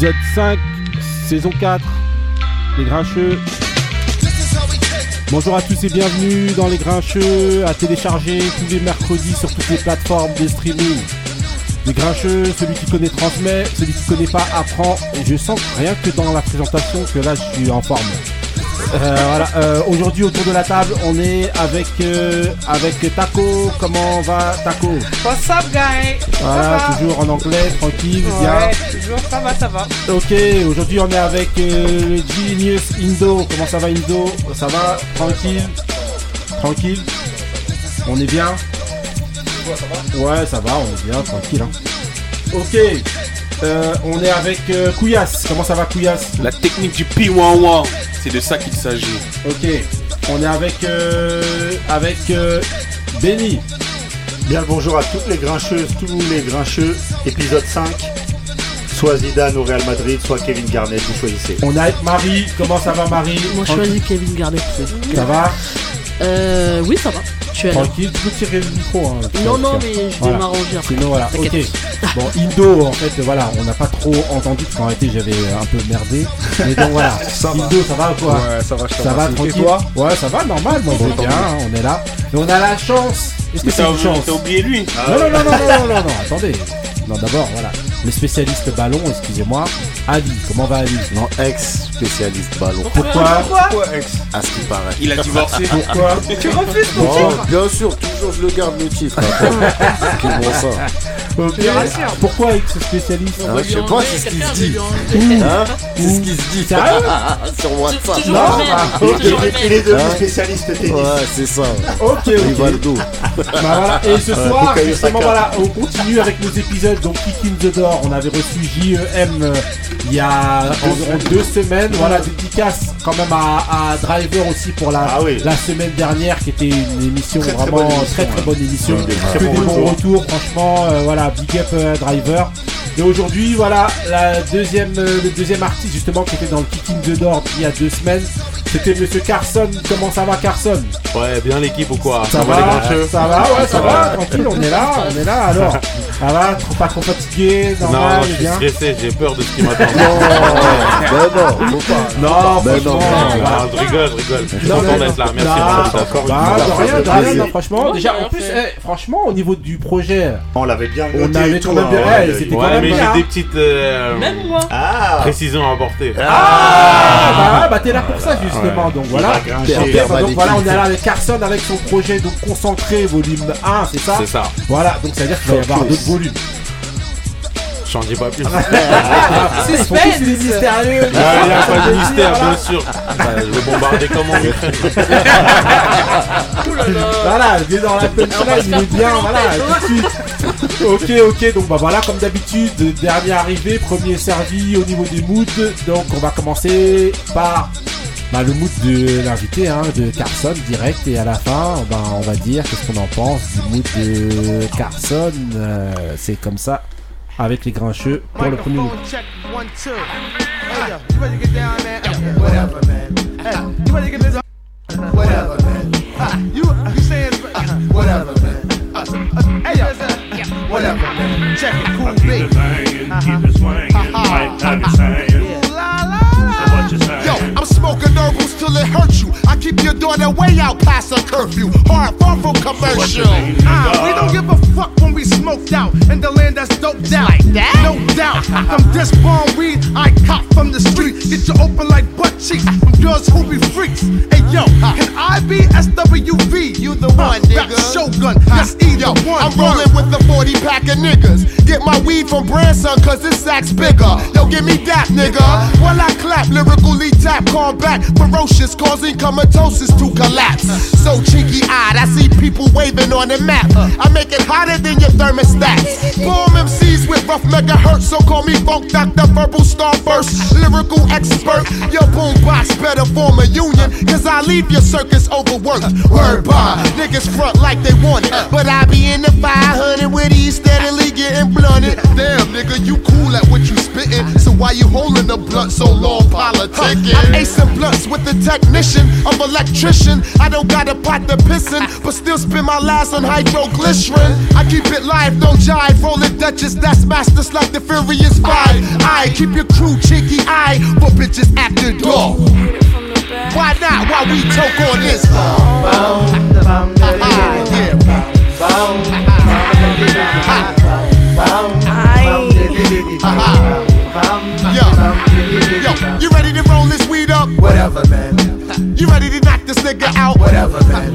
Épisode 5, saison 4, Les Grincheux. Bonjour à tous et bienvenue dans Les Grincheux, à télécharger tous les mercredis sur toutes les plateformes de streaming. Les Grincheux, celui qui connaît transmet, celui qui connaît pas apprend. Et je sens rien que dans la présentation que là je suis en forme. Euh, voilà, euh, aujourd'hui autour de la table, on est avec euh, avec Taco. Comment va Taco? What's up, guy? Voilà, Ça va? toujours en anglais, tranquille, bien. Ouais, toujours, ça va, ça va. Ok, aujourd'hui on est avec euh, le Genius Indo. Comment ça va Indo? Ça va? Tranquille? Tranquille? On est bien? Ouais, ça va, on est bien, tranquille. hein. Ok, euh, on est avec euh, Kouyas. Comment ça va Kouyas La technique du P11, c'est de ça qu'il s'agit. Ok, on est avec euh, avec euh, Benny. Bien le bonjour à toutes les grincheuses, tous les grincheux, épisode 5. Soit Zidane au Real Madrid, soit Kevin Garnett, vous choisissez. On est avec Marie. Comment ça va Marie? Moi, je choisis Kevin Garnett. Ça va? Euh, oui, ça va. Tranquille, tu peux tirer le micro. Hein, Non, non, mais je vais Voilà. m'arranger après. Sinon voilà, ok. Bon, Indo, en fait, voilà, on n'a pas trop entendu parce qu'en réalité j'avais un peu merdé. Mais donc voilà, Indo, ça va ou quoi Ouais, ça va, je Ça va tranquille Ouais, ça va, normal, moi je vais bien, hein, on est là. Et on a la chance. Est-ce que Mais c'est une chance t'as oublié lui Non, non, non, non, non, non, non, non, attendez. Non, d'abord, voilà. Le spécialiste ballon, excusez-moi. Ali, comment va Ali Non, ex-spécialiste ballon. Pourquoi Pourquoi ex À ce qui paraît. Il a divorcé. Pourquoi Tu refuses ton titre bien sûr, toujours je le garde le titre. Qui bon ça Ok. Pourquoi ex-spécialiste Hein, Je sais pas, c'est ce qui se dit. Hein C'est ce qui se dit. Sur WhatsApp. Non, bah, Il, le il- est devenu Hein spécialiste tennis. Ouais, c'est ça. Ok, ok. Rivaldo. Bah et ce soir, justement, voilà, on continue avec nos épisodes. Donc, Kick in the Door, on avait reçu JEM euh, il y a environ deux semaines. Voilà, dédicace quand même à, à Driver aussi pour la, Ah oui. la semaine dernière, qui était une émission Très, très vraiment bonne émission, très très bonne émission. Ouais, des Que très des bons bons retours. retours, franchement, euh, voilà, big up euh, Driver. Et aujourd'hui, voilà, la deuxième, euh, le deuxième artiste justement qui était dans le Kick in the Door il y a deux semaines. C'était Monsieur Carson. Comment ça va, Carson? Ouais, bien l'équipe ou quoi? Ça, va, les grincheux ça va, ouais, ça va, tranquille, on est là, on est là alors. Ça va, pas trop fatigué, Non, je suis stressé, j'ai peur de ce qui m'attend. Ben non, faut pas. Non, Ben non. Ah, je rigole, je rigole. Je suis Non, content d'être là. Merci Non, pour rien, non, franchement, déjà, en plus, eh, franchement, au niveau du projet, On l'avait bien On avait quand même hein, bien- ouais, c'était quand même mais j'ai des petites euh. Ah précisions à apporter. ah, bah, bah, t'es là pour ça, justement, donc voilà. Donc voilà, on est là avec Carson avec son projet donc concentré volume 1, c'est ça C'est ça. Voilà, donc ça veut dire qu'il va y avoir d'autres volumes. J'en dis pas plus. Suspense. mystérieux. Il y a pas de mystère, Voilà. bien sûr. Bah, je vais bombarder comme là là. Voilà, il est dans la punchline, On il est bien, voilà, tout de suite. Ok, ok, donc bah voilà, comme d'habitude, dernier arrivé, premier servi au niveau des moods. Donc on va commencer par bah, le mood de l'invité, hein, de Carson, direct, et à la fin, bah, on va dire qu'est-ce qu'on en pense du mood de Carson. Euh, C'est comme ça, avec les Grincheux pour le premier. Yo, I'm smoking till it hurts you. I keep your daughter way out past a curfew. Hard, far from commercial. Uh, we don't give a fuck when we smoked out in the land that's doped out. Like that? No doubt. From this bomb weed I cop from the street. Get you open like butt cheeks from girls who be freaks. Hey yo, can I be SWV? You the one, Rap nigga. Shogun, yes, either Yo, one. I'm rolling with the 40 pack of niggas. Get my weed from Branson, cause this sack's bigger. Yo, give me that, nigga. While I clap, lyrically tap, combat, ferocious, causing comatosis to collapse. So cheeky eyed, I see people waving on the map. I make it hotter than your thermostats. Bomb MCs with rough megahertz, so call me Funk Doctor Verbal Starburst. Lyrical expert, your boombox better form a union, cause I leave your circus overworked. Word by niggas front like they want it, but I be in the 500 with these steadily getting blunted. Damn, nigga, you cool at what you spittin'. So why you holding the blunt so long, politicking? I'm acing blunts with the technician of electrician. I don't got a pot to pissin', but still spend my last on hydroglycerin. I keep it live, no jive. Rolling Duchess, that's masters like the Furious Five. I keep your crew cheeky eye, but bitches after door. Why not? Why we choke on this? Ah, yeah. Yo, You ready to knock this nigga out? Whatever, man.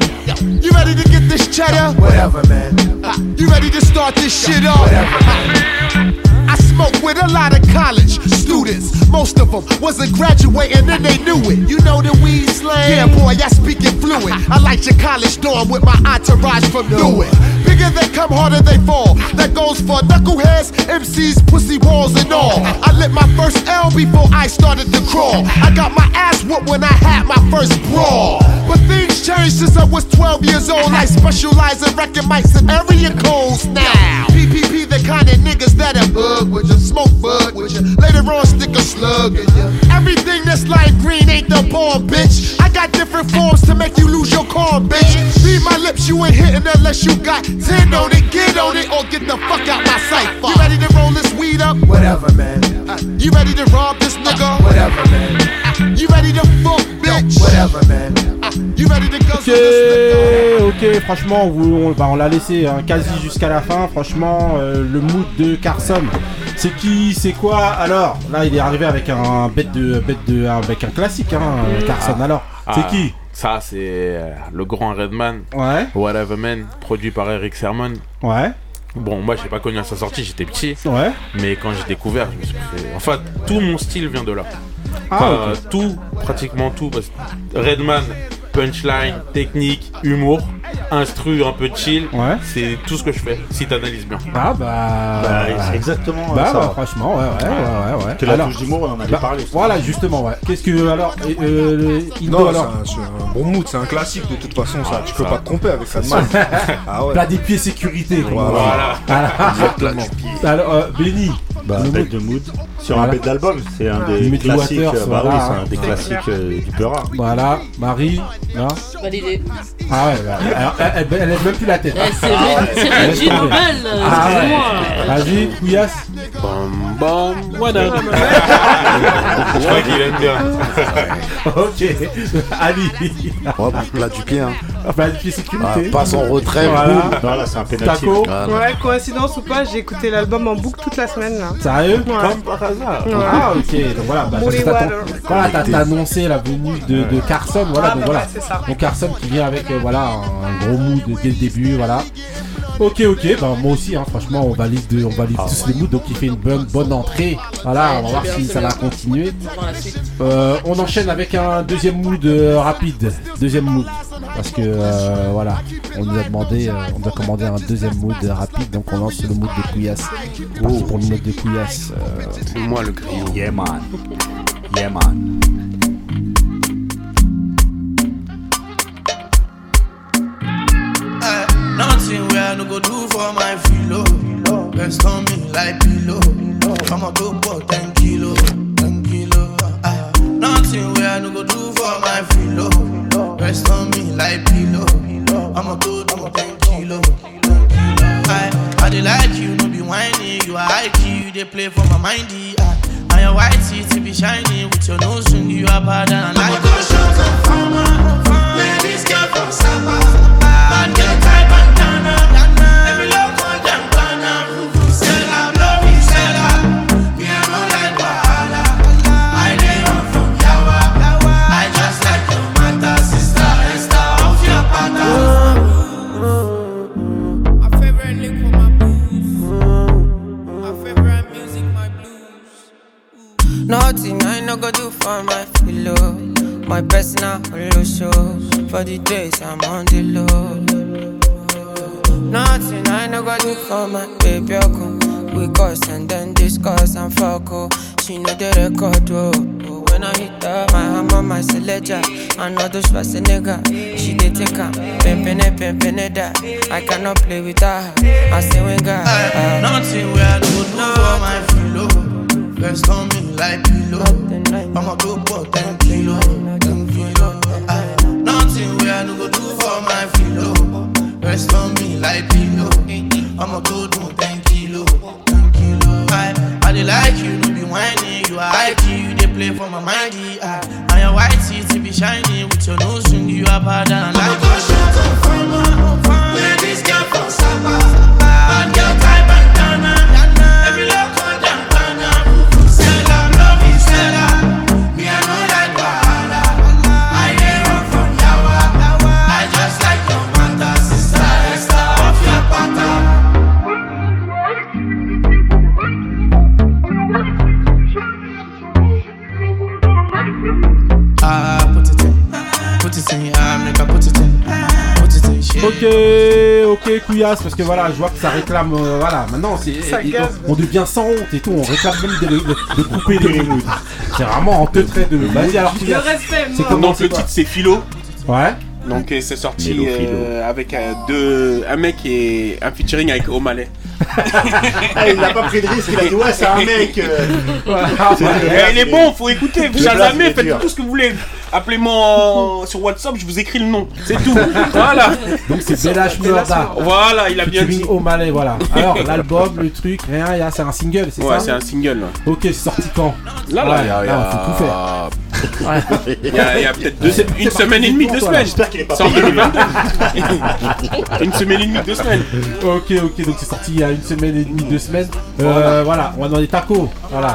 You ready to get this cheddar? Whatever, man. Uh, you ready to start this shit up? Uh, I smoke with a lot of college students. Most of them wasn't graduating and they knew it. You know the weed slang? Yeah, boy, I speak it fluent. I like your college dorm with my entourage from Newark. Bigger they come, harder they fall. That goes for knuckleheads, MCs, pussy walls, and all. I lit my first L before I started to crawl. I got my ass whooped when I had my first brawl. But things changed since I was 12 years old. I specialize in wrecking mics and area codes now. PPP, the kind of niggas that are bug with you, smoke bud with you. Later on, stick a slug in you. Everything that's light green ain't the bomb, bitch. I got different forms to make you lose your calm, bitch. Read my lips, you ain't hitting unless you got 10 on it. Get on it or get the fuck out my sight. You ready to roll this weed up? Whatever, man. Uh, You ready to rob this nigga? Whatever, man. You ready to fuck, bitch? Whatever, man. You ready to go Ok, ok, franchement, vous- on, bah, on l'a laissé hein, quasi jusqu'à la fin. Franchement, euh, le mood de Carson, c'est qui, c'est quoi? Alors, là, il est arrivé avec un bête de, bête de, avec un classique, hein, Carson. Alors, c'est Ah, qui? Ça, c'est euh, le grand Redman. Ouais. Whatever Man, produit par Eric Sermon. Ouais. Bon, moi, j'ai pas connu à sa sortie, j'étais petit. Ouais. Mais quand j'ai découvert, je me suis fait... En fait, tout mon style vient de là. Ah, Enfin. Tout, pratiquement tout. Parce que Redman, punchline, technique, humour, instru un peu chill. Ouais. C'est tout ce que je fais, si t'analyses bien. Ah bah. Bah, c'est exactement Bah, ça. bah, franchement, ouais, ouais, ouais, ouais. ouais. Que la Alors, touche d'humour, on en avait bah, parlé. Voilà, justement, ouais. Qu'est-ce que alors, euh, le- Indo, Non, alors c'est un, bon mood, c'est un classique de toute façon, ça. Ah, Tu peux ça. pas te tromper avec ça. Ah ouais. Plat des pieds sécurité. on Voilà. Voilà. Alors, euh, Benny. Bah, le bête mood. de mood. Sur Voilà. un bête d'album, c'est un des classiques. Waters, euh, bah voilà, oui, c'est hein. un des classiques euh, du Peura. Voilà, Marie, là. Validé. Ah ouais, bah, alors, elle, elle, elle lève même plus la tête. Eh, c'est Reggie. Nobel, Ah ouais. excuse-moi. Vas-y, Couillasse. Bam bam, voilà. Je crois qu'il aime bien. ok. Ali. Oh, plat du pied, hein. Des pieds Ah, passe en retrait, Voilà. boum. Non, là, c'est un pénalty. Taco. Voilà. Ouais, coïncidence ou pas, j'ai écouté l'album en boucle toute la semaine là. Sérieux Ouais. Comme par hasard. Ouais. Ah ok, donc voilà, bah, Water. voilà, t'as annoncé la venue de, de Carson, voilà, Ah, donc bah voilà. ça. Donc Carson qui vient avec euh, voilà un gros mood dès le début, voilà. Ok, ok, bah moi aussi, hein, franchement, on valide, on valide Ah. tous les moods, donc il fait une bonne, bonne entrée. Voilà, on va voir si ça va continuer. Euh, on enchaîne avec un deuxième mood euh, rapide, deuxième mood, parce que euh, voilà, on nous a demandé, euh, on a commandé un deuxième mood rapide, donc on lance le mood de Couillasse. Parti pour le mood de Couillasse. euh, C'est moi le griot. Yeah, man. Yeah, man. Nothing where I no go do for my filo. Rest on me like pillow. Come on, go for 10 kilo, 10 kilo. Nothing where I no go do for my filo. Rest on me like pillow. I'ma go do 10 kilo. 10 kilo. I, I dey like you, no be whiny. You are high key, you dey play for my mindy. Ah, and your white teeth be shiny with your nose ring. You are bad and I like. Go shut up, farmer. Ladies get from Sapa. Bad girl for my pillow. Oh, my personal show. For the days I'm on the low. Nothing I no go do for my baby. Oh, Oko. We cuss and then discuss and fuck. Oh. She know the record. Oh. Oh, When I hit her, my hammer, my selector. I know a nigga. She did take her. Pimpin' pimpin' eh, eh, that. I cannot play with her. I say, when God. Ah. Nothing where I no go do for my filo. Rest on me like pillow. I'ma go for 10 kilo. 10 kilo. Aye. Ah, nothing where I no go do for my filo. Rest on me like pillow. I'ma go do 10 kilo. 10 kilo. Aye. I dey like you, no be whining. You are high key, you dey play for my mind. Aye. And your white teeth be shiny with your nose ring. You are bad and I like you. Where this girl from Saba? Ok, ok, couillasse, parce que voilà, je vois que ça réclame. euh, voilà, maintenant, c'est, Ça et- gaze. on, on devient sans honte et tout, on réclame même de, de- de couper les moods. C'est vraiment en deux traits de. Vas-y, alors, Le couillasse. respect, C'est moi. comment Donc le titre c'est Philo. Ouais. Donc euh, c'est sorti euh, avec euh, deux, un mec et un featuring avec O'Malley. Ah, il n'a pas pris de risque, il a dit ouais, c'est un mec. euh, il est bon, faut écouter. Vous jamais, faites dur. tout ce que vous voulez. Appelez-moi sur WhatsApp, je vous écris le nom. C'est tout. voilà. Donc c'est Belash Murda. Voilà, il a bien dit. Featuring O'Malley, voilà. Alors, l'album, le truc, rien, il y a- c'est un single, c'est Ouais, ça c'est un single. Ok, c'est sorti quand Là, là, Ouais, il y a- il y là, faut tout faire. Il y a, peut-être une semaine et demie, deux semaines. J'espère qu'il est pas C'est en payé. 2022. une semaine et demie, deux semaines. Ok, ok, donc c'est sorti il y a une semaine et demie, deux semaines. Euh, voilà, on va dans les tacos. Voilà. Ouais,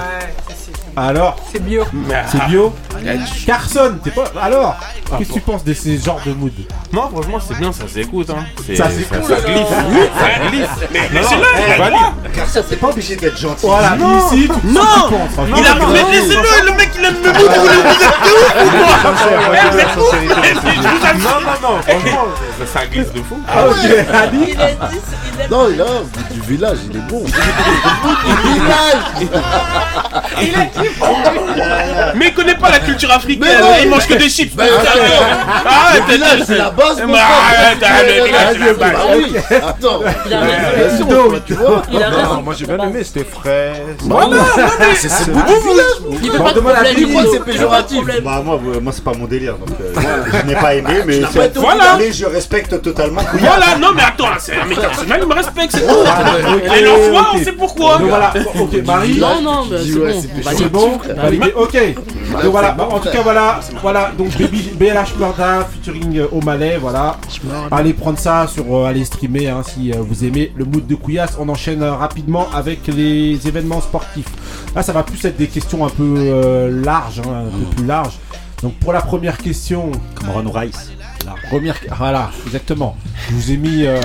c'est- c'est- Alors, c'est bio. c'est bio Ah, Carson, t'es pas. Alors, qu'est-ce que tu penses de ces genres de mood Non, franchement, c'est bien, ça s'écoute. Hein. Ça s'écoute. Ça, glisse. ça glisse. Mais Non, non, le c'est pas obligé d'être gentil. Voilà, Non. ici, tu Non. penses, franchement. Il a mais laissez-le, le mec il aime me mood, vous vous êtes de ouf ou quoi Eh. Non, non, non, franchement, ça, glisse de fou. Ah, ok, Ali Il Non, il a du, du village, il est bon. du village Mais il connaît pas la culture africaine, Mais non, il mange que des chips. Bah, c'est la base, Bah, Ah, c'est la base. Ah oui, attends. Il a raison. Il a moi j'ai bien aimé, c'était frais. Voilà, c'est c'est. Il veut Bon, pas de problème. C'est péjoratif. Bah, moi, moi c'est pas mon délire. Donc, euh, je n'ai pas aimé, mais Voilà. Mais je respecte totalement. Voilà, non mais attends, c'est un mec personnel, il me respecte, c'est tout. ok, Elle est en foi, ok. on sait pourquoi. Voilà, ok, Marie. Non, non, mais Dis c'est ouais, bon. c'est bon, tout. validé, ok. Donc voilà, bah, en tout cas voilà, voilà, donc Baby BLH Murda featuring euh, O'Malley, voilà. Allez prendre ça sur, euh, allez streamer hein, si euh, vous aimez le mood de Couillasse. On enchaîne euh, rapidement avec les événements sportifs. Là, ça va plus être des questions un peu euh, larges, hein, un peu plus larges. Donc pour la première question, Comme Ron Rice. la première, voilà, exactement. Je vous ai mis euh,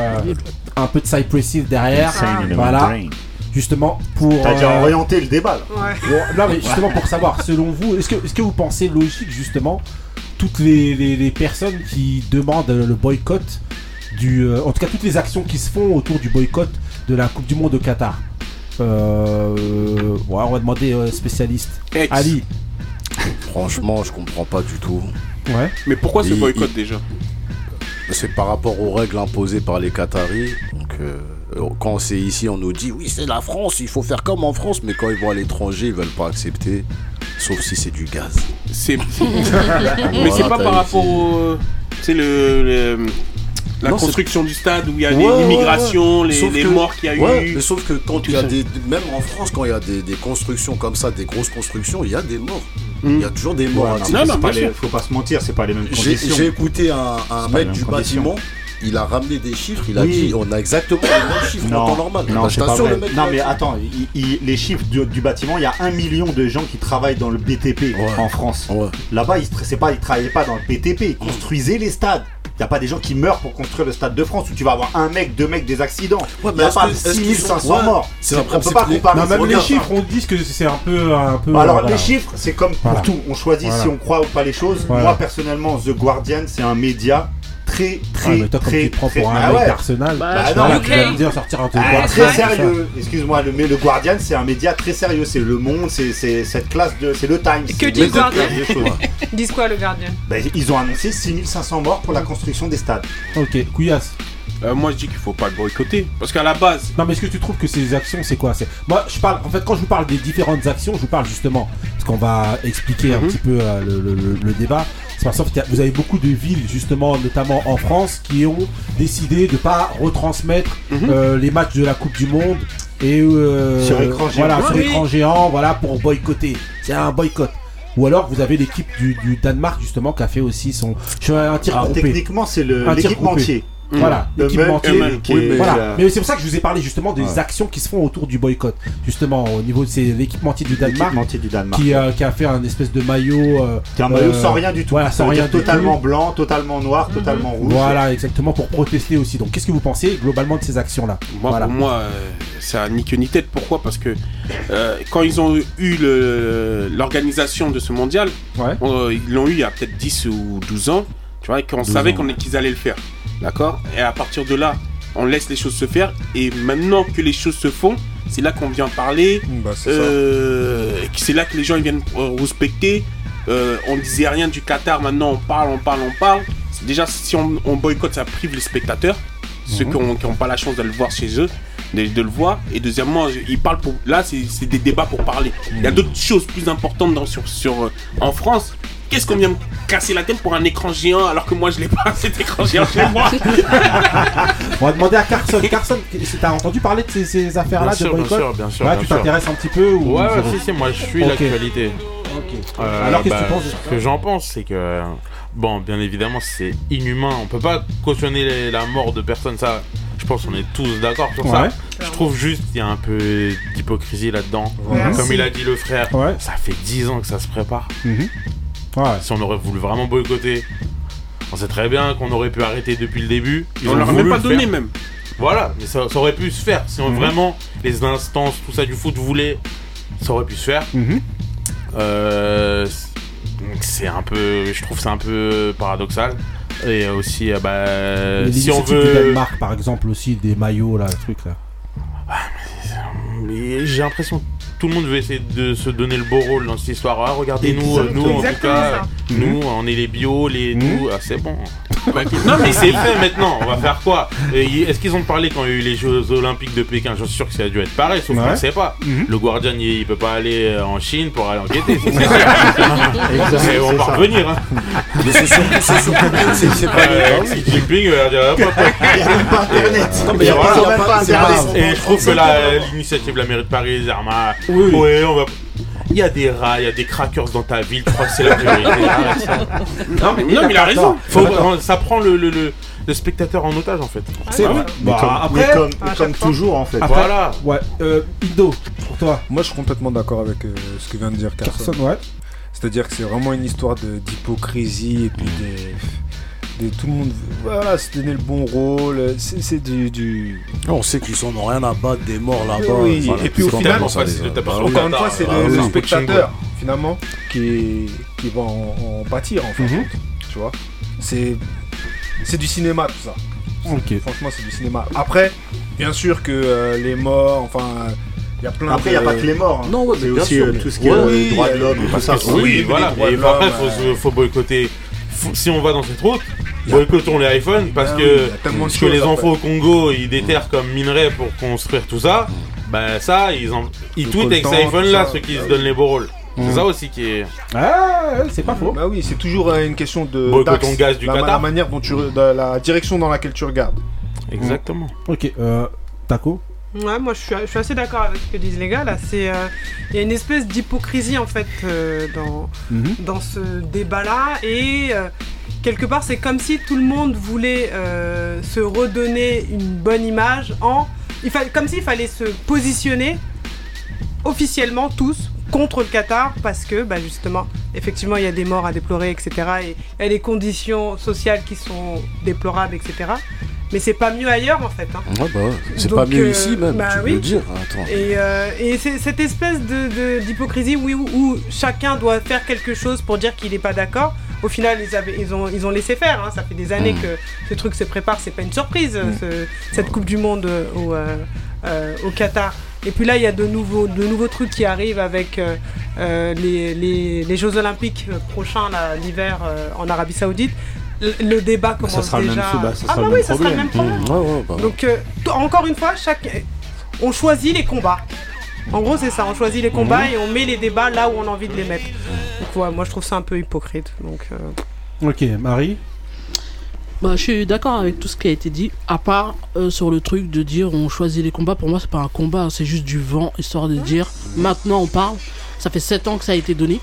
un peu de Cypress Hill derrière, voilà, brain. Justement pour. T'as déjà euh, orienté le débat là. Ouais. Bon, non mais justement pour savoir, selon vous, est-ce que, est-ce que vous pensez logique justement toutes les, les- les personnes qui demandent le boycott du, euh, en tout cas toutes les actions qui se font autour du boycott de la Coupe du Monde au Qatar? Euh, ouais, on va demander euh, spécialiste. Ex. Ali. Franchement, je comprends pas du tout. Ouais. Mais pourquoi ce boycott il- déjà? C'est par rapport aux règles imposées par les Qataris. Donc, euh, quand c'est ici, on nous dit oui, c'est la France, il faut faire comme en France. Mais quand ils vont à l'étranger, ils veulent pas accepter. Sauf si c'est du gaz. C'est. Mais c'est pas par rapport au. C'est le. le- La Non, construction du stade où il y a Ouais, les- l'immigration, ouais. les, Sauf les que- morts qu'il y a ouais, eu. mais sauf que quand il y a des. Même en France, quand il y a des, des constructions comme ça, des grosses constructions, il y a des morts. Mm. Il y a toujours des morts. Les- sûr. faut pas se mentir, c'est pas les mêmes J'ai conditions. j'ai écouté un, mec du conditions. bâtiment, il a ramené des chiffres, il a Oui. dit on a exactement les mêmes chiffres en temps normal. non, Bah, c'est je pas t'assure, vrai. le mec non mais attends, il- il- les chiffres du, du bâtiment, il y a un million de gens qui travaillent dans le BTP Ouais. en France. Ouais. Là-bas, ils, c'est pas, ils travaillaient pas dans le BTP, ils construisaient les stades. Il n'y a pas des gens qui meurent pour construire le stade de France où tu vas avoir un mec, deux mecs, des accidents. Il n'y a pas que- est-ce qu'ils 6500 sont- ouais. morts. C'est on peut pas comparer. Non, même les chiffres, on dit que c'est un peu, un peu. Alors euh, voilà. les chiffres, c'est comme pour Voilà. tout. On choisit Voilà. si on croit ou pas les choses. Voilà. Moi personnellement, The Guardian, c'est un média très très Ouais, mais toi, comme très tu te prends très- pour un Ah mec ouais. d'Arsenal, Bah, Bah non, tu vas dire sortir un truc. Ah, Guardian, très sérieux. Excuse-moi, le, mais le Guardian, c'est un média très sérieux. C'est le Monde, c'est c'est cette classe de, c'est le Times. Que dit le Guardian. Ils disent quoi le gardien Ben, ils ont annoncé 6500 morts pour la construction des stades. Ok, couillasse. Euh, moi, je dis qu'il faut pas le boycotter. Parce qu'à la base. Non, mais est-ce que tu trouves que ces actions, c'est quoi C'est Moi, je parle. En fait, quand je vous parle des différentes actions, je vous parle justement. Parce qu'on va expliquer un Mhm. petit peu euh, le, le- le- le débat. C'est parce que vous avez beaucoup de villes, justement, notamment en France, qui ont décidé de pas retransmettre Mhm. euh, les matchs de la Coupe du Monde et euh, Sur écran géant. Voilà, sur oui. écran géant, voilà, pour boycotter. C'est un boycott. Ou alors vous avez l'équipe du, du Danemark justement qui a fait aussi son je fais un tir Alors, groupé. techniquement, c'est le- Un groupé. Voilà, Mmh. l'équipementier. Voilà. euh, Mais c'est pour ça que je vous ai parlé justement des Ouais. actions qui se font autour du boycott. Justement, au niveau de c'est l'équipementier du Danemark, L'équipementier du Danemark. qui, euh, qui a fait un espèce de maillot. euh, Qui est un maillot euh, sans rien du tout. Voilà, sans rien totalement tout. blanc, totalement noir, totalement rouge. Voilà, exactement pour protester aussi. Donc, qu'est-ce que vous pensez globalement de ces actions-là? Moi, Voilà. pour moi, euh, ça a ni queue ni tête. Pourquoi? Parce que euh, quand ils ont eu l'organisation de ce mondial, euh, ils l'ont eu il y a peut-être 10 ou 12 ans, tu vois, qu'on 12 savait qu'on- qu'ils allaient le faire. D'accord Et à partir de là, on laisse les choses se faire. Et maintenant que les choses se font, c'est là qu'on vient parler. c'est euh, et que c'est là que les gens ils viennent euh, respecter. Euh, on disait rien du Qatar, maintenant on parle, on parle, on parle. C'est Déjà, si on, on boycotte, ça prive les spectateurs, ceux Mhm. qui n'ont pas la chance de le voir chez eux, de, de le voir. Et deuxièmement, ils parlent pour. Là, c'est c'est des débats pour parler. Il y a d'autres choses plus importantes dans, sur, sur, euh, en France. Qu'est-ce qu'on vient me casser la tête pour un écran géant alors que moi je l'ai pas cet écran géant chez moi On va demander à Carson. Carson, t'as entendu parler de ces, ces affaires-là de sûr, bien boycott sûr, bien sûr, Ouais, bien tu t'intéresses un petit peu ou Ouais, ouais, si, si, moi je suis Ok. l'actualité. Ok. Euh, Alors, qu'est-ce que bah, tu penses Ce que j'en pense, c'est que, bon, bien évidemment, c'est inhumain. On peut pas cautionner les- la mort de personne, ça. Je pense qu'on est tous d'accord sur Ouais. ça. Je trouve juste qu'il y a un peu d'hypocrisie là-dedans. Comme il a dit le frère, Ouais. ça fait 10 ans que ça se prépare. Si on aurait voulu vraiment boycotter, on sait très bien qu'on aurait pu arrêter depuis le début. Ils On ont leur a même pas donné faire. même. Voilà, mais ça, ça aurait pu se faire. Si on- Mhm. vraiment les instances, tout ça du foot voulaient, ça aurait pu se faire. Mhm. Euh, c- donc c'est un peu, je trouve c'est un peu paradoxal. Et aussi, euh, bah, Les si on initiatives du veut, Danemark, par exemple, aussi des maillots, là, le truc là. mais j'ai l'impression que tout le monde veut essayer de se donner le beau rôle dans cette histoire. Ah, regardez nous, Exactement. nous en tout cas, ça. nous, on est les bio, les nous, ah, c'est bon. non mais c'est fait maintenant. On va faire quoi Est-ce qu'ils ont parlé quand il y a eu les Jeux Olympiques de Pékin? Je suis sûr que ça a dû être pareil, sauf qu'on ne sait pas. Mhm. Le Guardian, il, il peut pas aller euh, en Chine pour aller enquêter. c'est sûr. On va revenir. Hein. Mais c'est surtout- c'est que c'est- pas Euh. Xi Jinping, euh, il va dire, hop, hop, hop. Il y a même pas Internet. Non, mais Il y a même pas Internet. Et je trouve que la- l'initiative de la mairie de Paris, Zerma, Oui. ouais, on va. Il y a des rats, il y a des crackers dans ta ville, tu crois que c'est la priorité. Non, mais, non, mais il a raison. Faut- ça prend le, le, le, le spectateur en otage en fait. C'est vrai. Mais Bah, comme- après, mais comme, fois. toujours en fait. Après, Voilà. Ouais, euh, Indo, pour toi. Moi, je suis complètement d'accord avec euh, ce que vient de dire Carson. Carson, ouais. C'est-à-dire que c'est vraiment une histoire de- d'hypocrisie et puis des, des- tout le monde voilà, se donner le bon rôle. C'est du, du- On sait qu'ils sont n'ont rien à battre des morts là-bas. Oui, et puis au final, ça, les de Bah oui. encore une fois, c'est Ah le, oui. le spectateur finalement qui, qui va en, en pâtir en fait. Mhm. Tu vois, c'est c'est du cinéma tout ça. Ok. Franchement, c'est du cinéma. Après, bien sûr que euh, les morts, enfin, il y a plein Après, il de. n'y a pas que les morts. hein. Non, ouais, mais aussi sûr, euh, mais- tout ce qui est Ouais, euh, oui, droit de l'homme et tout ça. oui, voilà. Et de après, l'homme, faut, boycotter. Faut- si on va dans cette route, boycottons les iPhones parce Ah que, oui, que les enfants au Congo ils déterrent comme minerais pour construire tout ça. Bah ça, ils, en, ils tweetent avec ces iPhones là ceux qui Ah se oui. donnent les beaux rôles. C'est ça aussi qui est. Ah, ouais, c'est pas faux. Bah oui, c'est toujours euh, une question de. Boycottons d'axe. gaz du la, Qatar. la manière dont tu. la direction dans laquelle tu regardes. Exactement. Ok, euh, Taco. Ouais, moi je suis, je suis assez d'accord avec ce que disent les gars là. C'est, euh, il y a une espèce d'hypocrisie en fait euh, dans, Mhm. dans ce débat-là et euh, quelque part c'est comme si tout le monde voulait euh, se redonner une bonne image en, il fa- comme s'il fallait se positionner officiellement tous contre le Qatar parce que bah, justement effectivement il y a des morts à déplorer etc et il y a des conditions sociales qui sont déplorables etc mais c'est pas mieux ailleurs en fait hein. Bah. C'est pas mieux euh, ici même, bah tu peux le dire. Attends. Et, euh, et c'est cette espèce de- de- d'hypocrisie où chacun doit faire quelque chose pour dire qu'il n'est pas d'accord. Au final, ils, avaient- ils, ont, ils ont laissé faire. hein. Ça fait des années Mm. que ce truc se prépare. C'est pas une surprise, Mm. ce- cette Coupe du Monde euh, au, euh, au Qatar. Et puis là, il y a de nouveaux, de nouveaux trucs qui arrivent avec euh, les, les- les Jeux Olympiques prochains, l'hiver, euh, en Arabie Saoudite. le, le débat commence ça sera le déjà. même- bah, ça ah sera bah le oui, ça sera le même problème. Ouais, ouais, bah. Donc, encore une fois, chaque... on choisit les combats. En gros, c'est ça, on choisit les combats Mhm. et on met les débats là où on a envie de les mettre. Donc, ouais, moi je trouve ça un peu hypocrite. Donc, euh, Ok, Marie Bah, je suis d'accord avec tout ce qui a été dit, à part euh, sur le truc de dire on choisit les combats. Pour moi, c'est pas un combat, c'est juste du vent, histoire de dire maintenant on parle. Ça fait 7 ans que ça a été donné,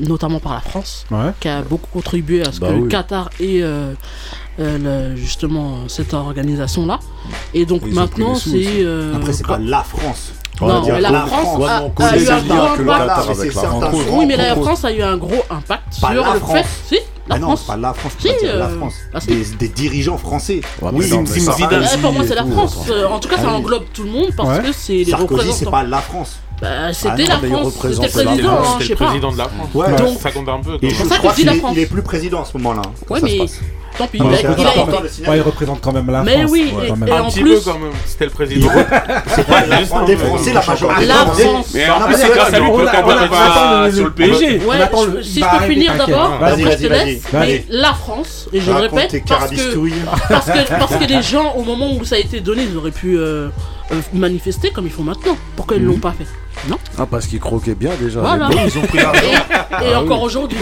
notamment par la France, Ouais. qui a beaucoup contribué à ce Bah que le. Qatar ait euh, euh, le- justement cette organisation-là. Et donc Ils maintenant, c'est. euh, Après, c'est pas la France. On Non, dire mais la la France a, eu un gros impact. Oui, mais la France a eu un gros impact Pas sur la le France. fait. Si, la Ah non, France. c'est pas la France, Si, c'est pas la France. ah, si. Des, des dirigeants français. Ouais, oui, non, Zidane. Ouais, pour moi, c'est la France. En tout cas, ça Ah englobe tout le monde parce que c'est les Sarkozy, c'est représentants. pas la France. Bah, c'était Ah la mais France, c'était président, hein, je sais pas. président de la France. Ouais. Donc- ça compte un peu. Et je crois qu'il est, il est plus président à ce moment-là. Comme Ouais, mais tant pis. Il mais représente quand même la Mais France. oui, Ouais, et- quand même. et Un en petit plus- peu quand même. C'était le président. C'est pas la France. Les Français, la majorité. La des France. Mais en mais plus, c'est grâce à lui le sur PSG. Ouais, si je peux finir d'abord, après je te laisse, mais la France, et je le répète, parce que, parce, les gens, au moment où ça a été donné, ils auraient pu manifester comme ils font maintenant. Pourquoi ils l'ont pas fait Non Ah, parce qu'ils croquaient bien déjà. Voilà. Ils ont pris l'argent. Et, et Ah encore oui. aujourd'hui,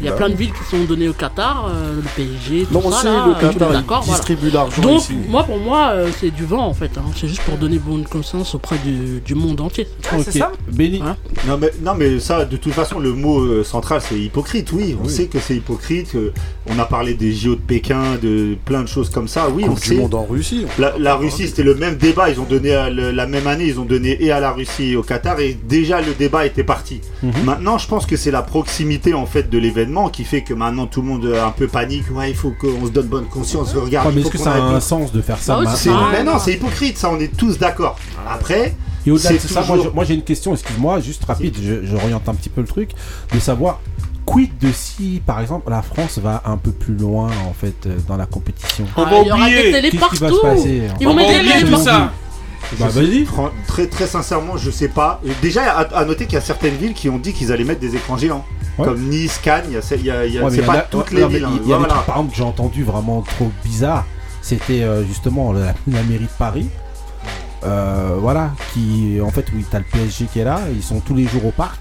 il y a Bah plein de villes qui sont données au Qatar, euh, le PSG, tout Non, on ça sait, là, le monde Qatar, d'accord, distribue l'argent Donc, ici. moi, pour moi, euh, c'est du vent en fait. hein. C'est juste pour donner bonne conscience auprès du, du monde entier. Ah, c'est ça Béni. Hein Non mais, non mais ça, de toute façon, le mot euh, central, c'est hypocrite, oui. On Oui. sait que c'est hypocrite. euh, on a parlé des JO de Pékin, de plein de choses comme ça. Oui, on Coupe du sait. monde en Russie. La, la Russie, c'était le même débat. Ils ont donné à le- la même année, ils ont donné et à la Russie et au Qatar, et déjà le débat était parti. Mhm. Maintenant, je pense que c'est la proximité en fait de l'événement qui fait que maintenant tout le monde un peu panique. Ouais, il faut qu'on se donne bonne conscience. Regarde, Ouais, mais il est-ce que ça a un sens de faire ça Ah oui, maintenant C'est- Ah, mais non, c'est hypocrite. Ça, on est tous d'accord. Après, Et au-delà de c'est ça, moi, toujours- je- moi, j'ai une question, excuse-moi, juste rapide, je, je oriente un petit peu le truc, de savoir quid de si, par exemple, la France va un peu plus loin en fait euh, dans la compétition? On Ah, va il y aura oublier. des télés Qu'est-ce qui va partout. se passer Ils On vont va mettre des oublier télés tout ça. partout. Bah vas-y. Très très sincèrement, je sais pas. Déjà, à, à noter qu'il y a certaines villes qui ont dit qu'ils allaient mettre des écrans géants. Ouais. Comme Nice, Cannes, il y a, y y Ouais, c'est pas toutes ouais, les non, villes. hein. Il y a Voilà. trucs, par exemple, que j'ai entendu vraiment trop bizarre. C'était euh, justement la, la mairie de Paris. Euh, voilà, qui en fait, oui, t'as le PSG qui est là, ils sont tous les jours au parc.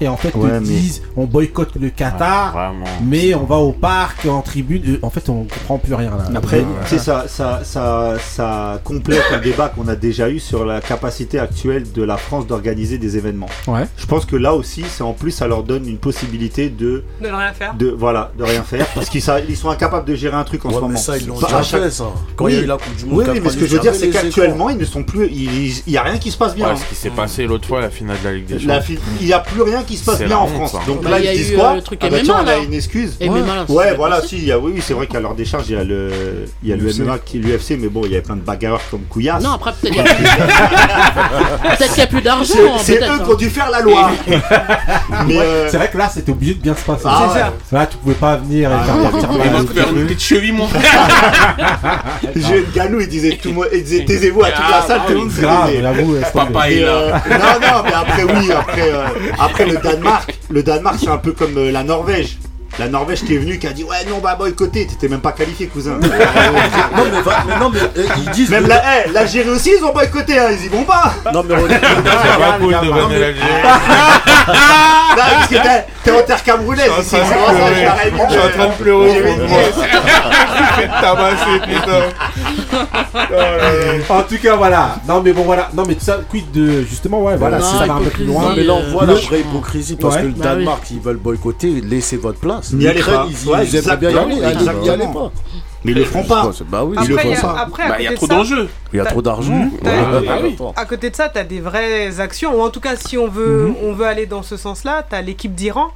Et en fait, Ouais, ils mais- disent on boycotte le Qatar, mais on va au parc, en tribune. En fait, on comprend plus rien là. Après, tu sais, ça, ça, ça, ça complète un débat qu'on a déjà eu sur la capacité actuelle de la France d'organiser des événements. Ouais. Je pense que là aussi, c'est en plus, ça leur donne une possibilité de, De ne rien faire. de voilà, de rien faire, parce qu'ils ils sont incapables de gérer un truc en Ouais, ce mais moment. ça, ils l'ont déjà chaque- fait, ça. Quand Oui. il y a eu la Coupe du Monde, Oui, mais ce que je veux dire, c'est qu'actuellement, ils ne sont plus, il il y a rien qui se passe bien. Ouais, hein. ce qui s'est passé l'autre fois, la finale de la Ligue des La Champions. fi- Il n'y a plus rien qui se passe bien en honte, France. ça. Donc Bah, là, il y a ils disent eu, quoi euh, le truc Ah bah MMA, tiens, on a là. une excuse. Et MMA, là, Ouais, voilà, passé. si, a, oui, oui, c'est vrai qu'à leur décharge, il y a le, il y a le. MMA qui l'UFC, mais bon, il y avait plein de bagarreurs comme Couillasse. Non, après, peut-être qu'il y a plus- a plus d'argent. C'est eux hein. qui ont dû faire la loi. euh, C'est vrai que là, c'était obligé de bien se passer. Ah C'est ouais. ça. Là, tu pouvais pas venir et Ah, faire une petite cheville, mon frère. Jeune Ganou, il disait tout le monde, il disait taisez-vous à toute la salle, tout le monde. Papa est euh, là. non, non, mais après, oui, après, euh, après le Danemark, le Danemark, c'est un peu comme euh, la Norvège. La Norvège qui est venue, qui a dit Ouais, non, bah boycotter, t'étais même pas qualifié, cousin. Non, mais, va- mais non, mais euh, ils disent. Même la, eh, l'Algérie aussi, ils ont boycotté, hein, ils y vont pas. Non, mais regarde, C'est pas cool de Non, venir mais- l'Algérie. Non, parce que t'es- t'es en terre camerounaise Je ici, suis en c'est train de pleurer. Je suis en train de pleurer de moi. Fait tabasser, putain. En tout cas, voilà. Non, mais bon, voilà. Non, mais tout ça, quid de. Justement, ouais, voilà, Non, si ça va un peu plus hypocrisie, loin. Non, mais là, on voit la le- vraie hypocrisie parce Ouais. que le Bah. Danemark, ils veulent boycotter, laissez votre place. N'y allez L'Ukraine, pas. ils, Ouais, ils aimeraient bien y exactement, aller, ils n'y allaient exactement. pas. Mais ils le feront pas. Bah oui, Ils le Après, il y font a, pas. après, Bah, il y a trop d'enjeux. il y a trop d'argent. Mmh. T'as- Ouais, Ah oui. attends. À côté de ça, tu as des vraies actions, ou en tout cas, si on veut, Mhm. on veut aller dans ce sens-là, tu as l'équipe d'Iran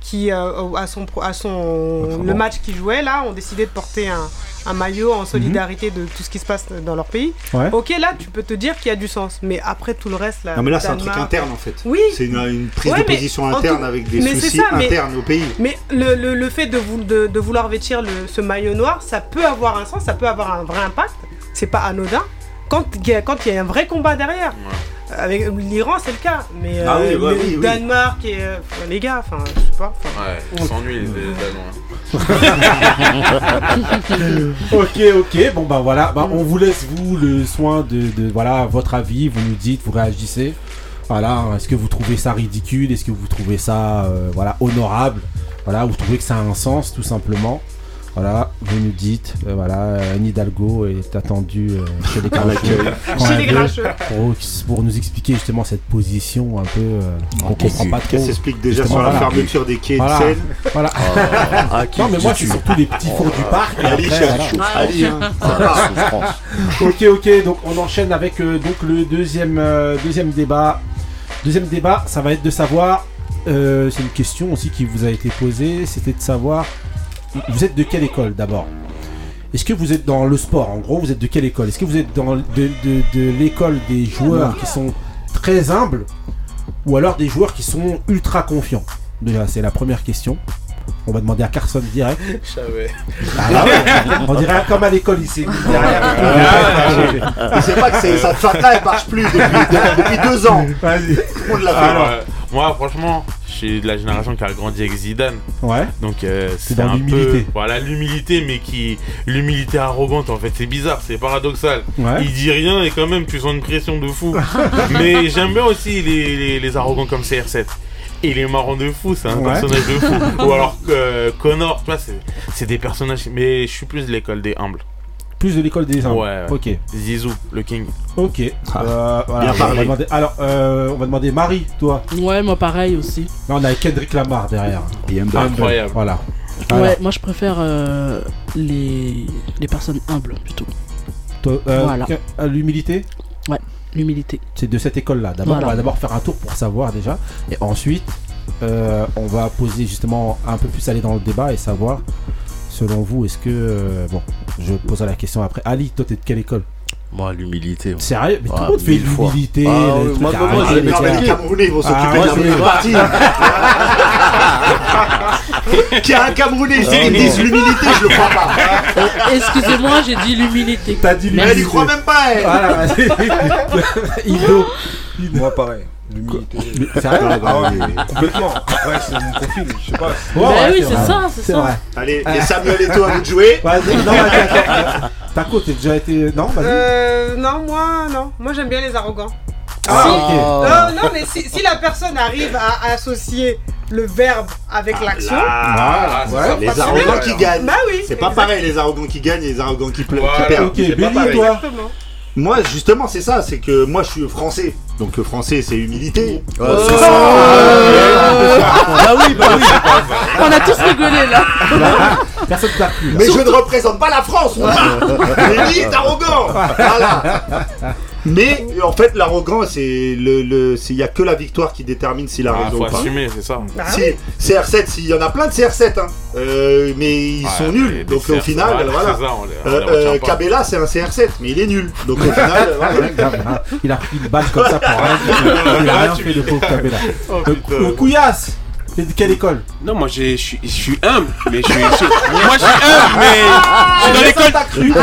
qui, euh, à son, à son Enfin, le match qu'ils jouaient là, ont décidé de porter un, un maillot en solidarité de tout ce qui se passe dans leur pays. Ouais. Ok, là, tu peux te dire qu'il y a du sens, mais après tout le reste, là. Non, mais là, c'est un truc interne en fait. Oui. C'est une, une prise Ouais, de position interne tout- avec des mais soucis ça, mais- internes au pays. Mais le, le- le fait de, vou- de, de vouloir vêtir le- ce maillot noir, ça peut avoir un sens, ça peut avoir un vrai impact. C'est pas anodin. Quand il y, a- quand il y a un vrai combat derrière. Avec l'Iran, c'est le cas. Mais Ah euh, oui, ouais, le oui, oui. Danemark et. euh, les gars, enfin, je sais pas. enfin, Ouais, ils s'ennuient les Danois. ok, ok, bon bah voilà, bah, on vous laisse vous le soin de, de- voilà votre avis, vous nous dites, vous réagissez. Voilà, est-ce que vous trouvez ça ridicule, est-ce que vous trouvez ça euh, voilà honorable, voilà, vous trouvez que ça a un sens tout simplement. Voilà, vous nous dites, euh, voilà, Anne Hidalgo est attendue euh, chez les grincheux. Chez les grincheux. Pour, pour nous expliquer justement cette position un peu euh, qu'on comprend pas trop. Qu'elle s'explique déjà Justement, sur la voilà. fermeture des quais Voilà. de Seine. Voilà. Ah, qui non mais moi dis-tu c'est surtout les petits fours du parc. Ali, hein. Ah, ok, ok, donc on enchaîne avec euh, donc le deuxième, euh, deuxième débat. Deuxième débat, ça va être de savoir, euh, c'est une question aussi qui vous a été posée, c'était de savoir, vous êtes de quelle école d'abord? Est-ce que vous êtes dans le sport? En gros, vous êtes de quelle école? Est-ce que vous êtes dans de, de- de l'école des joueurs qui sont très humbles ou alors des joueurs qui sont ultra confiants? Déjà, c'est la première question. On va demander à Carson direct. Ah bah ouais, on dirait comme à l'école, mis derrière. Il sait pas que c'est- fac-là, elle marche plus depuis, de- depuis deux ans. Vas-y. Tout le monde l'a fait. Alors, moi, franchement, je suis de la génération qui a grandi avec Zidane. Ouais. Donc, euh, c'est dans un l'humilité. peu- Voilà, l'humilité, mais qui. L'humilité arrogante, en fait, c'est bizarre, c'est paradoxal. Ouais. Il dit rien et quand même, tu sens une pression de fou. mais j'aime bien aussi les, les, les arrogants comme CR7. Et les marrants de fou, c'est un Ouais. personnage de fou. Ou alors euh, Connor, tu vois, c'est des personnages. Mais je suis plus de l'école des humbles. Plus de l'école des humbles. Ouais, ouais. Ok. Zizou, le king. Ok. Euh, voilà, Bien on, va parlé. demander, alors, euh, on va demander Marie, toi. Ouais, moi pareil aussi. Là, on a Kendrick Lamar derrière. Humble. Incroyable. Voilà. Ouais, moi je préfère euh, les, les personnes humbles plutôt. Toi, euh, Voilà. que- euh, L'humilité Ouais, l'humilité. C'est de cette école-là. D'abord, Voilà. on va d'abord faire un tour pour savoir déjà. Et ensuite, euh, on va poser justement un peu plus aller dans le débat et savoir, selon vous, est-ce que. euh, bon, je poserai la question après. Ali, toi, t'es de quelle école? Moi, l'humilité. Sérieux? Mais tout le monde fait l'humilité. Ah, moi, moi, j'ai les Non, mais gars. les Camerounais, ils vont s'occuper Ah, de ouais, la partie. Qu'il y a un Camerounais ici qui me dise l'humilité, je le crois pas. Excusez-moi, j'ai dit l'humilité. T'as dit Mais elle y croit même pas, elle. Voilà, vas-y. Indo. Moi, pareil. L'humilité. Mais sérieux Ah ouais, complètement. Après, c'est mon profil, je sais pas. Ouais, Bah ouais, oui, c'est vrai. ça, c'est ça. vrai. Allez, et Samuel et toi, à vous de jouer. Vas-y, non, attends, attends. Taco, t'es déjà été. Non, vas-y. Euh, non, moi, non. Moi, j'aime bien les arrogants. Ah, Si- ok. Non, non, mais si, si la personne arrive à associer le verbe avec l'action. Ah, ouais. Les arrogants qui gagnent. Bah oui. C'est pas pareil, les arrogants qui gagnent et les arrogants qui, perdent. Ok, c'est Moi, justement, c'est ça, c'est que moi, je suis français. Donc, le français, c'est humilité. C'est ça. Bah oui, bah oui. On a tous rigolé là. Personne t'a plu. Mais je ne représente pas la France, moi Mais lui est arrogant Voilà Mais en fait, l'arrogant, c'est le. le c'est- Il n'y a que la victoire qui détermine s'il a Ah, raison faut ou pas. assumer, c'est ça. Bah Si, oui. CR7, s'il y en a plein de CR7, hein. Euh, mais ils sont nuls. Donc au CR7, final, voilà, ça, on les- on Euh, euh. Cabella, c'est un CR7, mais il est nul. Donc au final, voilà. Il a pris une balle comme ça pour rien. Il a rien fait, le pauvre Kabela. Oh, couillasse T'es de quelle école Non, moi je suis je suis humble, mais je suis. moi je suis humble, mais je suis dans l'école. T'as cru Non,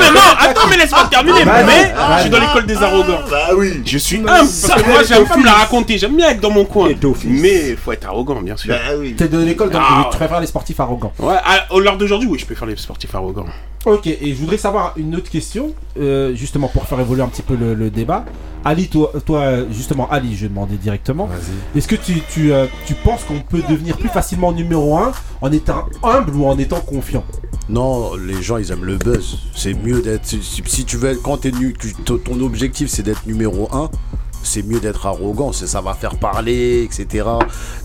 mais non, attends, mais laisse-moi terminer. Mais je suis dans l'école des arrogants. Bah oui. Je suis humble parce que moi j'aime pas me la raconter, j'aime bien être dans mon coin. Mais faut être arrogant, bien sûr. Bah oui. T'es de l'école donc Ah, tu préfères les sportifs arrogants. Ouais, à, au l'heure d'aujourd'hui, oui, je peux faire les sportifs arrogants. Ok, et je voudrais savoir une autre question, euh, justement pour faire évoluer un petit peu le, le débat. Ali, toi, toi, justement, Ali, je vais demander directement. Est-ce que tu, tu, euh, tu penses qu'on peut devenir plus facilement numéro 1 en étant humble ou en étant confiant Non, les gens ils aiment le buzz. C'est mieux d'être. Si, tu veux, quand ton ton objectif c'est d'être numéro 1, c'est mieux d'être arrogant. c'est- Ça va faire parler, etc.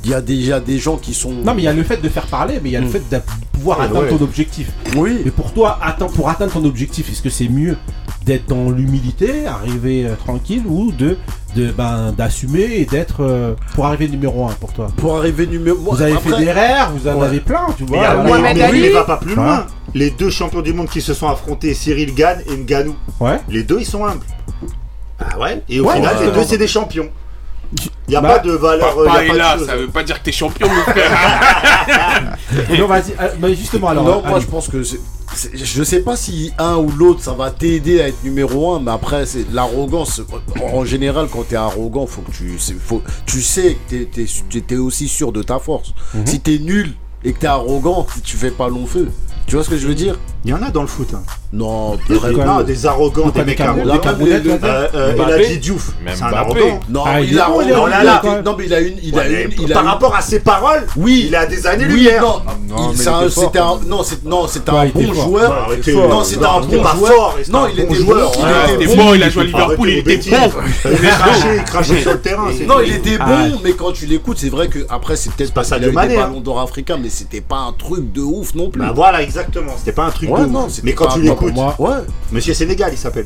Il y a déjà des gens qui sont. Non, mais il y a le fait de faire parler, mais il y a le Mm. fait de pouvoir Ouais, atteindre ouais. ton objectif. Oui. Mais pour toi, attends, pour atteindre ton objectif, est-ce que c'est mieux d'être dans l'humilité, arriver euh, tranquille, ou de, de ben, d'assumer et d'être euh, pour arriver numéro 1 pour toi? Pour arriver numéro. Vous avez Après- fait des rares, vous en Ouais. avez plein, tu vois. mais- Mohamed mais- mais va pas plus loin. Ouais. Les deux champions du monde qui se sont affrontés, Cyril Gann et Nganou, Ouais. les deux ils sont humbles. Ah ouais, et au ouais, les deux, c'est des champions. Il n'y a bah, pas de valeur. Euh, pas, pas là, ça veut pas dire que t'es champion, mon frère. non, vas-y, euh, mais justement, alors. Non, euh, moi, je pense que. Je sais pas si un ou l'autre ça va t'aider à être numéro un, mais après c'est l'arrogance. En général, quand t'es arrogant, faut que tu, tu sais que t'es es, aussi sûr de ta force. Mhm. Si t'es nul et que t'es arrogant, tu fais pas long feu. Tu vois ce que je veux dire? Il y en a dans le foot. Hein. Non, des arrogants, des mecs arrogants. Il a dit Diouf, c'est un arrogant. Non, il a Non, mais il a une. Il a une par rapport à ses paroles, oui, il a des années lumière. Non, c'était un. Non, c'était un bon joueur. Non, c'était un bon joueur. Non, il était joueur. Il était bon, il a joué à Liverpool, il était bon. Il craché sur le terrain. Non, il était bon, mais quand tu l'écoutes, c'est vrai que après, c'est peut-être pas ça de manière. Hein. Ballon d'or africain, mais c'était pas un truc de ouf non plus. Voilà, exactement. C'était pas un truc de ouf. Mais quand tu l'écoutes, Monsieur Sénégal, il s'appelle.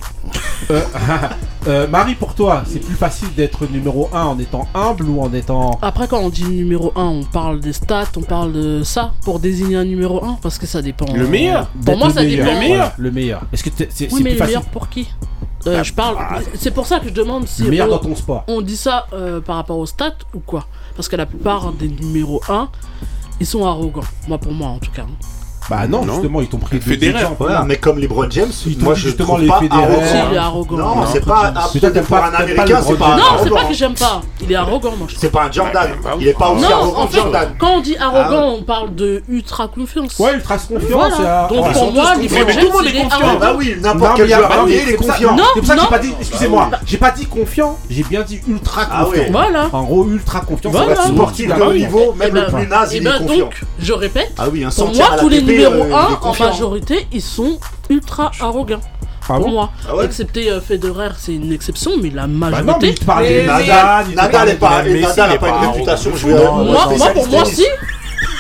Euh, euh, euh, Marie, pour toi, c'est plus facile d'être numéro 1 en étant humble ou en étant. Après, quand on dit numéro 1, on parle des stats, on parle de ça pour désigner un numéro 1 parce que ça dépend. Le meilleur Pour moi, ça dépend. Le meilleur Est-ce que c'est oui, mais le meilleur pour qui? Je parle. Ah, bah. C'est pour ça que je demande si. Le meilleur dans ton sport. On dit ça par rapport aux stats ou quoi? Parce que la plupart des numéros 1, ils sont arrogants. Moi, pour moi, en tout cas. Hein. Bah non, justement, ils t'ont pris Federer. Voilà. Mais comme LeBron James, moi je justement les Federer. Il est arrogant. Non, c'est pas. Peut-être pour un Américain, c'est pas. Non, c'est pas que j'aime pas. Il est arrogant, moi. C'est pas un Jordan. Il est pas aussi arrogant que Jordan. Quand on dit ah arrogant, on parle de ultra confiance. Ouais, ultra confiance. Donc pour moi, LeBron James, il est arrogant. Ah bah oui, n'importe quel Jordan, il est confiant. C'est pour ça que j'ai pas dit. Bah, excusez-moi, bah- j'ai pas dit confiant. J'ai bien dit ultra ah confiant. Voilà. En gros, ultra confiant. Sportif de bah haut niveau, même eh le ben, plus naze, eh il est ben, confiant. Je répète. Ah oui, un Pour tous les numéro 1, en majorité, ils sont ultra arrogants. Pour moi. Ah ouais Excepté euh, Federer, c'est une exception, mais la majorité. Bah non, mais de Nadal. Nadal n'est pas, Nadal n'a pas, pas une réputation. Moi, pour moi, si.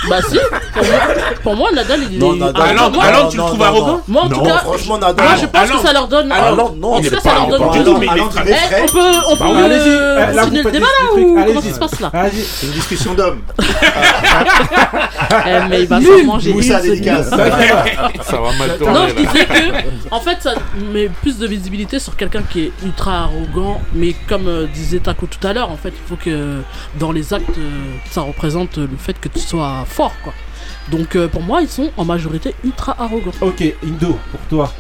Bah si, pour moi, pour moi Nadal il est. Non, Nadal, ah, tu le trouves arrogant Moi en tout cas, franchement, Nadal. Moi je pense que ça leur donne. non, en tout cas, ça leur donne. on peut, on peut continuer euh, le débat là ou comment ça se passe là C'est une discussion d'hommes. Eh, mais il va s'en manger. Ça va mal tourner. Non, je disais que, en fait, ça met plus de visibilité sur quelqu'un qui est ultra arrogant, mais comme euh, disait Taco tout à l'heure, en fait, il faut que dans les actes, euh, ça représente le fait que tu sois Fort quoi. Donc euh, pour moi, ils sont en majorité ultra arrogants. Ok, Indo, pour toi,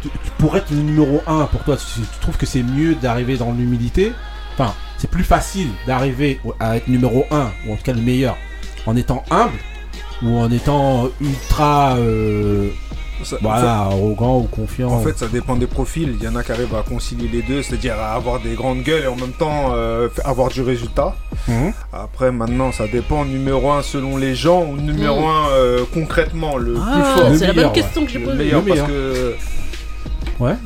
tu, pourrais être le numéro 1 pour toi. Tu, trouves que c'est mieux d'arriver dans l'humilité? Enfin, c'est plus facile d'arriver à être numéro 1, ou en tout cas le meilleur, en étant humble, ou en étant ultra euh, voilà, arrogant ou confiant. En fait, ça dépend des profils. Il y en a qui arrivent à concilier les deux, c'est-à-dire à avoir des grandes gueules et en même temps euh, avoir du résultat. Mhm. Après, maintenant, ça dépend numéro un selon les gens ou numéro mhm. un euh, concrètement le ah, plus fort. C'est la bonne question que j'ai posée.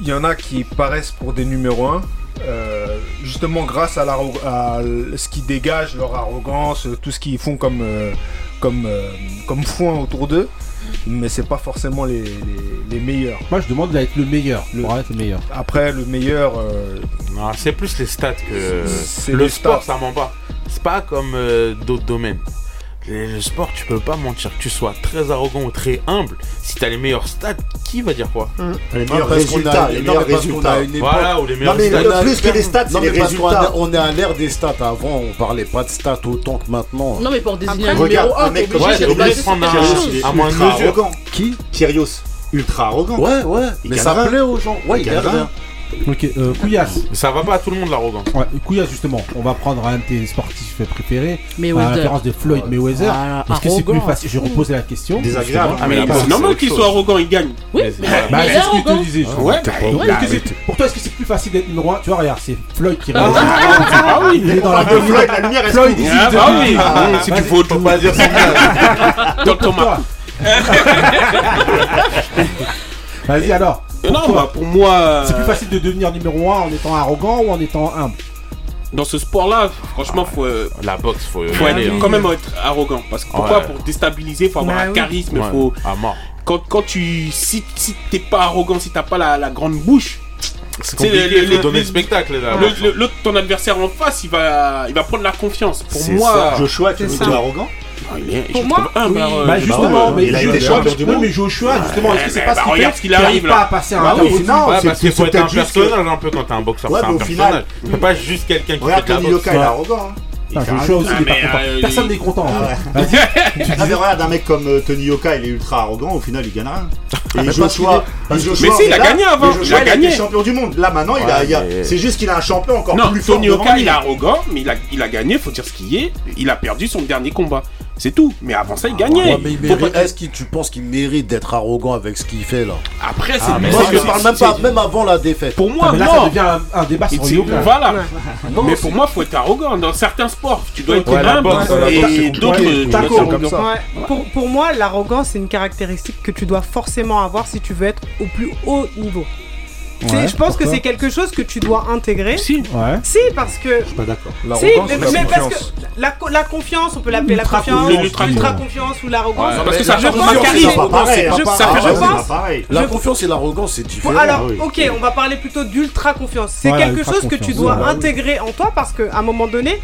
Il y en a qui paraissent pour des numéros un euh, justement grâce à, ce qui dégage leur arrogance, tout ce qu'ils font comme foin autour d'eux mais c'est pas forcément les, meilleurs. Moi, je demande d'être le meilleur. Après, le meilleur. Euh, c'est plus les stats que. Le sport, ça m'en. C'est pas comme euh, d'autres domaines. Le sport, tu peux pas mentir. Que tu sois très arrogant ou très humble, si t'as les meilleurs stats, qui va dire quoi. Hum. Ah, les meilleurs résultats. les meilleurs résultats. Voilà, ou les meilleurs non, mais. Plus que les stats, c'est les résultats. On est à l'ère des stats. Avant, on parlait pas de stats autant que maintenant. Non, mais pour désigner un numéro 1, t'es obligé de prendre un moins de mesure. Qui Kyrios. Ultra arrogant. Ouais, ouais. Mais ça plaît aux gens. Ouais, il est Ok, euh, Couillasse. Ça va pas à tout le monde l'arrogance. Ouais, Couillasse, justement, on va prendre un de tes sportifs préférés. À la de Floyd Mayweather. Ah, Parce que c'est plus facile Je repose la question. Désagréable. C'est normal qu'il soit arrogant, il gagne. Oui, mais bah, c'est ce que tu disais. Ouais, pour toi, est-ce que c'est plus facile d'être numéro 1 Tu vois, regarde, c'est Floyd qui reste. Ah, ah oui, il est dans la Floyd, la lumière est Floyd, Ah oui, si tu faut, faut pas dire son nom. Docteur Vas-y alors. Euh, non, bah, pour moi. Euh, c'est plus facile de devenir numéro 1 en étant arrogant ou en étant humble dans ce sport-là, franchement, faut, euh, la boxe, faut, faut hein. quand même être arrogant. Parce que pourquoi. Pour déstabiliser, faut avoir bah un charisme. Ouais. Faut... Ah, quand, quand tu. Si, si t'es pas arrogant, si t'as pas la, grande bouche, c'est compliqué, le, donner le spectacle là. L'autre, ton adversaire en face, il va, il va prendre la confiance. Pour moi, ça. Joshua, tu es arrogant? Ah, Pour moi, hein, euh, bah, bah, justement, mais, il a été champion du monde. Mais Joshua, justement, est-ce que c'est bah, pas ce qu'il fait qu'il arrive pas à passer un ah, non, parce qu'il faut être un personnage un peu quand t'es un boxeur, c'est un personnage. C'est pas juste quelqu'un qui fait de la il est arrogant. Hein. Ah, Personne il... n'est content. Ah tu disais... regarde, un mec comme euh, Tony Yoka, il est ultra arrogant, au final, il gagne rien. Et Joshua, mais si, il a gagné avant. Il a gagné. Il est champion du monde. Là, maintenant, il a, c'est juste qu'il a un champion encore non, plus Tony fort Yoka, il est arrogant, mais il a, il a gagné, faut dire ce qu'il est. Il a perdu son dernier combat. C'est tout. Mais avant ça, il ah gagnait. Est-ce que tu penses qu'il mérite d'être arrogant avec ce qu'il fait là? Après, c'est Ah, Moi, je parle même pas, même avant la défaite. Pour moi, mais là, ça devient un, débat sur C'est- Yoka. Voilà. mais pour moi, faut être arrogant. Dans certains sports, tu dois être Ouais, humble boxe, et d'autres, comme ça. Pour moi, l'arrogance, c'est une caractéristique que tu dois forcément avoir si tu veux être au plus haut niveau. Je pense que c'est quelque chose que tu dois intégrer. Si, ouais. Si, parce que. Je suis pas d'accord. Si, mais, parce que la, la confiance, on peut l'appeler la confiance, l'ultra confiance ou l'arrogance. Parce que ça, je pense que La confiance et l'arrogance, c'est différent. Alors, ah ok, on va parler plutôt d'ultra confiance. C'est quelque chose que tu dois intégrer en toi parce qu'à un moment donné,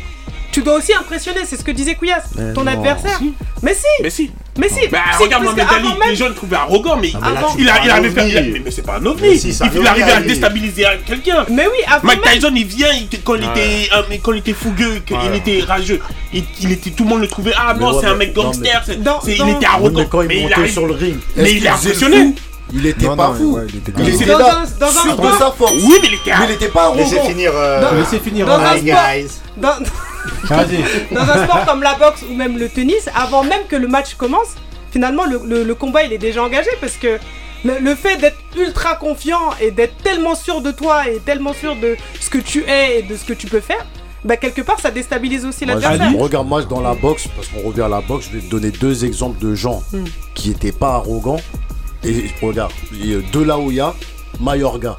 tu dois aussi impressionner, c'est ce que disait Couillasse, ton adversaire. Mais si Mais si mais si, bah, regarde Mohamed Ali, les gens le trouvaient arrogant, mais il, avait fait. Mais, c'est pas un ovni. il arrivait à déstabiliser quelqu'un. Mais oui, avant. Mike Tyson, il vient, quand, il était, quand il euh, était fougueux, qu'il était rageux, il, était, tout le monde le trouvait. Ah non, c'est un mec gangster, il était arrogant. Mais il est sur le ring. Mais il est impressionné. Il était non, pas non, fou. Ouais, il était, il était dans, là, un, dans un sport. sa force. Oui, mais il était, mais il était pas arrogant. Laissez finir. Euh... Dans, Laissez finir. Dans, un sport, dans, dans un sport comme la boxe ou même le tennis, avant même que le match commence, finalement le, le, combat il est déjà engagé parce que le, fait d'être ultra confiant et d'être tellement sûr de toi et tellement sûr de ce que tu es et de ce que tu peux faire, bah quelque part ça déstabilise aussi moi, l'adversaire. Regarde moi dans la boxe, parce qu'on revient à la boxe, je vais te donner deux exemples de gens hmm. qui n'étaient pas arrogants. Et regarde, de là où il y a Mayorga.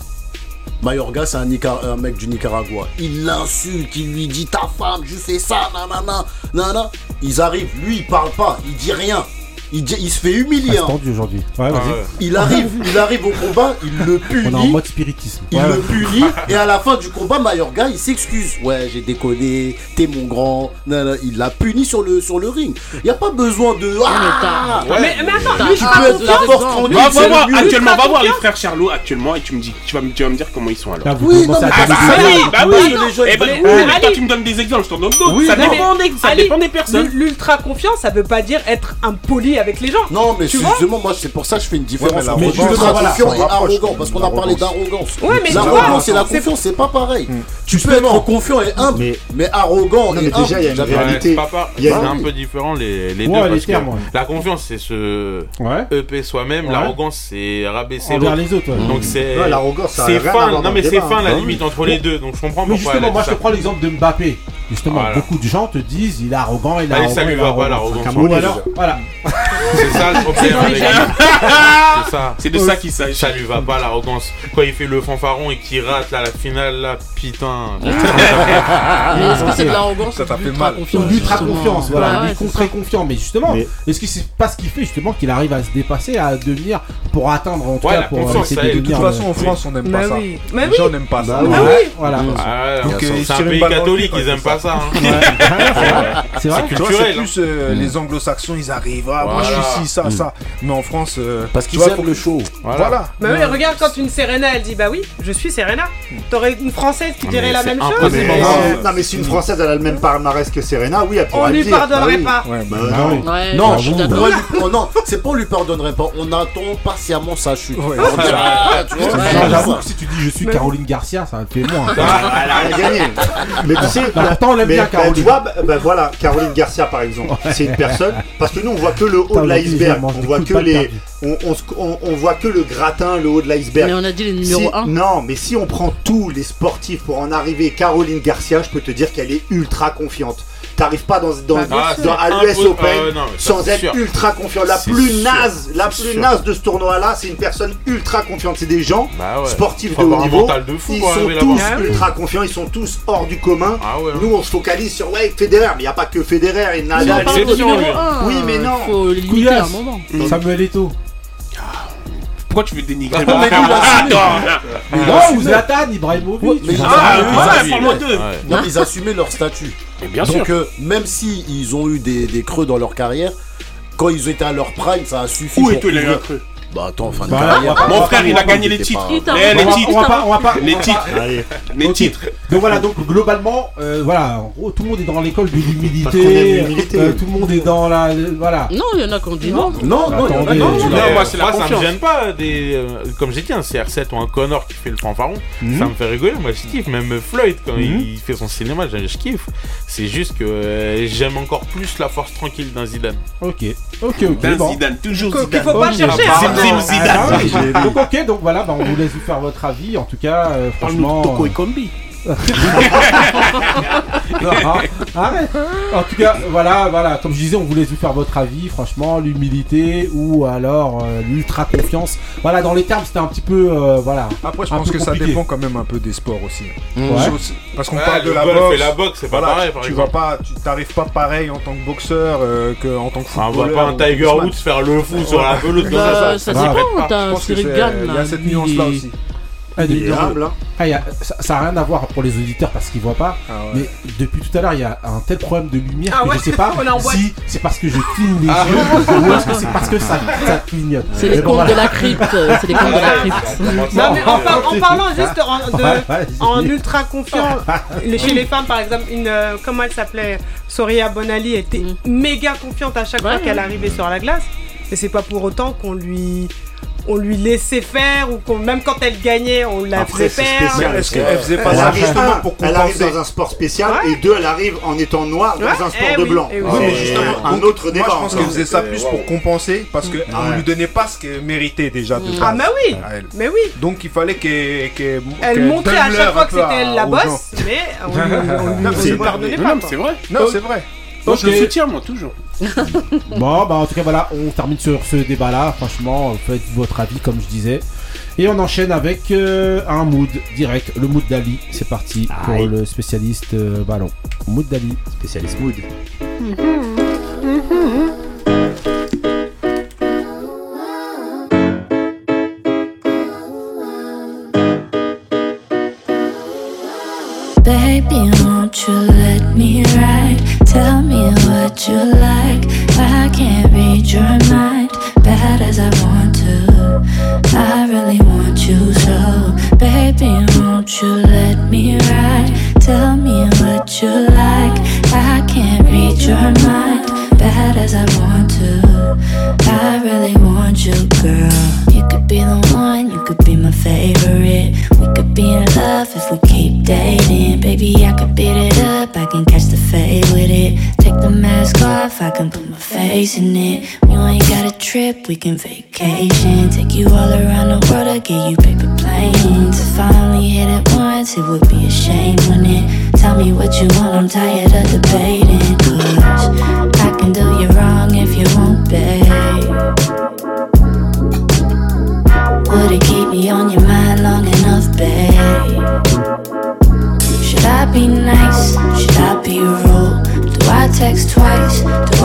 Mayorga, c'est un, mec du Nicaragua. Il l'insulte, il lui dit ta femme, je fais ça, nanana, nanana. Ils arrivent, lui, il parle pas, il dit rien. Il, se fait humilier. Aujourd'hui. Ah, il arrive, il arrive au combat, il le punit. On est en mode spiritisme. Il le punit et à la fin du combat, Mayorga il s'excuse. Ouais, j'ai déconné, t'es mon grand. Il l'a puni sur le sur le ring. Il y a pas besoin de. Ah, ah, ah mais, mais, attends, lui, peux Va, va voir actuellement, va voir les frères Charlot actuellement et tu me dis, tu vas me, tu vas me dire comment ils sont alors. oui, non, mais ah, bah, oui, bah oui. Eh ben, eh, toi tu me donnes des exemples, je t'en donne d'autres. Ça dépend des personnes. L'ultra confiance, ça veut pas dire être impoli les gens. Non, mais justement, moi, c'est pour ça que je fais une différence. Ouais, mais mais et arrogant, parce qu'on a parlé d'arrogance. Ouais, mais et la confiance, c'est pas pareil. Hmm. Tu peux être confiant et humble, mais arrogant. Non, mais déjà, il y a un peu différent les deux. La confiance, c'est se EP soi-même. L'arrogance, c'est rabaisser l'autre. Donc c'est. L'arrogance, c'est fin. Non, mais c'est hein. fin la bah limite entre les deux. Donc je comprends pourquoi. Justement, moi, je te prends l'exemple de Mbappé justement, voilà. beaucoup de gens te disent il est arrogant, il est bah, Allez, arrogant. ça lui va pas l'arrogance. Alors, voilà. C'est ça le problème avec C'est ça. C'est de ça qu'il s'agit. Ça lui va pas l'arrogance. Quand il fait le fanfaron et qu'il rate là, la finale, là, putain. Ah. est-ce que c'est de l'arrogance Ça t'a fait mal. Ultra confiance, voilà. Il est très confiant. Mais justement, est-ce que c'est pas ce qu'il fait justement qu'il arrive à se dépasser, à devenir pour atteindre en tout cas pour euh, de toute façon, en France, on n'aime bah pas ça. Bah les gens n'aiment pas ça. Ah Donc, euh, c'est un pays catholique, ils aiment pas ça. c'est vrai. C'est plus les anglo-saxons, ils arrivent. Ah, moi je suis ci, ça, mm. ça. Mais en France, euh, parce qu'ils aiment pour le show. Voilà. voilà. Bah oui, regarde quand une Serena, elle dit bah oui, je suis Serena. T'aurais une française qui dirait la même chose. Hein. Non, mais si une française, elle a le même palmarès que Serena, oui, elle pourrait On lui pardonnerait pas. Non, bah oh, non, c'est pas on lui pardonnerait pas. On attend patiemment sa chute. Ah, ah, j'avoue que si tu dis je suis Caroline Garcia, ça un peu moins. Ah, elle a gagné. Mais tu sais, on l'aime bien, ben, Caroline. tu vois, ben, ben, voilà, Caroline Garcia, par exemple, c'est une personne. Parce que nous, on voit que le haut de l'iceberg. On voit que les. On, voit que le gratin, le haut de l'iceberg. Mais on a dit les numéros 1. Non, mais si on prend tous les sportifs pour en arriver, Caroline Garcia, je peux te dire qu'elle est ultra confiante t'arrives pas dans, dans, à l'US Open sans être ultra confiant. La plus naze, de ce tournoi-là, c'est une personne ultra confiante. C'est des gens sportifs de haut niveau. Ils sont tous ultra confiants, ils sont tous hors du commun. Nous, on se focalise sur ouais, mais il n'y a pas que Federer et Nadal. Oui, mais non. Mm. Samuel Eto'o. Pourquoi tu veux dénigrer? Mon Non, Zlatan, Ibrahimovic. Ils assumaient leur statut. Et bien Donc, sûr. euh, même si ils ont eu des, des creux dans leur carrière, quand ils étaient à leur prime, ça a suffi. Où pour eu couvrir- Bah attends, fin de Bah, carrière. pas- Mon frère, pas- il a gagné les titres. pas- On va- les titres. on va pas- on va pas- Les titres. Les titres. Donc voilà, donc globalement, euh, voilà, en gros, tout le monde est dans l'école de l'humilité. euh, tout le monde est dans la, voilà. Non, il y en a qui ont dit non. Non, non, il Non, qui- non, mais moi, c'est la moi, ça me gêne pas. Des, euh, comme j'ai dit, un CR7 ou un Connor qui fait le fanfaron, Mhm. ça me fait rigoler. Moi, je kiffe. Même Floyd, quand Mhm. il fait son cinéma, je, je kiffe. C'est juste que euh, j'aime encore plus la force tranquille d'un Zidane. Ok, ok, ok. Bon. Zidane, toujours Qu'il Zidane. faut pas chercher. Ah. Zim, Ah, Zidane. ah. Donc ok, donc voilà, bah, on vous laisse vous faire votre avis. En tout cas, euh, franchement. Toko et Kombi. Non, arrête. En tout cas, voilà, voilà. Comme je disais, on vous laisse vous faire votre avis. Franchement, l'humilité ou alors euh, l'ultra confiance. Voilà, dans les termes, c'était un petit peu, euh, voilà. Après, je un pense peu que ça dépend quand même un peu des sports aussi. Ouais. Chose- Parce qu'on Ouais, parle de la boxe. et la boxe, c'est pas Voilà, pareil, par tu exemple. vas pas, tu t'arrives pas pareil en tant que boxeur euh, que en tant que Ah, on voit footballeur. pas un Tiger. Woods faire le fou sur la pelouse comme Bah, ça. ça va, dépend, arrête pas. t'as Je pense que Cyril Ah, Il est hein. Ah, il y a- ça, ça a rien à voir pour les auditeurs parce qu'ils voient pas. Ah ouais. Mais depuis tout à l'heure, il y a un tel problème de lumière Ah que ouais, je sais pas si c'est parce que je cligne les Ah. yeux ou est-ce que c'est parce que ça, ça clignote. C'est les contes de la crypte. C'est les contes de la crypte. Non, mais en, par- en parlant juste en, de- ultra confiant, chez les femmes par exemple, une, euh, comment elle s'appelait Soria Bonali était méga confiante à chaque fois qu'elle ouais. arrivait sur la glace. Et c'est pas pour autant qu'on lui, on lui laissait faire ou qu'on même quand elle gagnait, on la Après, faisait c'est faire. spécial. Mais parce est-ce que qu'elle faisait pas elle ça arrive, justement un, pour elle arrive compenser dans un sport spécial Ouais. et deux, elle arrive en étant noire dans Ouais, un sport eh de oui, blanc. eh oui. Mais justement, un autre débat. Moi, je pense qu'elle faisait ça plus pour compenser parce qu'on Ouais. lui donnait pas ce qu'elle méritait déjà de Ah mais oui, mais oui. Donc il fallait qu'elle qu'elle Elle montrait à chaque fois que c'était elle la bosse, mais on lui, Non, pardonnait Non, pas. quoi. c'est vrai. Non, c'est vrai. Moi, je le soutiens, moi, toujours. Bon, bah en tout cas, voilà, on termine sur ce débat-là. Franchement, faites votre avis, comme je disais. Et on enchaîne avec euh, un mood direct, le mood d'Ali. C'est parti pour le spécialiste euh, ballon. Mood d'Ali. Spécialiste mood. Baby, won't you let me ride? Tell me what you like. In it. You ain't got a trip, we can vacation. Take you all around the world, I'll get you paper planes. If I only hit it once, it would be a shame, wouldn't it? Tell me what you want, I'm tired of debating. Cause I can do you wrong if you won't, babe. Would it keep me on your mind long enough, babe? Should I be nice? Should I be rude? Do I text twice? Do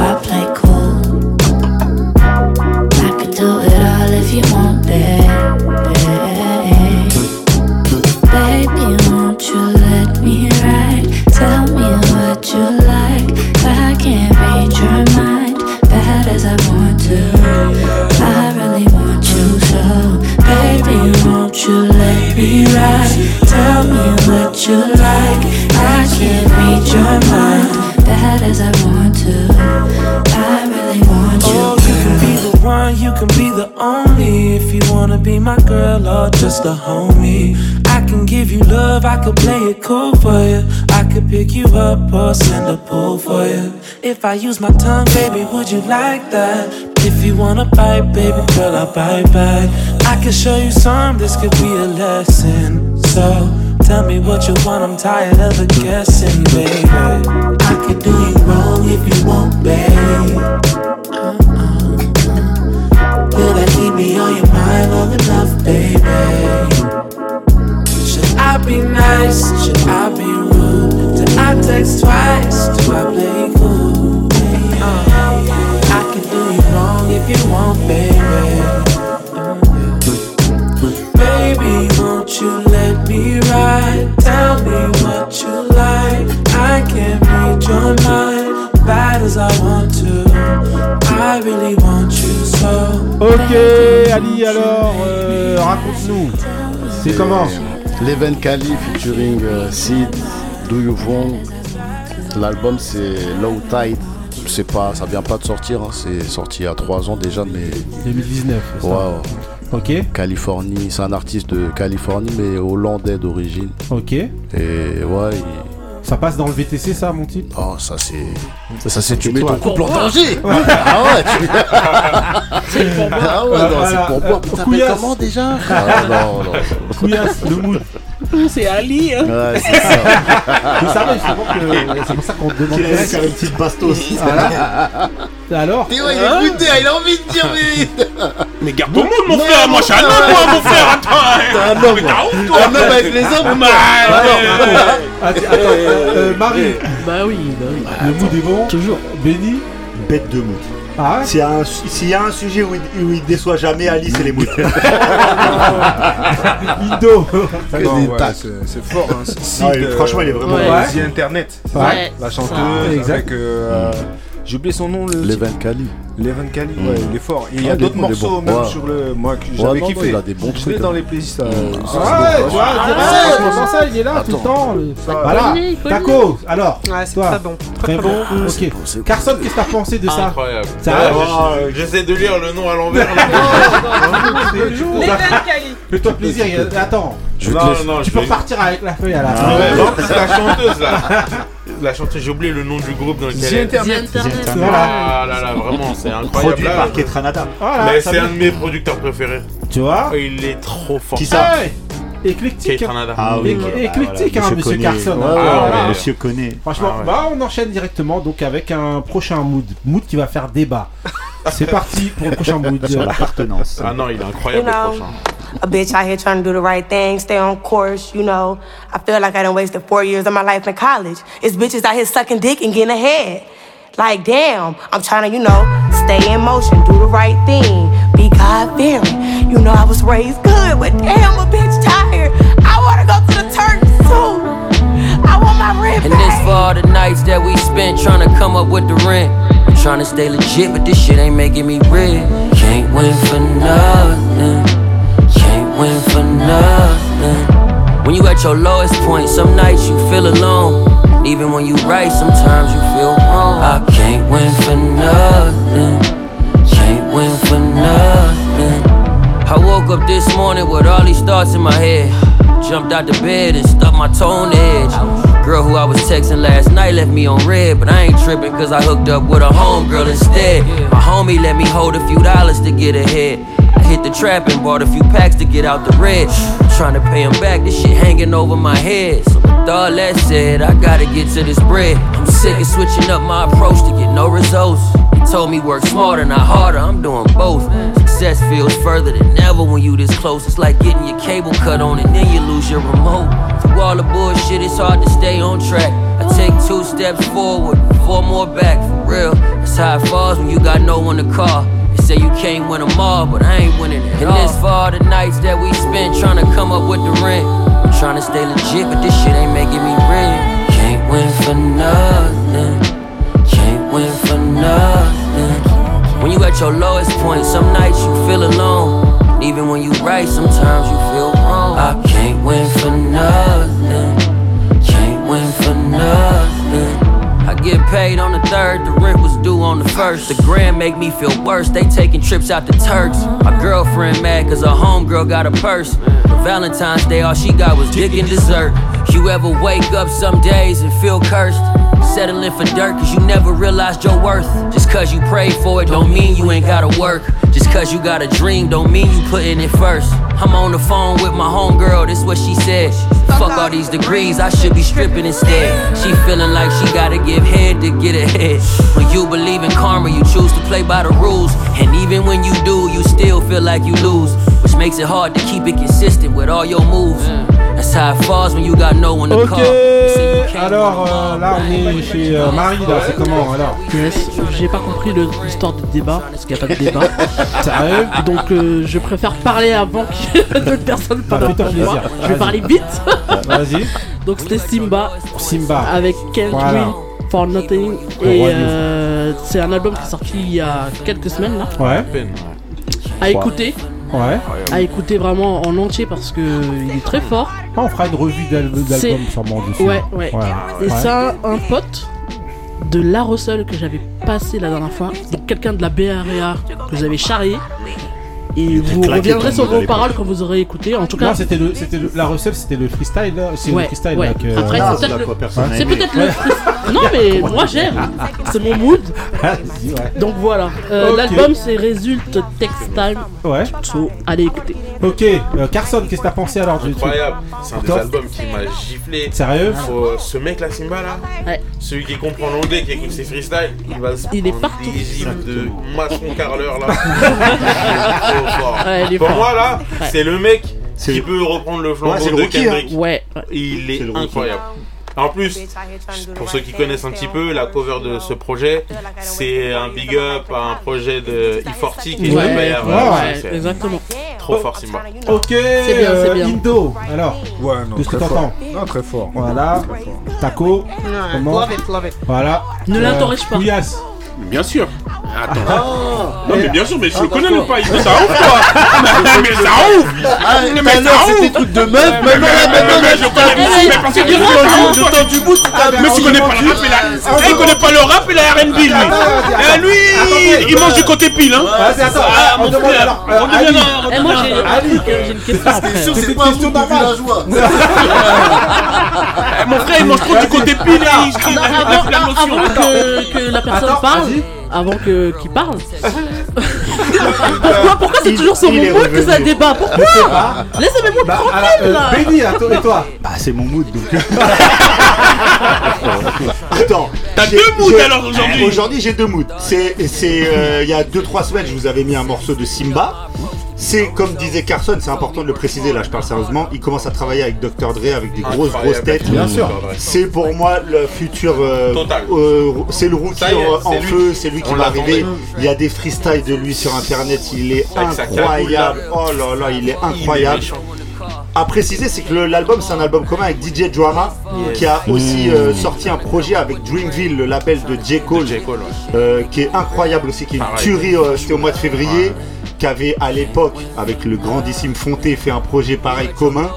you like. I can't read your mind, bad as I want to. I really want you. Oh, you can be the one, you can be the only. If you wanna be my girl or just a homie, I can give you love, I could play it cool for you. I could pick you up or send a pull for you. If I use my tongue, baby, would you like that? If you wanna bite, baby girl, I'll bite back. I can show you some, this could be a lesson. So tell me what you want, I'm tired of the guessing, baby. I could do you wrong if you won't, babe. Will that keep me on your mind long enough, baby? Should I be nice? Should I be rude? Did I text twice? Do I play cool? Uh, I can do you wrong if you want, baby. Me what you like. I can't read your mind, bad as I want to. I really want you so. Ok, Kali, alors, euh, raconte-nous. C'est comment Leven Kali featuring euh, Sid, Do You Wrong. L'album c'est Low Tide. C'est pas, ça vient pas de sortir, hein, c'est sorti il y a 3 ans déjà, mais. 2019. c'est Ouais, ça ouais. Ok. Californie, c'est un artiste de Californie, mais hollandais d'origine. Ok. Et ouais, il- Ça passe dans le VTC, ça, mon type Oh, ça c'est. Ça, c'est tu mets ton couple en danger. Ah ouais, tu... C'est pour moi. Ah ouais, non, Voilà. c'est pour moi. T'appelles Couillasse. comment déjà Ah, Non, non. Couillasse, le mood. C'est Ali. Hein. Ouais, c'est ça. Mais ça va, justement, que- c'est pour ça qu'on te demande. Faire une petite bastos. Voilà. Alors Théo, il est buté, il a envie de dire, mais. Mais garde ton monde, mon Non, frère. Moi, je suis un homme, moi, mon frère. Attends. T'es un homme. Mais t'as honte, toi. Un homme avec les hommes. Bah, attends, Marie, Bah oui, bah oui. le mood est bon Toujours. Béni Bête de mood. Ah ouais S'il y, a un- s'il y a un sujet où il, où il déçoit jamais Ali, c'est les non, ouais, c'est fort. Hein. Ah, franchement, il est vraiment euh, Ouais. The Internet. Ouais. La chanteuse avec. euh, J'ai oublié son nom. Le Leven Kali. Leven Kali, Mm. ouais, il est fort. Et il y Ah, a est d'autres morceaux bon. même Ouais. sur le. Moi, que Ouais, j'avais kiffé. il a des bons Je trucs, dans hein. les playlists. euh, Ah ça, ouais, c'est tu vois, comment ça, il est là tout le temps. le- Voilà. Taco, alors, Ouais, c'est très bon. très bon, ok. Carson, qu'est-ce que t'as pensé de ça Incroyable. Je- J'essaie de lire le nom à l'envers. C'est belles Kali. Fais-toi plaisir, attends, Je Non, non, tu je peux repartir avec la feuille à la Ah fin. ouais, non, c'est la chanteuse là. La chanteuse, j'ai oublié le nom du groupe dans lequel The elle est. Internet. The Internet. Voilà. Ah là là, vraiment, c'est incroyable. Produit là. par Ketranada. Voilà, Mais c'est un de mes producteurs préférés. Tu vois Il est trop fort. Qui ça Ouais, Éclectique. Kate hein. Ah oui, voilà, éclectique, voilà, hein, monsieur. Carson. Ouais, ouais, Ah. Monsieur connaît. Franchement, Ah ouais. bah on enchaîne directement donc avec un prochain mood, mood qui va faire débat. C'est parti pour le prochain mood. Sur l'appartenance. Ah non, il est incroyable le prochain. A bitch out here trying to do the right thing, stay on course, you know. I feel like I done wasted four years of my life in college. It's bitches out here sucking dick and getting ahead. Like, damn, I'm trying to, you know, stay in motion, do the right thing, be God fearing. You know, I was raised good, but damn, a bitch tired. I wanna go to the Turks too. I want my rent And this for all the nights that we spent trying to come up with the rent. I'm trying to stay legit, but this shit ain't making me rich. Can't win for nothing. Win for nothing. When you at your lowest point, some nights you feel alone. Even when you right, sometimes you feel wrong. I can't win for nothing. Can't win for nothing. I woke up this morning with all these thoughts in my head. Jumped out the bed and stuck my on the edge. Girl who I was texting last night left me on red, but I ain't tripping cause I hooked up with a homegirl instead. My homie let me hold a few dollars to get ahead. I hit the trap and bought a few packs to get out the red. Trying to pay him back, this shit hanging over my head. So with all that said, I gotta get to this bread. I'm sick of switching up my approach to get no results. He told me work smarter, not harder, I'm doing both. Success feels further than ever when you this close. It's like getting your cable cut on and then you lose your remote. Through all the bullshit, it's hard to stay on track. I take two steps forward, four more back, for real. That's how it falls when you got no one to call. They say you can't win them all, but I ain't winning it. And this for all the nights that we spent trying to come up with the rent. I'm trying to stay legit, but this shit ain't making me rich. Can't win for nothing. Can't win for nothing. When you at your lowest point, some nights you feel alone. Even when you right, sometimes you feel wrong. I can't win for nothing. Can't win for nothing. I get paid on the third, the rent was due on the first. The grand make me feel worse, they taking trips out to Turks. My girlfriend mad cause her homegirl got a purse. For Valentine's Day, all she got was dick and dessert. You ever wake up some days and feel cursed? Settling for dirt cause you never realized your worth. Just cause you prayed for it don't mean you ain't gotta work. Just cause you got a dream don't mean you putting it first. I'm on the phone with my homegirl, this what she said. Fuck all these degrees, I should be stripping instead. She feeling like she gotta give head to get ahead. When you believe in karma, you choose to play by the rules. And even when you do, you still feel like you lose. Which makes it hard to keep it consistent with all your moves. That's how it falls when you got no one to Ok, alors euh, là on est chez euh, Marie, là c'est comment alors? Yes, j'ai pas compris le- l'histoire du débat, parce qu'il n'y a pas de débat. Sérieux Donc euh, je préfère parler avant que d'autres personnes parlent moi. Je vais parler vite. Vas-y. Donc c'était Simba. Simba. Avec Can't Voilà. For Nothing. Et euh, c'est un album qui est sorti il y a quelques semaines là. Ouais. À écouter. Ouais. à écouter vraiment en entier parce que il est très fort. Ah, on fera une revue d'album sûrement dessus. Ouais, ouais. Et Ouais. c'est un, un pote de La Russell que j'avais passé la dernière fois. Donc quelqu'un de la BRA que avez charrié. Et vous reviendrez sur vos paroles quand vous aurez écouté. En tout cas, Non, c'était la recette, c'était le freestyle. là. C'est Ouais, le freestyle ouais. là, que. Après, c'est peut-être le-. Non, mais moi j'aime. C'est mon mood. Donc voilà. Euh. L'album c'est Result Text Time. Ouais. So, allez écouter. Ok, euh, Carson, qu'est-ce que t'as pensé alors du Incroyable, c'est un des albums qui m'a giflé. Sérieux Faut- Ce mec là, Simba là, Ouais. celui qui comprend l'anglais, qui écoute ses freestyles, il va se Il est prendre partout. des de maçon carleur là. Trop fort. Ouais, il est Pour fort. moi là, Ouais. c'est le mec qui peut reprendre le flambeau Ouais, c'est le de rookie, Kendrick. hein. Ouais. Il est, C'est le rookie. incroyable. En plus, pour ceux qui connaissent un petit peu, la cover de ce projet, c'est un big up à un projet de E40 qui est Ouais, de Bayer. ouais, ouais, c'est exactement. Trop fort, Simba. Ok, C'est euh, c'est bien. Indo, alors Ouais, non, Qu'est-ce que très t'entends fort. Non, très fort. Voilà, Taco, Ouais, comment love it, love it. Voilà. Ne l'interroge pas. Couillasse. Bien sûr. Attends. Ah. non, mais bien sûr, mais je Ah, le connais le pas. Mais ça ouf, quoi. mais ça ouf. Ah, mais ça c'était ouf. trucs de meuf, Mais- maintenant, je connais mais parce que le temps du bout, Mais tu connais pas le rap et la. Il connaît pas le rap et la RB, lui. Eh, lui, il mange du côté pile, hein. Vas-y, attends, Ah, on mon demande frère. alors. Euh, Eh, moi j'ai une question. C'est pas un question bout de villageois. Eh, Mon frère, il mange trop du côté pile. avant, que, la personne parle. Avant que qu'il parle. pourquoi pourquoi c'est toujours sur mon mood que ça débat Pourquoi Laissez-moi mood Bah, tranquille euh, là. Benny, à toi- et toi Bah, c'est mon mood donc. Attends. T'as deux moods, alors, aujourd'hui. Aujourd'hui, j'ai deux moods. C'est, c'est, euh, il y a 2-3 semaines, je vous avais mis un morceau de Simba. C'est comme disait Carson, c'est important de le préciser, là je parle sérieusement, il commence à travailler avec Dr. Dre avec des grosses Incroyable. grosses têtes. Bien sûr. C'est pour moi le futur. euh, Total. euh, c'est le rookie est, en, feu, c'est lui qui va arriver. Il y a des freestyles de lui sur internet, il est incroyable. Oh là là, il est incroyable. À préciser, c'est que l'album c'est un album commun avec DJ Drama qui a aussi euh, sorti un projet avec Dreamville, le label de J. Cole, J. Cole, ouais. euh, qui est incroyable aussi, qui est une tuerie. euh, C'était au mois de février, qui avait à l'époque, avec le grandissime Fonté, fait un projet pareil commun.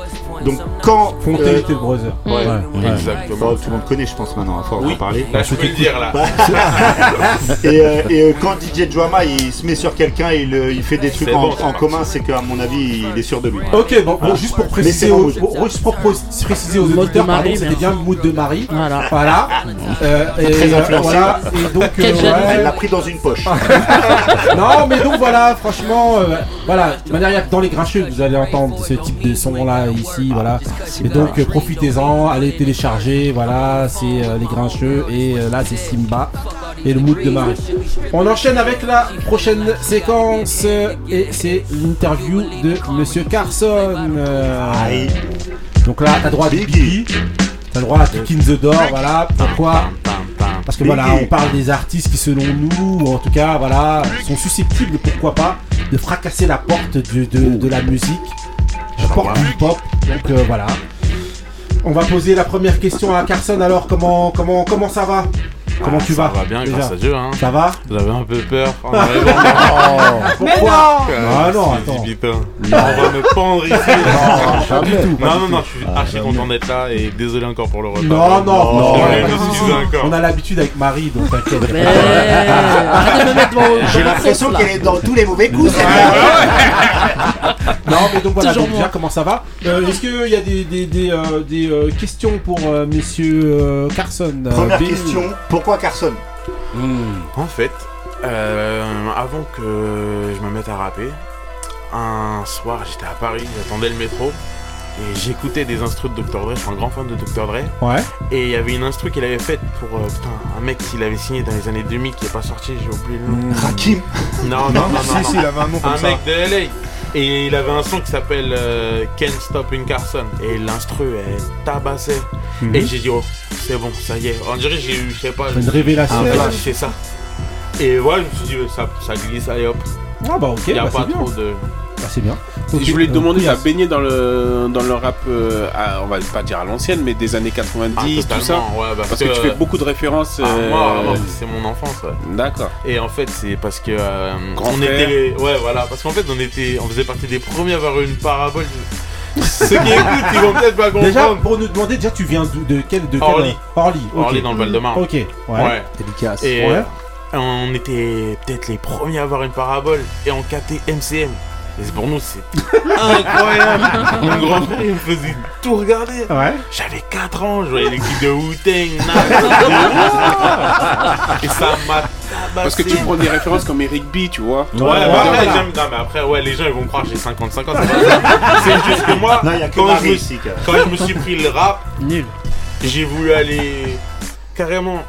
Donc quand Fonté euh, était le brother. Ouais, ouais. Exactement. Bon, tout le monde connaît, je pense maintenant, à force Oui, d'en parler. là je peux le dire là. et euh, et, euh, quand DJ Drama il se met sur quelqu'un et il, il fait des trucs en, bon, commun, c'est qu'à mon avis il est sûr de lui. Ok, bon, bon, juste pour préciser, aux, pour- juste pour préciser aux auditeurs, c'était bien le mood de Marie. Voilà. Voilà. Euh, et, Très euh, influencé. voilà. Et donc, euh. Elle l'a pris dans une poche. non, mais donc voilà, franchement, euh, voilà, de manière, il y a que dans les grincheux que vous allez entendre ce type de son là ici, voilà. Et donc euh, profitez-en, allez télécharger, voilà, c'est euh, les grincheux et euh, là c'est Simba et le mood de Marie. On enchaîne avec la prochaine séquence et c'est l'interview de Monsieur Carson. euh, donc là, t'as droit à Biggie, t'as droit à Kick in the Door, voilà. Pourquoi Parce que voilà, on parle des artistes qui, selon nous, ou en tout cas, voilà, sont susceptibles, pourquoi pas, de fracasser la porte de, de, de la musique, Donc euh, voilà. On va poser la première question à Carson. Alors, comment ça va? Comment tu ça vas va bien déjà grâce à Dieu. Hein. Ça va J'avais un peu peur en arrivant. Pourquoi Mais non Ah non, attends. on va me pendre ici. Non, pas du tout, pas Non, non, non, je suis archi content d'être là et désolé encore pour le retard. Non, non, non, encore. On a l'habitude avec Marie, donc t'inquiète. Mais arrêtez de me mettre dans J'ai l'impression qu'elle est dans tous les mauvais coups. Non, mais donc voilà, déjà comment ça va Euh, Est-ce qu'il y a des, des, des, euh, des, euh, questions pour euh, messieurs euh, Carson Première question, pourquoi Carson En fait, euh, avant que je me mette à rapper, un soir j'étais à Paris, j'attendais le métro et j'écoutais des instrus de Dr. Dre. Je suis un grand fan de Dr. Dre. Ouais. Et il y avait une instru qu'il avait faite pour euh, putain, un mec qu'il avait signé dans les années 2000 qui est pas sorti, j'ai oublié le nom. Rakim Non, non, non, non. Si, non. si, il avait un nom comme un ça. mec de LA. Et il avait un son qui s'appelle euh, Can't Stop une Carson. Et l'instru, elle tabassait. Mhm. Et j'ai dit, oh, c'est bon, ça y est. On dirait j'ai eu, je sais pas. Une révélation. Un flash, c'est ça. Et voilà, je me suis dit, ça, ça glisse, allez hop. Ah bah ok, Il n'y a bah, pas c'est bien. trop de. Ah, c'est bien. Je voulais te euh, demander, à baigner dans le, dans le rap, euh, à- on va pas dire à l'ancienne, mais des années 90, Ah, tout ça. ouais, bah, parce que, que- tu fais beaucoup de références. Ah, euh, moi, moi, c'est mon enfance, ouais. D'accord. Et en fait, c'est parce que euh, Grand on frère. était, ouais, voilà, parce qu'en fait, on était, on faisait partie des premiers à avoir une parabole. Ceux qui écoutent, ils vont peut-être pas comprendre. Déjà, pour nous demander, déjà, tu viens d'où- de quel. De quel Orly. Orly. dans le Val-de-Marne. Ok, ouais. Ouais. Et Ouais. on était peut-être les premiers à avoir une parabole et en KT MCM. Et c'est pour nous, c'est incroyable. Mon grand frère, il me faisait tout regarder. Ouais. J'avais 4 ans, je voyais l'équipe de Wu-Tang. et ça m'a tabassé. Parce que tu prends des références comme Eric B, tu vois. Ouais, ouais, ouais, j'aime- non, mais après, ouais, les gens ils vont croire que j'ai 50-50. c'est pas ça. C'est juste que moi, Non, que quand, je me, ici, quand je me suis pris le rap, Nul. j'ai voulu aller carrément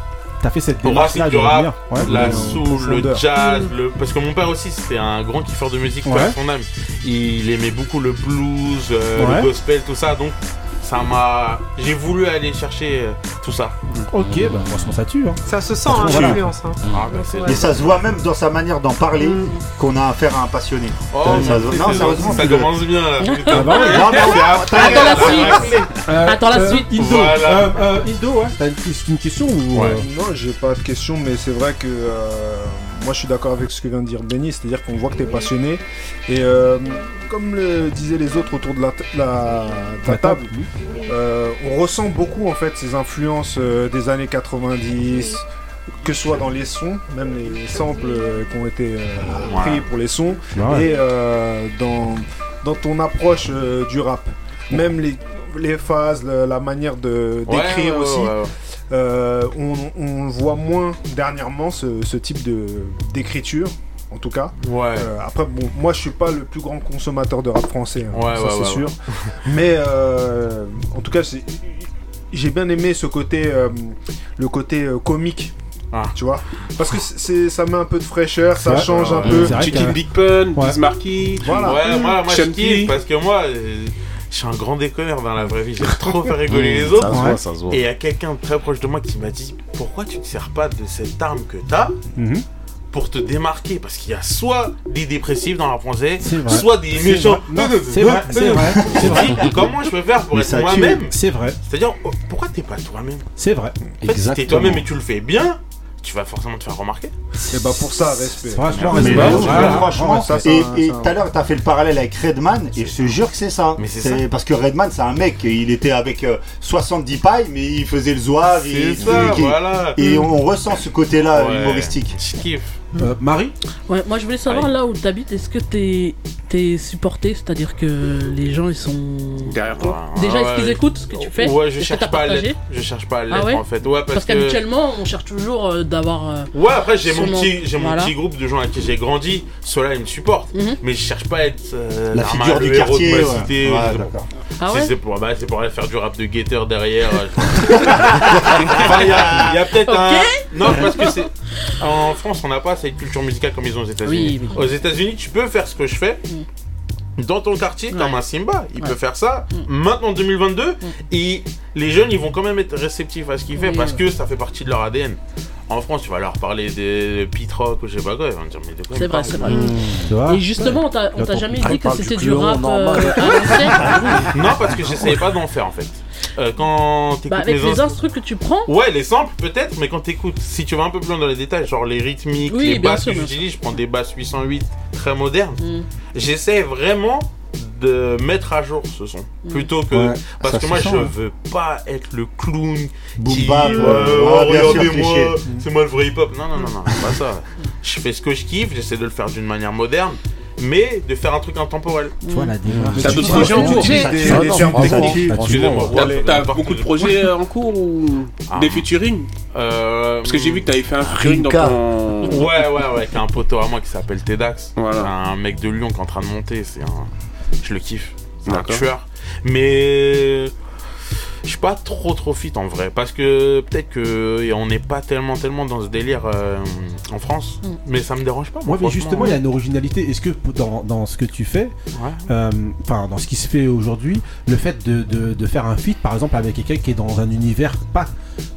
T'as fait cette racine du de rap. Ouais. la soul, le jazz, le... parce que mon père aussi c'était un grand kiffeur de musique Ouais. ouais. son âme. Il aimait beaucoup le blues, euh, Ouais. le gospel, tout ça, donc ça m'a, j'ai voulu aller chercher euh, tout ça. Ok, bah franchement ça tue. Hein. Ça se sent, hein, l'influence. Hein. Ah, bah, Et ça se voit même dans sa manière d'en parler Mm. qu'on a affaire à un passionné. Oh, ça, merci, non, sérieusement, ça commence bien là. Ah bah. Non, Attends la suite. Euh, Attends la euh, suite. Indo, Voilà. euh, Indo, ouais. T'as une, une question ou Ouais. Non, j'ai pas de question, mais c'est vrai que euh, moi je suis d'accord avec ce que vient de dire Benny, c'est-à-dire qu'on voit que tu es passionné. Et euh, comme le disaient les autres autour de la, t- la- de la table, euh, on ressent beaucoup en fait ces influences euh, des années 90, que ce soit dans les sons, même les samples euh, qui ont été euh, pris pour les sons, Ouais. et euh, dans, dans ton approche euh, du rap. Même les, les phases, la, la manière de d'écrire ouais, ouais, aussi. ouais, ouais. Euh, on, on voit moins dernièrement ce, ce type de d'écriture, en tout cas. Ouais. Euh, après, bon, moi je suis pas le plus grand consommateur de rap français, hein, Ouais, ça ouais, c'est ouais, sûr. ouais. Mais euh, en tout cas, j'ai bien aimé ce côté, euh, le côté euh, comique. Ah. Tu vois Parce que c'est, ça met un peu de fraîcheur, ça change un peu. Chicken Big Pun. Bismarcky. Voilà. Ouais, moi, moi je Shanti. kiffe parce que moi, euh, je suis un grand déconneur dans la vraie vie. J'aime trop faire rigoler les autres. Ça se voit, ça se voit. Et il y a quelqu'un de très proche de moi qui m'a dit Pourquoi tu ne sers pas de cette arme que t'as Mhm. pour te démarquer? Parce qu'il y a soit des dépressifs dans la français, C'est vrai. soit des C'est méchants. vrai. Non, c'est vrai, c'est vrai, c'est vrai. Dis, Comment je peux faire pour Mais être ça tue. moi-même? C'est vrai, C'est-à-dire, oh, pourquoi t'es pas toi-même? C'est vrai. En fait, si t'es toi-même et tu le fais bien, tu vas forcément te faire remarquer. Et bah pour ça, respect. Franchement, Mais respect. Voilà. franchement, ça, c'est et tout à l'heure, tu as fait le parallèle avec Redman, et je te jure que c'est ça. Mais c'est ça. Parce que Redman, c'est un mec, il était avec euh, 70 pailles, mais il faisait le zouave. Et, ça, et- voilà. et on, on ressent ce côté-là Ouais. humoristique. Je kiffe. Euh, Marie? Ouais, moi je voulais savoir Allez. là où t'habites, est-ce que t'es supporté, c'est-à-dire que les gens ils sont. Derrière toi. Déjà, Ah est-ce qu'ils écoutent ce que tu fais? Ouais, je Est-ce que cherche t'as pas à partagé? l'être. Je cherche pas à Ah l'être ouais? en fait. Ouais, parce, Parce que. qu'habituellement on cherche toujours euh, d'avoir. euh, Ouais, après j'ai mon petit, j'ai mon Voilà. petit groupe de gens avec qui j'ai grandi. Ceux-là, ils me supportent. Mhm. Mais je cherche pas à être euh, La l'arma, figure le du héros quartier, de ma ouais. cité. Ouais, d'accord. Ah Si c'est pour, bah, c'est pour aller faire du rap de guetteur derrière. euh, enfin, il y a, il y a peut-être un. Non, parce que c'est. En France, on n'a pas cette culture musicale comme ils ont aux États-Unis. Oui, oui. Aux États-Unis, tu peux faire ce que je fais. Dans ton quartier, comme Ouais. un Simba, il Ouais. peut faire ça. Maintenant, en 2022, et les jeunes, ils vont quand même être réceptifs à ce qu'il fait Oui, parce ouais. que ça fait partie de leur ADN. En France, tu vas leur parler de Pete Rock ou je sais pas quoi, ils vont te dire, mais de quoi C'est vrai, c'est vrai. Et justement, on t'a on t'a Attends, jamais dit que c'était du du rap euh, à Non, parce que j'essayais pas d'en faire en fait. Euh, quand t'écoutes Bah, avec les instru- instrus que tu prends, Ouais, les samples peut-être, mais quand t'écoutes, si tu vas un peu plus loin dans les détails, genre les rythmiques, Oui, les basses sûr, que j'utilise, je prends des basses 808 très modernes. Mm. J'essaie vraiment de mettre à jour ce son plutôt que Ouais, parce que moi sent, je ouais. veux pas être le clown Boom qui bap, euh, ouais. oh, regardez-moi c'est moi le vrai hip hop non non non non c'est pas ça je fais ce que je kiffe j'essaie de le faire d'une manière moderne mais de faire un truc intemporel Tu vois la démarche. T'as Tu d'autres projets en cours T'as beaucoup de projets euh, en cours ou Ah. des featuring? Euh, Parce que j'ai vu que t'avais fait un featuring dans ton. Ouais, ouais, ouais, qui a un poteau à moi qui s'appelle Tedax. Un mec de Lyon qui est en train de monter. C'est un. Je le kiffe. C'est un tueur. Mais. Je suis pas trop trop fit en vrai. Parce que peut-être que on n'est pas tellement tellement dans ce délire euh, en France. Mm. Mais ça me dérange pas. Ouais, moi, mais justement, il y a une originalité. Est-ce que dans, dans ce que tu fais, Ouais. euh, enfin, dans ce qui se fait aujourd'hui, le fait de, de, de faire un feat, par exemple, avec quelqu'un qui est dans un univers pas.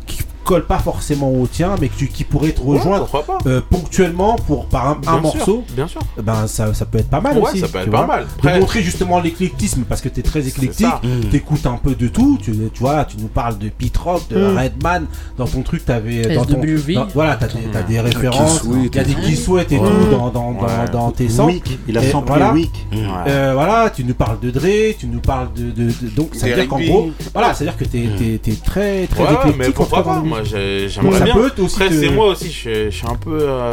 qui- colle pas forcément au tien, mais que tu- qui pourrait te rejoindre euh, ponctuellement pour par un, un Bien sûr, morceau, bien sûr. eh ben ça, ça peut être pas mal Ouais, aussi. ça peut tu être pas mal. De montrer justement l'éclectisme parce que tu es très éclectique. Mm. t'écoutes un peu de tout, tu, tu vois, tu nous parles de Pete Rock, de Mm. Redman, dans ton truc t'avais dans ton dans- voilà, t'as des, références, il y a des et tout. qui souhaitent et Ouais. tout dans, dans, dans, Ouais. dans tes sons. Il a Et samplé voilà. Weak. Ouais. Euh, voilà, tu nous parles de Dre, tu nous parles de, de, de- donc ça veut dire qu'en gros, voilà, c'est à dire que t'es t'es t'es très très éclectique. Moi, j'aimerais bien. peut aussi Après, te- c'est moi aussi, je suis- je suis un peu. euh,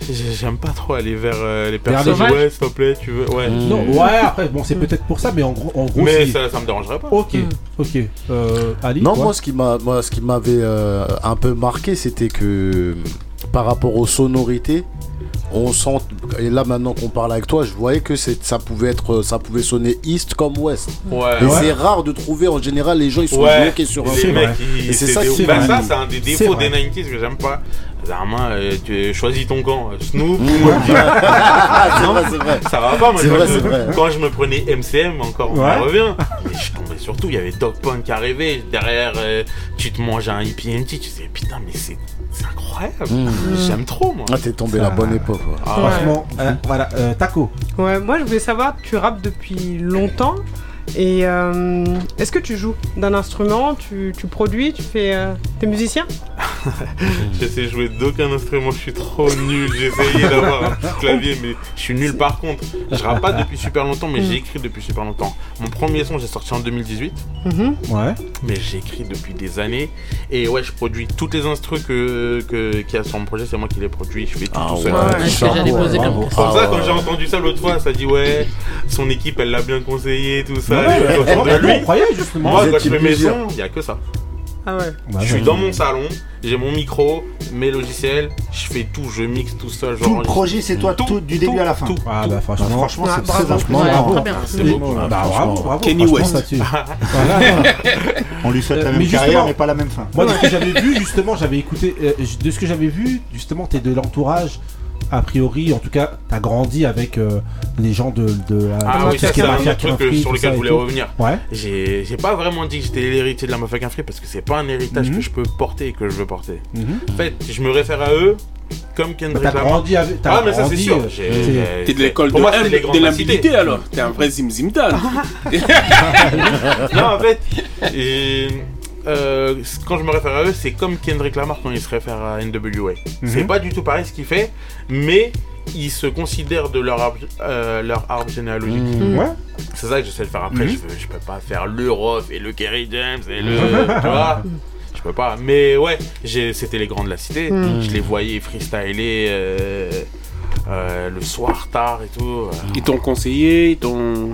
j'ai- J'aime pas trop aller vers euh, les personnes. Ouais, s'il te plaît, tu veux. Ouais. Non, ouais, après, bon, c'est peut-être pour ça, mais en gros, en gros Mais ça, ça me dérangerait pas. Ok, ok. Euh, Ali Non, toi moi, ce qui m'a, moi, ce qui m'avait euh, un peu marqué, c'était que par rapport aux sonorités, on sent. Et là, maintenant qu'on parle avec toi, je voyais que ça pouvait être, ça pouvait sonner East comme West. Ouais. Et Ouais. c'est rare de trouver. En général, les gens ils sont Ouais, bloqués sur un Et c'est ça qui bah, ça, c'est un des défauts des 90s que j'aime pas. Zama, euh, tu choisis ton camp. Snoop, Mmh. ou- C'est vrai, c'est vrai. Ça va pas, moi, C'est quand, vrai, je, c'est vrai. quand je me prenais MCM, encore, on Ouais. y revient. Mais je tombais surtout, il y avait Dog Punk qui arrivait. Derrière, euh, tu te manges un EPMT. Tu sais, putain, mais c'est c'est incroyable. Mmh. J'aime trop, moi. Ah, t'es tombé la bonne époque. ouais. Ah ouais. Franchement, euh, voilà, euh, Taco. Ouais, moi je voulais savoir, tu rappes depuis longtemps et euh, est-ce que tu joues d'un instrument, tu, tu produis, tu fais, euh, t'es musicien? Je sais jouer d'aucun instrument, je suis trop nul. J'ai essayé d'avoir un petit clavier, mais je suis nul par contre. Je rappe pas depuis super longtemps, mais j'ai écrit depuis super longtemps. Mon premier son, j'ai sorti en 2018, Mhm. Ouais. mais j'ai écrit depuis des années. Et ouais, je produis toutes les instrus que, que, qu'il y a sur mon projet, c'est moi qui les produis. Je fais tout, Ah tout seul. Ouais, comme. Comme Ah ça, quand j'ai entendu ça l'autre fois, ça dit ouais, son équipe elle l'a bien conseillé, tout ça. Ouais, autour de lui. justement. Moi, quand je fais sons, il y a que ça. Ah ouais. Ouais, je suis dans mon salon, j'ai mon micro, mes logiciels, je fais tout, je mixe tout seul. Tout le projet, c'est toi, tout, du début à la fin. tout. Ah bah franchement, Franchement, c'est bravo. très franchement, bravo. bah bravo, bravo. Kenny West. ça, tu- Voilà. On lui souhaite la Mais même carrière, justement- mais pas la même fin. Moi, de ce que j'avais vu, justement, j'avais écouté. euh, de ce que j'avais vu, justement, t'es de l'entourage. A priori, en tout cas, t'as grandi avec euh, les gens de, de la. Ah oui, ce ça qui c'est est un mafia autre truc que- sur lequel je voulais revenir. Ouais. J'ai j'ai pas vraiment dit que j'étais l'héritier de la Mafia Free parce que c'est pas un héritage Mhm. que je peux porter et que je veux porter. Mhm. En fait, je me réfère à eux comme Bah, Kendrick T'as Lamar. grandi avec. t'as Ah, mais ça c'est sûr. euh, J'ai- t'es- j'ai- T'es de l'école de, Pour moi, M, de de la l'habilité alors. T'es un vrai zimzimtal. non, en fait, euh, quand je me réfère à eux, c'est comme Kendrick Lamar quand il se réfère à NWA. C'est pas du tout pareil ce qu'il fait, mais ils se considèrent de leur arbre, euh, leur arbre généalogique. Mhm. Ouais. C'est ça que j'essaie de faire après. Mhm. je, veux- je peux pas faire le Roth et le Kerry James et le. tu vois Je peux pas. Mais ouais, c'était les grands de la cité. Mhm. Je les voyais freestyler euh, euh, le soir tard et tout. Ils t'ont conseillé, ils t'ont.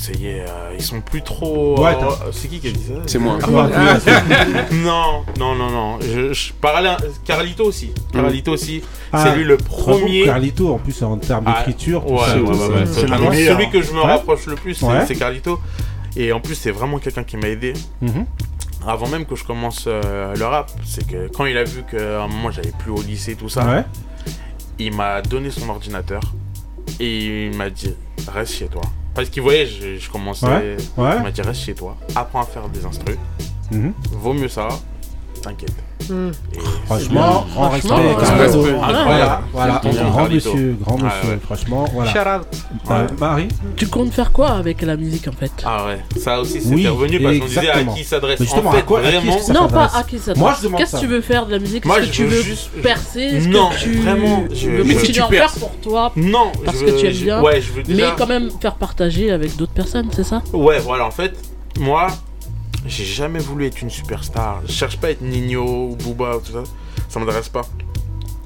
Conseiller, euh, ils sont plus trop. Ouais, euh, t'as- c'est qui qui a dit ça? C'est moi. Ah, bah, non, non, non, non. Je, je parlais à- Carlito aussi. Carlito aussi. Ah, c'est lui le premier. Carlito, en plus, en termes Ah, d'écriture, ouais, ouais, c'est celui que je me Ouais. rapproche le plus, c'est Carlito. Et en plus, c'est vraiment quelqu'un qui m'a aidé. Mhm. Avant même que je commence euh, le rap, c'est que quand il a vu qu'à un moment j'avais plus au lycée, tout ça, Ouais. il m'a donné son ordinateur et il m'a dit reste chez toi. Parce qu'il voyait, je, je commençais. Ouais, ouais. Il m'a dit reste chez toi, apprends à faire des instrus. Mhm. Vaut mieux ça, t'inquiète. Et Franchement, c'est grand bien. respect, respect. Voilà, voilà, C'est grand monsieur, grand Ah, monsieur, ouais. franchement, voilà. Shout out. Euh, Marie Tu comptes faire quoi avec la musique en fait? Ah ouais, ça aussi c'était Oui, revenu parce qu'on disait à qui s'adresse. Mais justement, En fait, à quoi- à qui vraiment. que ça Non, pas s'adresse à qui demande Qu'est-ce que tu veux faire de la musique? Moi, Est-ce que je tu veux juste- percer? Est-ce Non, que tu vraiment, je- veux Mais continuer tu à en faire pour toi Non, parce que tu aimes bien Ouais, je veux mais quand même faire partager avec d'autres personnes, c'est ça? Ouais, voilà, en fait, moi, j'ai jamais voulu être une superstar. Je cherche pas à être Nino ou Booba ou tout ça. Ça m'intéresse pas.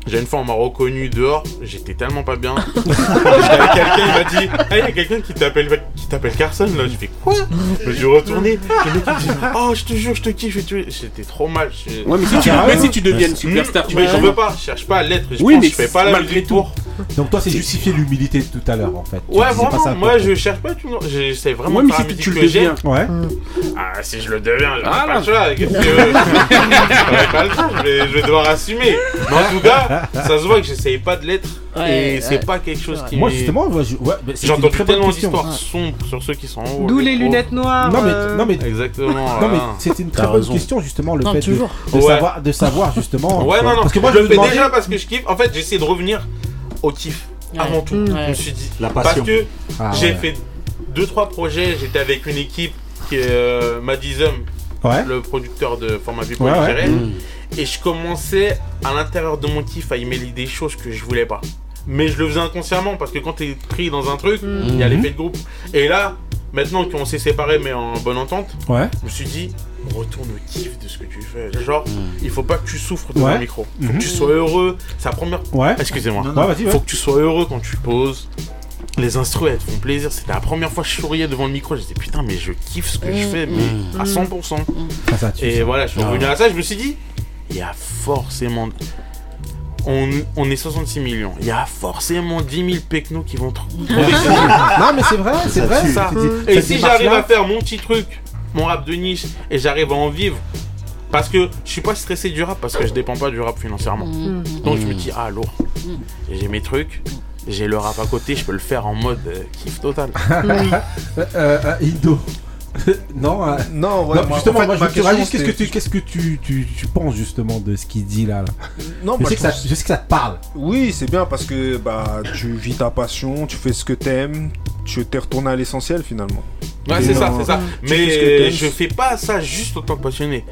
J'ai une fois, on m'a reconnu dehors, j'étais tellement pas bien. Quelqu'un, il m'a dit Ah, il y a quelqu'un qui t'appelle qui t'appelle Carson là. J'ai fait quoi? Je suis retourné. Le mec dit Oh, je te jure, je te kiffe. J'étais trop mal. je- Ouais, mais si tu, Ah, mais ouais. si tu deviens une superstar, tu mais vas j'en veux pas, je cherche pas à l'être. Je Oui, pense mais que je fais pas la malgré tout. Donc toi, c'est justifier l'humilité de tout à l'heure, en fait. Tu Ouais, pas vraiment, ça moi je cherche pas tout. J'essaie vraiment Ouais, de mais faire si tu le deviens. Ouais. Ah, si je le deviens, Ah, le tu J'aurais pas le choix, je vais devoir assumer. Mais en tout cas, ça se voit que j'essaye pas de l'être. Ouais, et c'est ouais. pas quelque chose qui. Moi, justement, ouais, J'ai entendu tellement d'histoires Ouais. sombres sur ceux qui sont en haut. D'où les lunettes noires. Non, mais, euh, non, mais Exactement. Non mais voilà. c'était une très bonne raison. question justement le Non, fait de, toujours. de Ouais. savoir de savoir justement Ouais, non, non, parce que moi je je le fais demandais déjà parce que je kiffe. En fait, j'essaie de revenir au kiff avant tout. Mm. Je me suis dit. La Parce que Ah, j'ai fait 2-3 projets. J'étais avec une équipe qui est euh, le producteur de Format Vie Ouais, ouais. Culturel. Et je commençais à l'intérieur de mon kiff à y mêler des choses que je voulais pas. Mais je le faisais inconsciemment parce que quand t'es pris dans un truc, il y a Mhm. l'effet de groupe. Et là, maintenant qu'on s'est séparés mais en bonne entente, ouais je me suis dit, retourne au kiff de ce que tu fais. Genre, il faut pas que tu souffres devant Ouais. le micro. Faut Mhm. que tu sois heureux. C'est la première. ouais Excusez-moi. ouais vas-y Il ouais. faut que tu sois heureux quand tu poses. Les instruments, elles te font plaisir. C'était la première fois que je souriais devant le micro. Je disais, putain, mais je kiffe ce que je fais, mais à 100%. Ah, ça Et ça. voilà, je suis Ah. revenu à ça. Je me suis dit, il y a forcément. On, on est 66 millions. Il y a forcément 10 000 pecnos qui vont trouver non mais c'est vrai c'est vrai. ça. Et si j'arrive à faire mon petit truc, mon rap de niche, et j'arrive à en vivre, parce que je suis pas stressé du rap, parce que je dépends pas du rap financièrement. Donc je me dis, ah lourd, j'ai mes trucs, j'ai le rap à côté, je peux le faire en mode euh, kiff total. Euh, euh, euh, Indo non euh, Non, ouais, non, moi, justement en fait, moi je question, réalises qu'est-ce que tu qu'est-ce que tu, tu, tu penses justement de ce qu'il dit là, là? Non, je, moi, sais je que ça, pense- je sais que ça te parle Oui, c'est bien parce que bah tu vis ta passion, tu fais ce que t'aimes, tu t'es retourné à l'essentiel finalement. Ouais, c'est ça, c'est ça. Mais je fais pas ça juste en tant que passionné.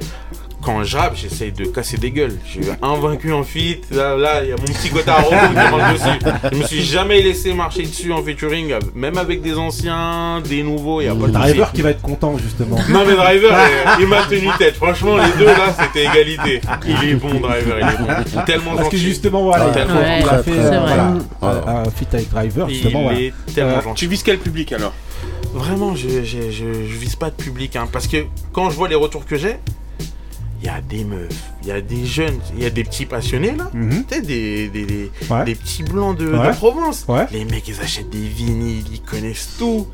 Quand je rappe, j'essaye de casser des gueules. Je suis invaincu en feat. Là, il y a mon petit côté à robot qui marche dessus. Je me suis jamais laissé marcher dessus en featuring, même avec des anciens, des nouveaux. Il y a pas de Driver qui va être content justement Non mais Driver, il m'a tenu tête. Franchement, les deux là, c'était égalité. Il est bon, Driver, il est bon. Tellement parce que justement voilà il, Tellement Ouais, il a gentil. fait euh, voilà, un feat avec Driver Il justement voilà. est tellement Euh, gentil. Tu vises quel public alors? Vraiment, je, je, je, je vise pas de public, hein, parce que quand je vois les retours que j'ai, il y a des meufs, il y a des jeunes, il y a des petits passionnés là, Mhm. tu sais, des, des, des, Ouais. des petits blancs de, de Ouais. Provence. Ouais. Les mecs, ils achètent des vinyles, ils connaissent tout.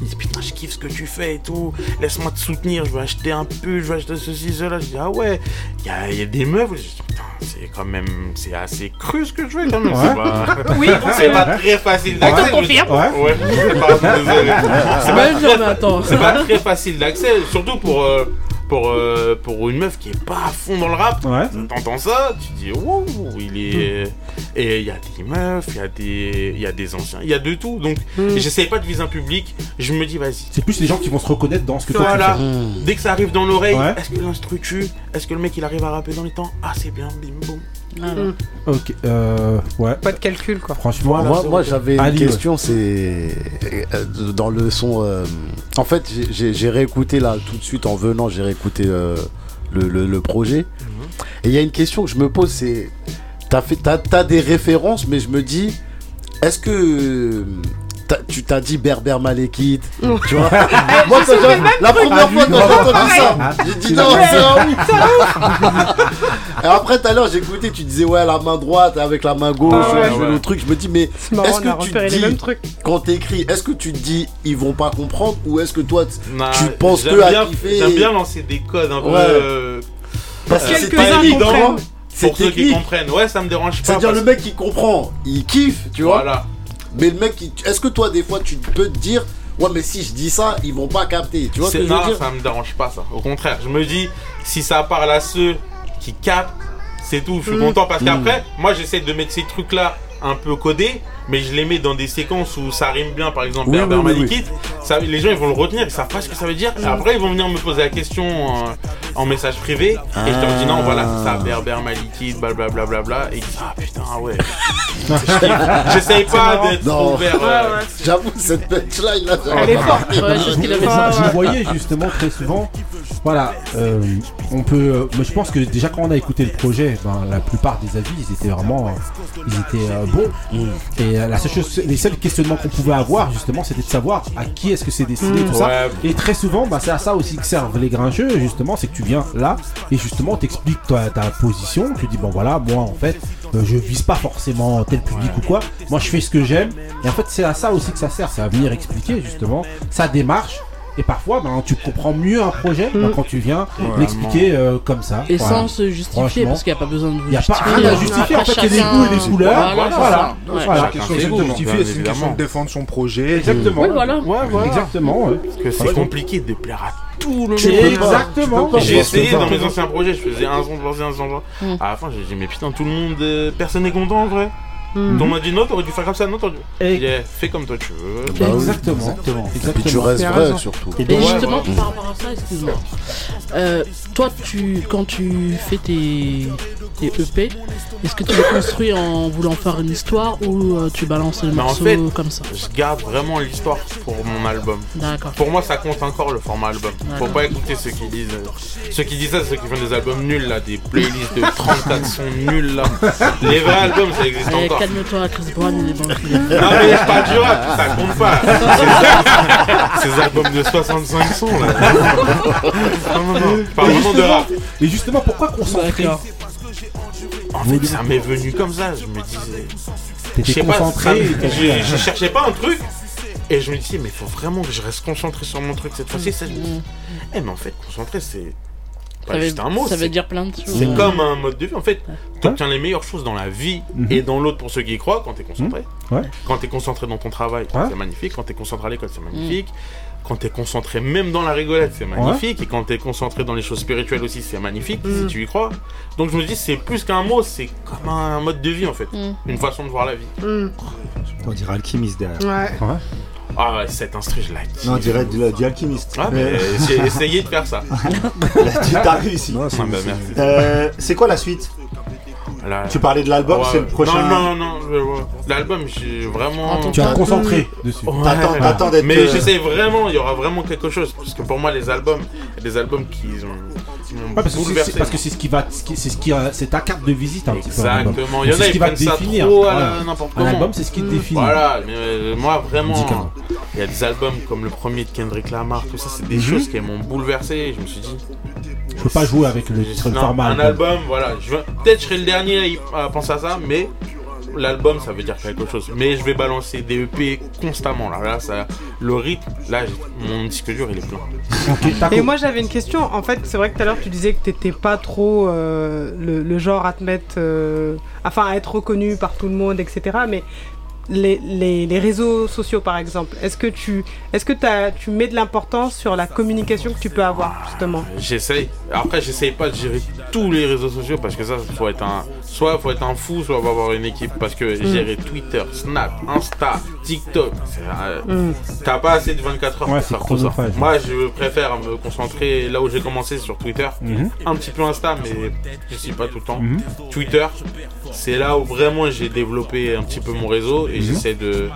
Ils disent putain, je kiffe ce que tu fais et tout. Laisse-moi te soutenir, je veux acheter un pull, je veux acheter ceci, cela. Je dis ah ouais, il y a, y a des meufs. Je dis putain, c'est quand même, c'est assez cru ce que je fais quand même. Ouais. C'est pas, Oui, c'est pas très facile On te d'accès. me dis- confirme. Ouais. Pas c'est pas très facile d'accès, surtout pour, euh, pour, euh, pour une meuf qui est pas à fond dans le rap. Ouais. T'entends ça, tu dis wow, il est. Et il y a des meufs, il y a des, il y a des anciens, il y a de tout. Donc j'essaye pas de viser un public. Je me dis vas-y. c'est plus les gens qui vont se reconnaître dans ce que toi Voilà. tu fais Dès que ça arrive dans l'oreille, Ouais. est-ce que l'instru tue? Est-ce que le mec il arrive à rapper dans les temps? Ah c'est bien, bim boum. Voilà. ok euh, ouais Pas de calcul quoi. franchement Moi, moi j'avais une Ali, ouais. question, c'est euh, dans le son. euh, En fait, j'ai- réécouté là tout de suite en venant, j'ai réécouté euh, le, le- le projet. Et il y a une question que je me pose, c'est t'as fait, t'as, t'as des références, mais je me dis, est-ce que tu t'as dit Berber Malekith, tu vois Moi, quand j'ai- la première fois quand j'ai entendu ça, j'ai dit non, c'est un ouf. Et après, tout à l'heure, j'ai écouté, tu disais, ouais, la main droite avec la main gauche, Ah ouais. le truc. Je me dis, mais est-ce que tu dis, mêmes trucs. quand t'écris, est-ce que tu te dis, ils vont pas comprendre ou est-ce que toi, Nah, tu penses que à bien- kiffer J'aime bien lancer des codes un peu. Euh, Parce que euh, c'est Quelques-uns évident, pour ceux qui comprennent. Ouais, ça me dérange pas. C'est-à-dire le mec qui comprend, il kiffe, tu vois. Voilà. Mais le mec, qui... est-ce que toi, des fois, tu peux te dire, ouais, mais si je dis ça, ils vont pas capter, tu vois ce que je veux non, dire? ça me dérange pas ça. Au contraire, je me dis, si ça parle à ceux qui captent, c'est tout. Je suis Mm. content parce Mm. qu'après, moi j'essaie de mettre ces trucs-là un peu codés, mais je les mets dans des séquences où ça rime bien, par exemple, Oui, Berber oui, oui, Malikit. Ça, les gens ils vont le retenir, ils savent pas ce que ça veut dire. Et après, ils vont venir me poser la question euh, en message privé, et je leur dis non, voilà, c'est ça, Berber Malikit, blablabla. Bla, bla, et ils disent, ah putain, ah ouais. J'essaye pas d'être ouvert. euh, J'avoue, cette punchline là, Elle est forte. Ouais, je voyez justement très souvent voilà, euh, on peut. euh, mais je pense que déjà quand on a écouté le projet, ben, la plupart des avis, ils étaient vraiment, ils étaient euh, bons. Et euh, la seule chose, les seuls questionnements qu'on pouvait avoir justement, c'était de savoir à qui est-ce que c'est destiné, tout ça. Et très souvent, bah, c'est à ça aussi que servent les grincheux, justement, c'est que tu viens là et justement t'expliques ta, ta position. Tu dis bon voilà, moi en fait, euh, je vise pas forcément tel public ou quoi. Moi, je fais ce que j'aime. Et en fait, c'est à ça aussi que ça sert, c'est à venir expliquer justement sa démarche. Et parfois, ben, tu comprends mieux un projet ben, quand tu viens Ouais. l'expliquer euh, comme ça. Et Voilà. sans se justifier, parce qu'il n'y a pas besoin de Il n'y a pas justifier. rien à justifier. En fait, il y a des chacun- goûts et des couleurs. Voilà, Voilà. c'est ça. voilà. Ouais. Voilà. C'est une question de justifier, c'est une question de défendre son projet. Exactement. Oui, voilà. Ouais, voilà. Exactement. ouais. Parce que c'est compliqué de plaire à tout le monde. Exactement. J'ai essayé dans mes anciens projets, je faisais un son, je un son. Mm. À la fin, j'ai dit, mais putain, tout le monde, personne n'est content en vrai. Mm. On m'a dit non, t'aurais dû faire comme ça, non, t'aurais dû. Et- fais comme toi tu veux. Bah Exactement. exactement. Et puis tu restes vrai surtout. Et, Ouais, justement, par rapport à ça, excuse-moi. Euh, toi, tu, quand tu fais tes, tes EP, est-ce que tu les construis en voulant faire une histoire ou euh, tu balances en morceaux fait, comme ça? je garde vraiment l'histoire pour mon album. D'accord. Pour moi, ça compte encore le format album. Faut pas écouter ceux qui disent. euh, ceux qui disent ça, c'est ceux qui font des albums nuls là, des playlists de 34 sons nuls là. Les vrais albums, ça existe encore. Calme-toi, Chris Brown, il est bon. Non mais parle du rap, ça compte pas. Ces- albums de 65 sons là. Non, non, non. Et vraiment de justement- rap. Et justement, pourquoi concentrer En fait, ça m'est venu comme ça. Je me disais. T'étais pas, concentré, je, je cherchais pas un truc. Et je me disais, mais faut vraiment que je reste concentré sur mon truc cette fois-ci. ça- Eh, mais en fait, concentré, c'est. Pas Ça veut- juste un mot. ça veut c'est- dire plein de choses. C'est Mm. comme un mode de vie. En fait, tu obtiens les meilleures choses dans la vie Mhm. et dans l'autre pour ceux qui y croient quand t'es concentré. Ouais. Quand t'es concentré dans ton travail, c'est magnifique. Quand t'es concentré à l'école, c'est magnifique. Quand t'es concentré même dans la rigolade, c'est magnifique. Et quand t'es concentré dans les choses spirituelles aussi, c'est magnifique, si tu y crois. Donc je me dis, c'est plus qu'un mot, c'est comme un mode de vie en fait. Une façon de voir la vie. On dirait alchimiste derrière. Ouais. Ah ouais, cet instru, je l'ai dit. Non, on dirait du, du alchimiste. Ah, mais j'ai essayé de faire ça. tu t'as réussi. Ah, bah. Euh, c'est quoi la suite? Tu parlais de l'album, Ouais. c'est le prochain. Non, non, non, je- ouais. l'album, j'ai vraiment. Tu as concentré dessus. Ouais. T'attends- t'attends d'être, Mais euh, j'essaie vraiment, il y aura vraiment quelque chose. Parce que pour moi, les albums, il y a des albums qui ont, Ouais, parce que c'est- bouleversé. parce que c'est ce qui va, c'est ce qui, a- c'est ta carte de visite un petit peu. un album. Exactement. Il y en C'est a, ce qui va définir. trop à la- Voilà. n'importe Un album, c'est ce qui te définit. Voilà, mais euh, moi vraiment, il y a des albums comme le premier de Kendrick Lamar, tout ça, c'est des Mhm. choses qui m'ont bouleversé. Je me suis dit, Je peux pas jouer avec le, le non, format. un album. album, voilà. Peut-être je serai le dernier à, penser à ça, mais l'album, ça veut dire quelque chose. Mais je vais balancer des EP constamment. Là, là ça, le rythme, là, mon disque dur, il est plein. Et moi j'avais une question, en fait c'est vrai que tout à l'heure tu disais que t'étais pas trop euh, le, le genre à te mettre, euh, enfin à être reconnu par tout le monde, etc. Mais les, les, réseaux sociaux par exemple, est-ce que tu est-ce que tu mets de l'importance sur la communication que tu peux avoir justement? J'essaye. Après, j'essaye pas de gérer tous les réseaux sociaux parce que ça, faut être un, soit faut être un fou, soit faut avoir une équipe parce que Mm. gérer Twitter, Snap, Insta, TikTok, euh, Mm. t'as pas assez de 24 heures Ouais, pour c'est faire tout ça. Moi, je préfère me concentrer là où j'ai commencé sur Twitter, Mhm. un petit peu Insta, mais je suis pas tout le temps. Mhm. Twitter, c'est là où vraiment j'ai développé un petit peu mon réseau et Mhm. j'essaie de.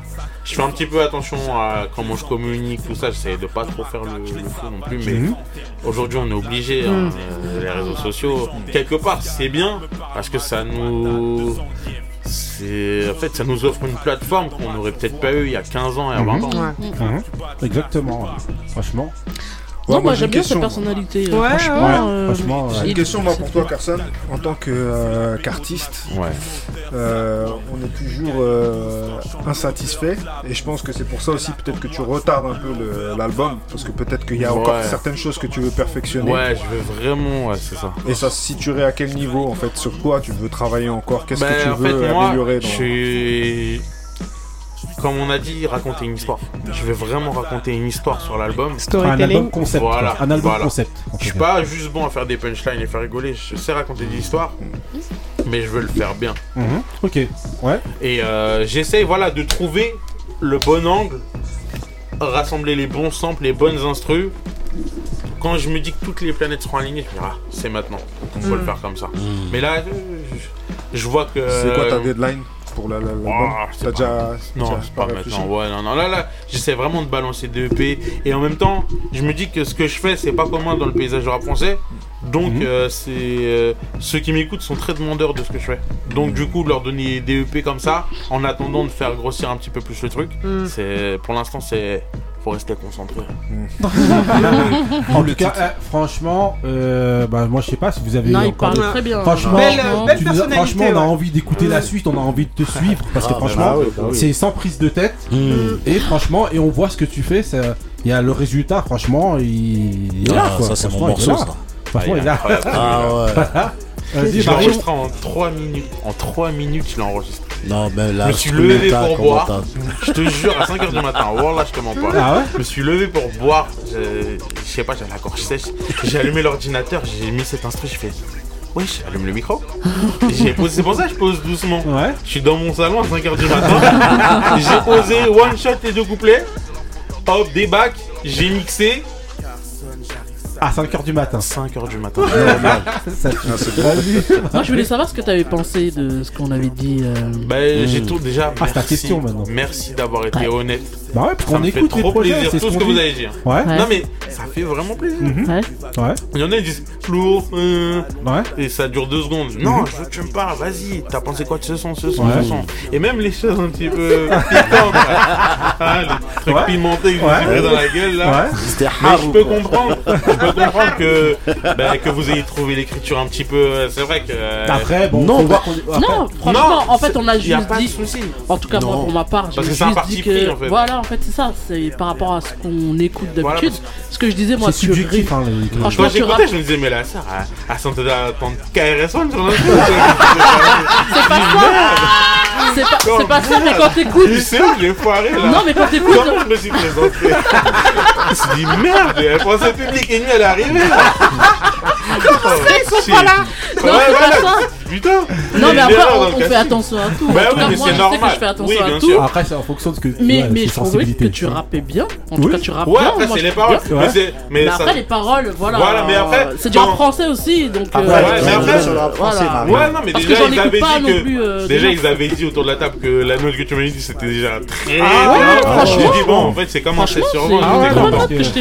Je fais un petit peu attention à comment je communique, tout ça. J'essaie de pas trop faire le, le fou non plus, mais Mhm. aujourd'hui on est obligé. hein, euh, les réseaux sociaux, quelque part, c'est bien parce que ça nous. C'est en fait ça nous offre une plateforme qu'on n'aurait peut-être pas eu il y a 15 ans et à 20 ans. Mhm. Exactement. ouais. Non, moi j'ai j'aime bien sa personnalité. euh, Ouais, franchement, ouais, euh, franchement, ouais. Il- une question moi pour toi, Carson. En tant que, euh, qu'artiste, Ouais. euh, on est toujours euh, insatisfait. Et je pense que c'est pour ça aussi peut-être que tu retardes un peu l'album. Parce que peut-être qu'il y a encore certaines choses que tu veux perfectionner. Ouais, je veux vraiment, ouais, c'est ça. Et ça se situerait à quel niveau en fait? Sur quoi tu veux travailler encore? Qu'est-ce Ben, que tu en veux fait, moi, améliorer dans... je suis... Comme on a dit, raconter une histoire. Je vais vraiment raconter une histoire sur l'album. Un album concept. Voilà. Un album voilà. concept. en Je suis pas juste bon à faire des punchlines et faire rigoler. Je sais raconter des histoires, mais je veux le faire bien. Mhm. Ok. Ouais. Et euh, j'essaye voilà, de trouver le bon angle, rassembler les bons samples, les bonnes instrus. Quand je me dis que toutes les planètes seront alignées, je me dis, ah, c'est maintenant. Il faut Mm. le faire comme ça. Mais là, euh, je, je vois que. C'est quoi ta deadline? Pour la- la- Oh, c'est T'as pas- déjà. Non, pas réfléchi maintenant. Ouais, non, non. Là, là, j'essaie vraiment de balancer des EP. Et en même temps, je me dis que ce que je fais, c'est pas commun dans le paysage du rap français. Donc, Mhm. euh, c'est euh, ceux qui m'écoutent sont très demandeurs de ce que je fais. Donc, du coup, leur donner des EP comme ça, en attendant de faire grossir un petit peu plus le truc, Mm. c'est pour l'instant, c'est faut rester concentré. en tout cas, euh, franchement, euh, bah, moi je sais pas si vous avez Non, il encore. parle très bien. Franchement, Belle, belle tu personnalité, franchement, on a envie d'écouter la suite, on a envie de te suivre parce que Ah, bah, franchement, bah oui, bah oui. c'est sans prise de tête. Et franchement, et on voit ce que tu fais. ça- Il y a le résultat, franchement, il, il est là. Ah, quoi. ça, c'est mon Franchement, il est morceau, là. ça. Franchement, il est là. incroyable. Ah ouais. Vas-y, Je en 3 minutes. En 3 minutes, je l'ai enregistré. Non, mais là, je me suis levé pour boire. Je te jure, à 5h du matin. Wallah, je te mens pas. Ah ouais Je me suis levé pour boire. Je, je sais pas, j'avais la gorge sèche. J'ai allumé l'ordinateur, j'ai mis cet instru, je fais. Wesh, allume le micro. J'ai posé, c'est pour ça que je pose doucement. Je suis dans mon salon à 5h du matin. j'ai posé one shot et deux couplets. Hop, des bacs. J'ai mixé. À 5h du matin. 5h du matin. Ça tue. Ah. Vas-y. Moi, je voulais savoir ce que tu avais pensé de ce qu'on avait dit. euh, Bah, j'ai tout déjà. Ah, c'est ta merci. question, maintenant. Merci d'avoir été honnête. Bah ouais, parce Ça qu'on me fait écoute les trop projets, plaisir c'est tout ce ce qu'on que vous dit. avez dit. Ouais. Non mais ça fait vraiment plaisir. Mhm. Ouais. Ouais. Il y en a qui disent lourd, euh, Ouais. et ça dure deux secondes. Non, Mhm. je veux que tu me parles, vas-y, t'as pensé quoi de ce son, ce son, Ouais. ce son? Et même les choses un petit peu piquantes, ah, les trucs Ouais. pimentés que je Ouais. pris dans la gueule là. Ouais. C'était Mais je peux comprendre, je peux comprendre que, bah, que vous ayez trouvé l'écriture un petit peu. C'est vrai que. euh, Après, bon, Non, faut bah- voir qu'on- après- Non, franchement, en fait, on a y a juste pas de dit. souci. En tout cas, moi, Non. pour ma part, Parce j'ai que c'est un parti dit pris, que. en fait. Voilà, en fait, c'est ça. C'est par rapport à ce qu'on écoute Voilà, d'habitude. Ce que je disais, moi, C'est sur subjectif, Ri- hein, les- Franchement, Quand tu j'écoutais, rappes. je me disais, mais la sœur, elle, elle sentait d'attendre KRS-One sur le C'est pas ça C'est pas, c'est pas ça, mais quand t'écoutes. C'est où j'ai foiré là Non, mais quand t'écoutes. Comment je me suis présenté? Je me suis dit merde, elle pensait public et nuit, elle est arrivée là? Ils sont pas là. Non. Putain Non, mais après, on, on fait attention à tout. Bah En tout oui, cas, mais moi, c'est je sais que normal. je fais attention Oui, à bien tout. sûr. Après, c'est en fonction de ce que. Mais, ouais, mais c'est je trouvais que tu rappais bien. En tout cas, tu rappes Ouais, bien. après, moi, c'est les paroles. bien. Mais mais Mais ça- après, les paroles, voilà. Voilà, mais après, C'est du rap français aussi, donc. Après, euh, Ouais, mais après, sur le rap français, voilà. Marie. Ouais, non, mais déjà, ils avaient dit que. euh, déjà, ils avaient dit autour de la table que la note que tu m'avais dit c'était déjà très. Ah ouais. J'ai dit, bon, en fait, c'est comment c'est Franchement, sur moi.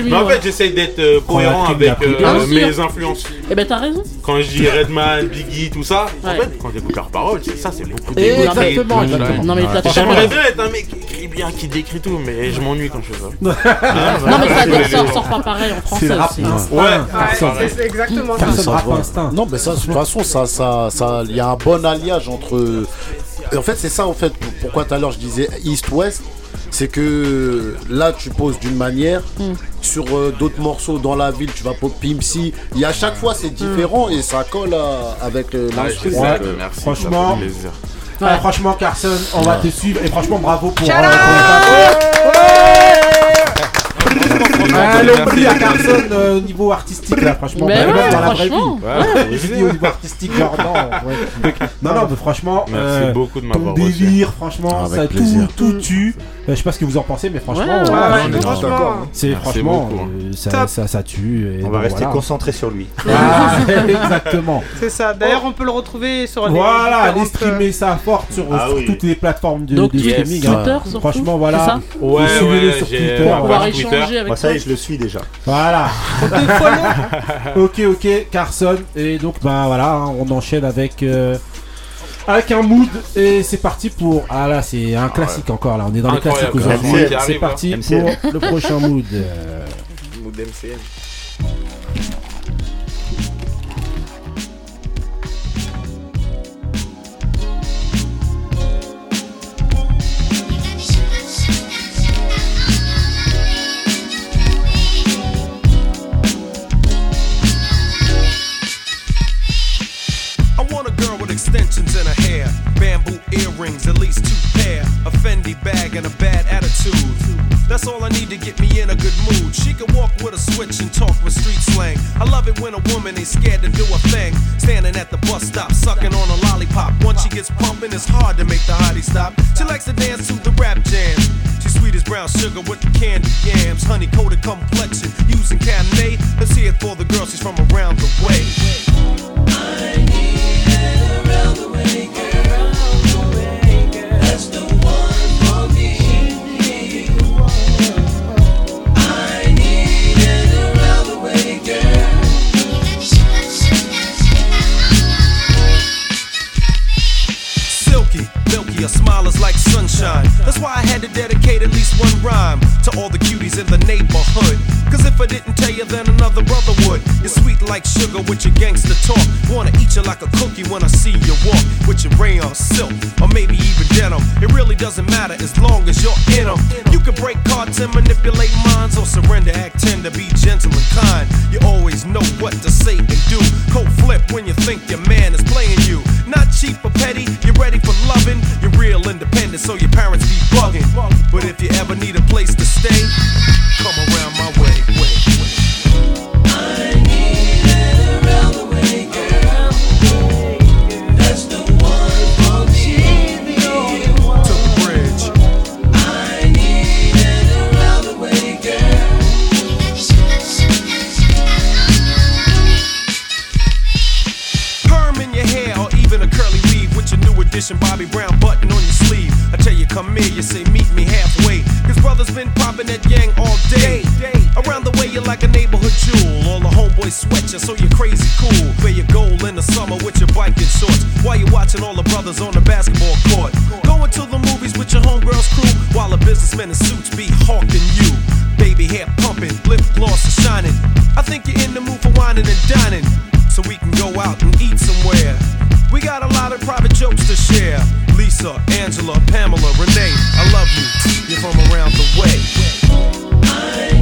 Mais en fait, j'essaye d'être euh, cohérent avec euh, mes influences. Eh ben, t'as raison. Quand je dis Redman, Biggie, tout ça, en Ouais. fait, quand j'écoute leurs paroles, c'est ça, c'est beaucoup d'écoute, exactement, de exactement. Non, mais J'aimerais bien être un mec qui écrit bien, qui décrit tout, mais je m'ennuie quand je fais ça. Non, mais ça ça sort pas pareil en C'est français aussi. instinct. Ouais, c'est- exactement ça. Non, mais ça, de toute façon, ça, ça, ça, il y a un bon alliage entre. En fait, c'est ça, en fait, pourquoi tout à l'heure je disais East-West, c'est que là, tu poses d'une manière, Mm. sur euh, d'autres morceaux dans la ville, tu vas pop Pimpsy, et à chaque fois, c'est différent et ça colle à- avec euh, Ah, l'instru. Ouais, merci, franchement. ça fait plaisir. Ouais, franchement, Carson, on va te suivre. Et franchement, bravo pour. Euh, pour le taf. Ah, le prix à Carson euh, au niveau artistique là, franchement. Mais Bah, ouais, même dans la vraie vie. franchement. Ouais, J'ai dit au niveau artistique, genre non. ouais. Non, non, mais franchement, Merci euh, beaucoup de ton m'avoir reçu. délire, franchement, Avec ça plaisir. tout, tout tue. Euh, je sais pas ce que vous en pensez, mais franchement, Ouais, voilà, ouais, c'est- ouais, franchement. c'est Merci franchement, beaucoup. euh, ça, Top. ça, ça tue. et On va rester voilà. concentré sur lui. Ah, exactement. C'est ça. D'ailleurs, on peut le retrouver sur les. Voilà, allez différentes, euh, streamer ça fort sur, Ah sur oui. toutes les plateformes de, Donc, de Twitter, streaming. hein. surtout Franchement, C'est voilà. ça Ouais, sur j'ai Twitter. pouvoir échanger avec Moi, ça toi. y est, je le suis déjà. Voilà. ok, ok, Carson. Et donc, bah voilà, hein, on enchaîne avec. euh, avec un mood et c'est parti pour ah là c'est un classique encore là on est dans les Incroyable. classiques aujourd'hui MCL qui arrive, c'est parti hein. Pour le prochain mood Euh, Mood MCN. Extensions in her hair, bamboo earrings, at least two pair, a Fendi bag, and a bad attitude. That's all I need to get me in a good mood. She can walk with a switch and talk with street slang. I love it when a woman ain't scared to do a thing. Standing at the bus stop, sucking on a lollipop. Once she gets pumping, it's hard to make the hottie stop. She likes to dance to the rap jam. She's sweet as brown sugar with the candy yams. Honey coated complexion, using Cabernet. Let's hear it for the girl, she's from around the way. Your smile is like sunshine. That's why I had to dedicate at least one rhyme to all the cuties in the neighborhood. Cause if I didn't tell you, then another brother would. You're sweet like sugar with your gangster talk. Wanna eat you like a cookie when I see you walk with your rayon silk, or maybe even denim. It really doesn't matter as long as you're in them. You can break cards and manipulate minds, or surrender, act tender, be gentle and kind. You always know what to say and do. Cold flip when you think your man is playing you. Not cheap or petty, you're ready for loving. You're real independent, so your parents be bugging. But if you ever need a place to stay, come around my way. Edition Bobby Brown button on your sleeve. I tell you, come here, you say meet me halfway. Cause brothers been popping that yang all day. Around the way, you're like a neighborhood jewel. All the homeboys sweat you, so you're crazy cool. Wear your gold in the summer with your biking shorts. While you're watching all the brothers on the basketball court. Going to the movies with your homegirls crew. While the businessmen in suits be hawking you. Baby hair pumping, lip gloss is shining. I think you're in the mood for whining and dining so we can go out and eat somewhere. We got a lot of private jokes to share. Lisa, Angela, Pamela, Renee, I love you. You're from around the way. That's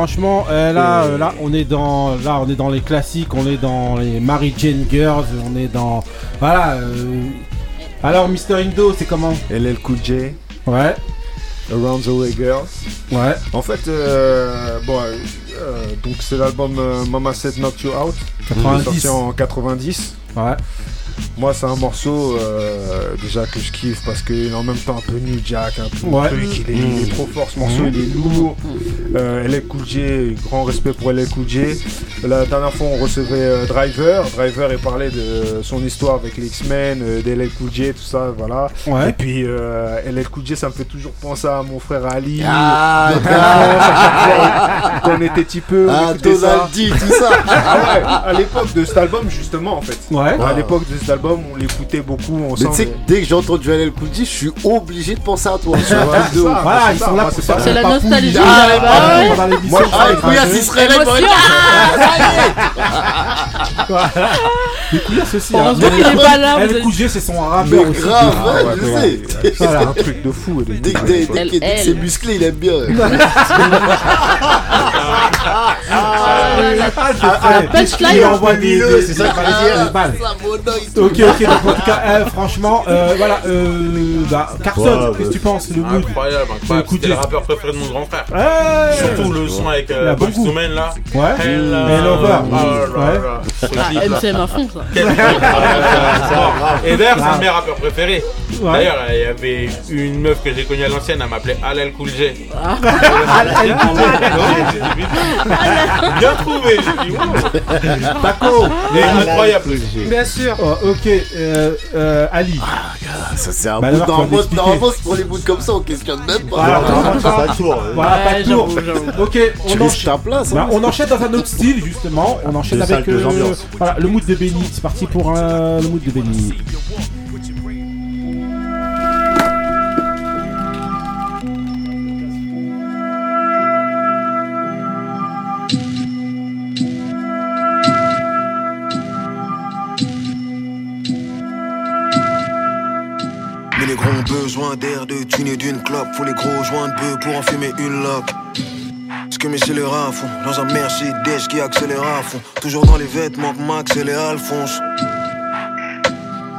franchement, euh, là, euh, là, on est dans, là, on est dans les classiques, on est dans les Mary Jane Girls, on est dans, voilà. euh, Alors, Mr Indo, c'est comment LL Cool J. Ouais. Around the Way Girls. Ouais. En fait, euh, bon, euh, euh, donc c'est l'album euh, Mama Said Knock You Out. 90. Il est sorti en 90. Ouais. Moi, c'est un morceau euh, déjà que je kiffe parce qu'il est en même temps un peu New Jack, un peu Ouais. truc. Il est, il est trop fort ce morceau, Mhm. il est lourd. Euh, LL Cool J, grand respect pour LL Cool J. La dernière fois, on recevait euh, Driver. Driver, il parlait de son histoire avec les X-Men, euh, d'LL Cool J, tout ça, voilà. Ouais. Et puis euh, LL Cool J, ça me fait toujours penser à mon frère Ali. Ah, Notre Quand on était petit peu, Ah, tout ça. Ah ouais, à l'époque de cet album, justement, en fait. Ouais. À l'époque de cet album, on l'écoutait beaucoup Mais ensemble. tu sais que dès que j'ai entendu LL Cool J, je suis obligé de penser à toi. Ouais, C'est. Voilà, ils sont là pour la nostalgie. Ah, Moi, ah, les couillasses, Ah, ça y est Voilà. Les couillasses aussi. Heureusement hein. qu'il est pas là, Elle, vous êtes- Cool J, c'est son Mais grave, Ah, ouais, ouais, je ouais. sais. C'est Voilà. un truc de fou. Dès que c'est musclé, il aime bien. Ah, la punchline. Il envoie des, Mileux, des- c'est ça des- qu'il veut des- dire. Ok, ok, donc en tout cas, euh, franchement, euh, voilà, euh, bah, Carson, Ouais, qu'est-ce que tu penses, le mood? Incroyable, C'est le incroyable. coup C'était de- le rappeur préféré de mon grand frère. Ouais. Surtout le son avec euh, Box goût. Woman là. Ouais. Hell, Hell Over. oh là Ouais. là. Ce Ah. MCM à fond, ça. Et d'ailleurs, c'est Grave. un de mes rappeurs préférés. D'ailleurs, il y avait une meuf que j'ai connue à l'ancienne, elle m'appelait Alel Cool J. Ah. Bien trouvé, j'ai dit. Taco. Il est incroyable. Bien sûr. Ok, euh, euh, Ali. Ça, c'est un Bah, bout alors, faut normalement, l'expliquer. normalement, c'est pour les bouts comme ça, on questionne même pas. Voilà, Voilà. Pas de tour. Voilà, Ouais, pas de tour. j'avoue, j'avoue. Ok, on Tu risques enchaîne. ta place. Bah, hein. on enchaîne dans un autre style justement, on enchaîne Deux avec salles, deux euh, ambiances. voilà, le mood de Benny, c'est parti pour un, le mood de Benny. Ont besoin d'air, de thunes et d'une clope. Faut les gros joints de bœuf pour en fumer une loque. Ce que mes scélérats font dans un Mercedes qui accélère à fond. Toujours dans les vêtements que Max et les Alphonse.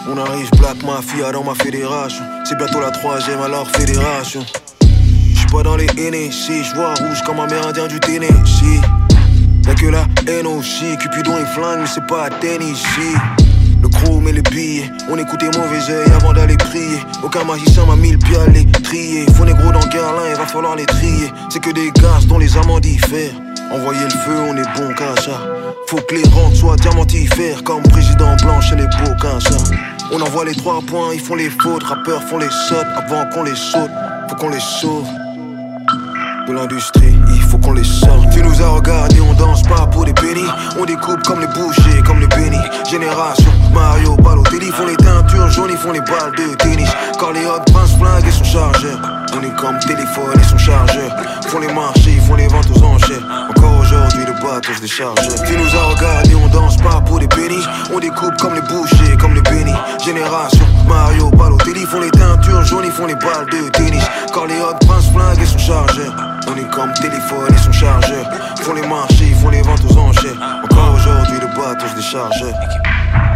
On arrive Black Mafia dans ma fédération. C'est bientôt la troisième alors fédération. J'suis pas dans les NSC, j'vois rouge comme un mérindien du Tennessee. Y'a que la aussi, Cupidon et flingue, mais c'est pas Tennessee. Le chrome et les billets, on écoutait mauvais oeil avant d'aller prier. Aucun magicien m'a mis le pied à les trier. Faut négro dans Guerlain, il va falloir les trier. C'est que des gaz dont les amants diffèrent. Envoyer le feu, on est bon qu'à ça. Faut que les rentes soient diamantifères, comme président blanc chez les beaux ça. On envoie les trois points, ils font les fautes. Rappeurs font les sautes avant qu'on les saute. Faut qu'on les sauve. De l'industrie, il faut qu'on les sorte. Tu nous as regardé, on danse pas pour des pennies. On découpe comme les bouchers, comme les bénis. Génération Mario Balotelli font les teintures jaunes, ils font les balles de tennis. Corleone, Prince Flingue et son chargeur. On est comme téléphone et son chargeur. Font les marchés, ils font les ventes aux enchères. Se. Tu nous as regardé, on danse pas pour des pennies. On découpe comme les bouchers, comme les bénis. Génération Mario Balotelli font les teintures jaunes, ils font les balles de tennis. Corleone, Prince Flingue et son chargeur. On est comme téléphone et son chargeur. Font les marchés, ils font les ventes aux enchères. Encore aujourd'hui, le bateau se décharge.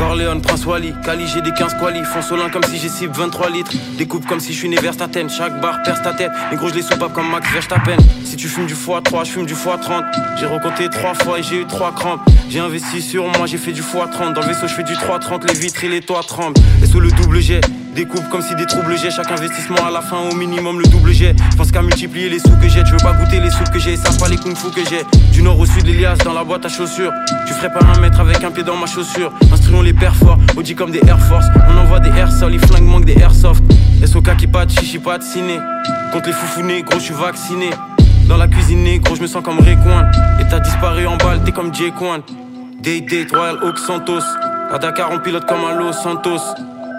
Corleone, Prince Wally, Cali, j'ai des 15 quali. Solin comme si j'ai cible 23 litres. Découpe comme si je suis né vers ta tête. Chaque barre perce ta tête. Les gros, je les soupape comme Max Verstappen. Si tu fumes du x3, je fume du x30. J'ai recompté 3 fois et j'ai eu 3 crampes. J'ai investi sur moi, j'ai fait du x30. Dans le vaisseau, je fais du 330. Les vitres et les toits tremblent. Et sous le double jet. Découpe comme si des troubles j'ai chaque investissement à la fin au minimum le double jet. Je pense qu'à multiplier les sous que j'ai, tu veux pas goûter les sous que j'ai, ça pas les kung fu que j'ai. Du nord au sud, l'Elias dans la boîte à chaussures. Tu ferais pas un mètre avec un pied dans ma chaussure. Instruons les pères forts, Audi comme des Air Force. On envoie des air sol, les flingues manquent des airsoft. SOK qui pat, chichi pat, ciné. Contre les foufounés, gros, je suis vacciné. Dans la cuisine, gros, je me sens comme Rayquan. Et t'as disparu en balle, t'es comme Jay Quan. Day Date, Royal Oak Santos. À Dakar, on pilote comme un Los Santos.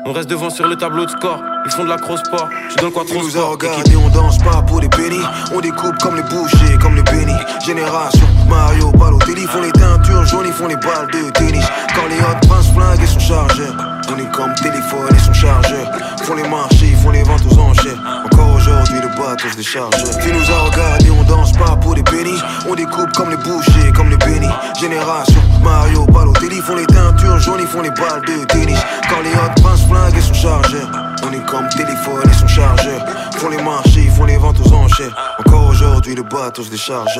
On reste devant sur le tableau de score. Ils font de la cross sport. Je donne quoi trop nous sport. regardé, on danse pas pour des pennies. On découpe comme les bouchers, comme les bénis. Génération Mario Balotelli font les teintures jaunes, ils font les balles de tennis. Corleone, Prince Flingue et son chargeur. On est comme téléphone et son chargeur. Font les marchés, ils font les ventes aux enchères. Encore aujourd'hui, le bateau se décharge. Tu nous as regardé, on danse pas pour des pennies. On découpe comme les bouchers, comme les bénis. Génération Mario Balotelli font les teintures jaunes, ils font les balles de tennis. Corleone, Prince Flingue et son chargeur. On est comme téléphone et son chargeur. Font les marchés, ils font les ventes aux enchères. Encore aujourd'hui, le bateau se décharge.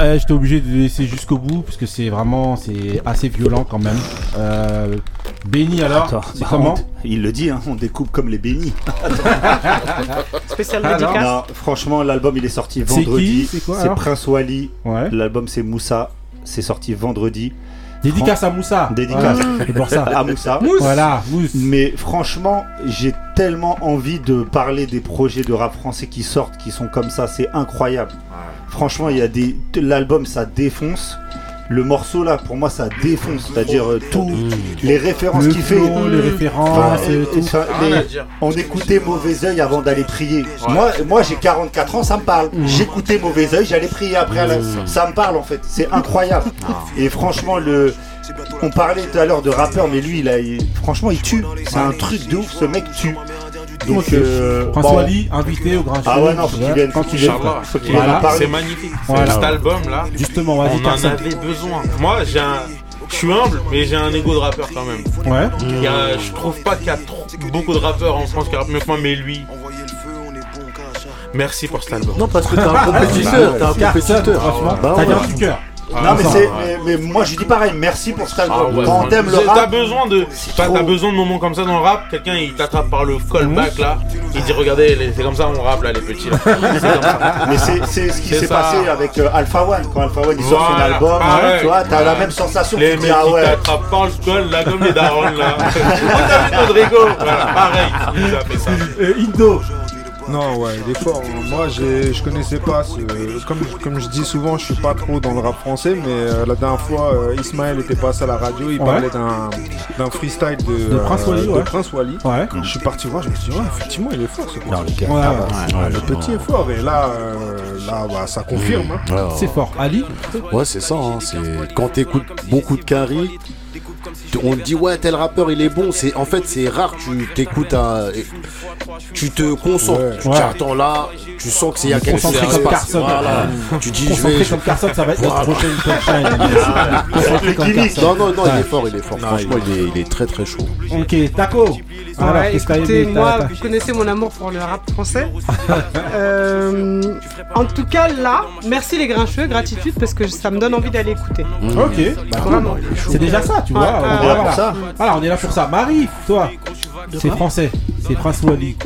Euh, J'étais obligé de laisser jusqu'au bout parce que c'est vraiment c'est assez violent quand même. Euh, Béni alors, c'est bah, comment on- Il le dit, hein, on découpe comme les bénis. Spécial Alors dédicace. Non, franchement, l'album il est sorti C'est vendredi. qui C'est quoi, C'est alors Prince Wally. Ouais. L'album c'est Moussa. C'est sorti vendredi. Dédicace à Moussa. Dédicace pour ça. à Moussa. Mousse. Voilà, Mousse. Mais franchement, j'ai tellement envie de parler des projets de rap français qui sortent, qui sont comme ça. C'est incroyable. Franchement, il y a des. L'album ça défonce. Le morceau là, pour moi, ça défonce. C'est-à-dire euh, tout, les références Le qu'il fait. flow, les références, Enfin, euh, tout. enfin, les- à dire. on écoutait Mauvais Oeil avant d'aller prier. Moi, moi j'ai 44 ans, ça me parle. Mm. J'écoutais Mauvais Oeil, j'allais prier après. à la- Ça me parle en fait. C'est incroyable. Et franchement, le. On parlait tout à l'heure de rappeur, mais lui, il a, il- franchement, il tue. C'est un truc de ouf. Ce mec tue. Donc, euh, Prince bon. Wally, invité au Grand Ah ouais, non, faut qu'il vienne. Faut qu'il vienne en parler. C'est magnifique. Voilà. Cet album-là, Justement, vas-y, on en avait besoin. Moi, j'ai un. Je suis humble, mais j'ai un ego de rappeur quand même. Ouais. Il y a- je trouve pas qu'il y a trop- beaucoup de rappeurs en France qui rappent mieux que moi, mais lui. Merci pour cet album. Non, parce que t'es un compétiteur, t'es un compétiteur. franchement, Bah t'as bien du cœur. Non, mais, ça, c'est, ouais. mais, mais moi je dis pareil, merci pour cet album. Ah ouais, Quand t'aimes le c'est- rap, T'as besoin de, t'as, trop. t'as besoin de moments comme ça dans le rap. Quelqu'un il t'attrape par le callback là. Il dit regardez, les- c'est comme ça on rappe là les petits. Là. C'est comme ça. Mais c'est, c'est ce qui C'est s'est ça. passé avec euh, Alpha One. Quand Alpha One il sort son album, Ah tu vois, t'as la même sensation. Les mecs dis, ah ouais. t'attrapent par le col là comme les darons là. Rodrigo? Voilà, pareil. Il a fait ça. Euh, Indo. Non, ouais, il est fort. Moi, j'ai- je connaissais pas ce. Comme, comme je dis souvent, je suis pas trop dans le rap français, mais euh, la dernière fois, euh, Ismaël était passé à la radio, il Ouais. parlait d'un d'un freestyle de, De Prince Wally, de ouais. Prince Wally. Ouais. Quand je suis parti voir, je me suis dit, ouais, effectivement, il est fort ce Non, le gars, Ouais, ouais. bah, Ouais, le petit est fort, et là, euh, là bah, ça confirme. hein. C'est fort. Ali Ouais, c'est ça. hein, C'est quand t'écoutes beaucoup de Carrie, t- on te dit ouais tel rappeur il est bon. C'est en fait c'est rare. Tu t'écoutes un, tu te concentres. Ouais. Tu Ouais. dis attends là, tu sens que c'est a quelque chose qui passe. Carson. Voilà. Tu dis je vais. comme Carson, ça va être Voilà. prochaine punchline. Concentré comme Carson. Non non non, il est fort, il est fort. Franchement, il est, il est très très chaud. Ok, Taco. Alors, Ouais, écoutez, moi, vous connaissez mon amour pour le rap français. Euh, en tout cas, là, merci les grincheux, gratitude, parce que ça me donne envie d'aller écouter. Ok, bah, Vraiment. c'est déjà ça, tu vois. On est là pour ça. Voilà, on est là pour ça. Marie, toi, c'est français, c'est Prince Wally.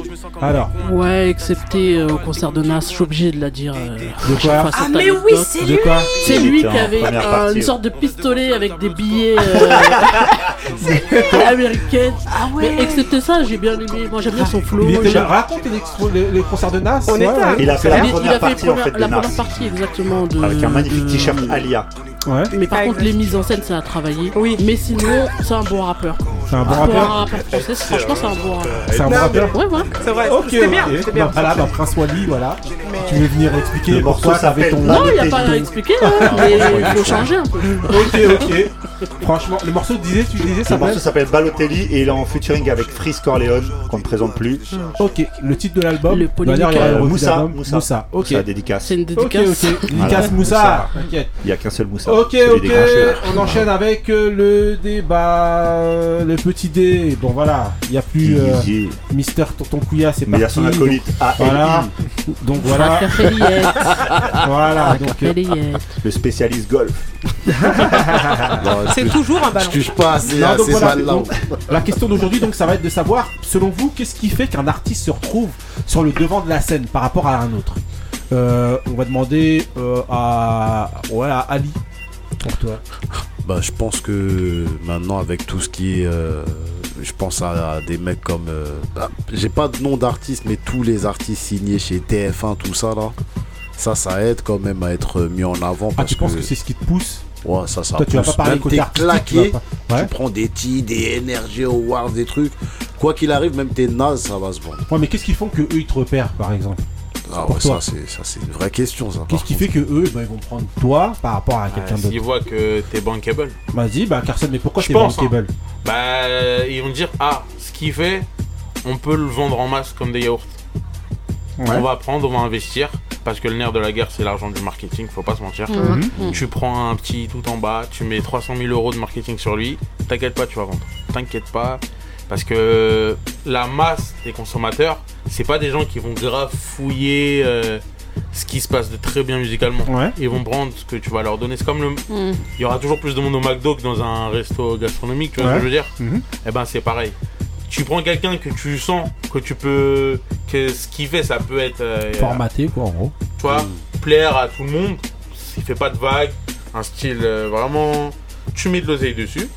Alors. Ouais, excepté euh, au concert de Nas, je suis obligé de la dire. euh, De quoi Ah, mais oui, c'est De quoi C'est lui qui avait première une sorte de pistolet avec des billets euh, américaines. Ah ouais. Mais excepté ça, j'ai bien aimé. Moi, j'aime bien son flow. Il était j'aime- là. Raconte les, les, les concerts de Nas. On ouais, était ouais. Il a fait la Il- il première a fait partie en première- fait la première partie exactement de. Avec un magnifique de- t-shirt Alia. Ouais. Mais par contre, le- les mises en scène, ça a travaillé. Oui. Mais sinon, c'est un bon rappeur. C'est un bon Pour un rappeur. français, franchement, c'est un bon rappeur. C'est un bon Non, rappeur. Ouais, ouais. C'est vrai, Ok, c'était bien, ok. c'était bien. Bah, voilà, bah, Prince Wally, voilà. Mais- Tu veux venir expliquer Le pourquoi morceau ça avait ton. Pas Non, il n'y a pas à expliquer, hein, mais il faut changer un peu. Ok, ok. Franchement, le morceau disait, tu disais, ça Le morceau s'appelle Balotelli et il est en featuring avec Freeze Corleone qu'on ne présente plus. Ok, le titre de l'album. Le Euh, Moussa. Moussa. Moussa, ok. C'est une Ok, dédicace. ok. Voilà. Dédicace Moussa. Moussa. T'inquiète. Il n'y a qu'un seul Moussa. Ok, ok. On enchaîne avec euh, le débat, euh, le petit dé. Bon, voilà. Il n'y a plus euh. Mister Tonton Couilla, c'est Mais il y a parti. son acolyte ALI, Voilà. Donc voilà. Voilà. Donc, euh, le spécialiste golf. C'est toujours un Je ballon. touche pas assez Non, à donc ces voilà, la question d'aujourd'hui, donc, ça va être de savoir, selon vous, qu'est-ce qui fait qu'un artiste se retrouve sur le devant de la scène par rapport à un autre? Euh, On va demander euh, à, ouais, à Ali. Pour toi. Bah, je pense que maintenant, avec tout ce qui est. euh, je pense à, à des mecs comme. euh, bah, J'ai pas de nom d'artiste, mais tous les artistes signés chez TF1, tout ça là. Ça, ça aide quand même à être mis en avant. Ah, Parce tu penses que, que c'est ce qui te pousse Ouais, ça, ça Toi, tu vas pas parler Même côté claqué, tu pas- Ouais. tu prends des titres, des Energy Awards, des trucs. Quoi qu'il arrive, même tes nazes, ça va se vendre. Ouais, mais qu'est-ce qui font que eux ils te repèrent, par exemple Ah Pour ouais, toi. ça, c'est ça, c'est une vraie question, ça. Qu'est-ce qui fait que eux, bah, ils vont prendre toi par rapport à quelqu'un Euh, S'ils d'autre voient que t'es bankable, Vas-y, bah Carson, mais pourquoi Je t'es hein. bankable bah ils vont dire ah ce qu'il fait, on peut le vendre en masse comme des yaourts. Ouais. On va prendre, on va investir parce que le nerf de la guerre c'est l'argent du marketing, faut pas se mentir. Mhm. Mhm. Tu prends un petit tout en bas, tu mets 300 000 euros de marketing sur lui, t'inquiète pas, tu vas vendre. T'inquiète pas, parce que la masse des consommateurs, c'est pas des gens qui vont grave fouiller euh, ce qui se passe de très bien musicalement. Ouais. Ils vont prendre ce que tu vas leur donner. C'est comme le. Mm. Il y aura toujours plus de monde au McDo que dans un resto gastronomique, tu vois Ouais. ce que je veux dire Mhm. Eh ben c'est pareil. Tu prends quelqu'un que tu sens que tu peux. que ce qu'il fait ça peut être. euh, Formaté, quoi, en gros. tu vois, plaire à tout le monde. Il fait pas de vagues, un style euh, vraiment. Tu mets de l'oseille dessus.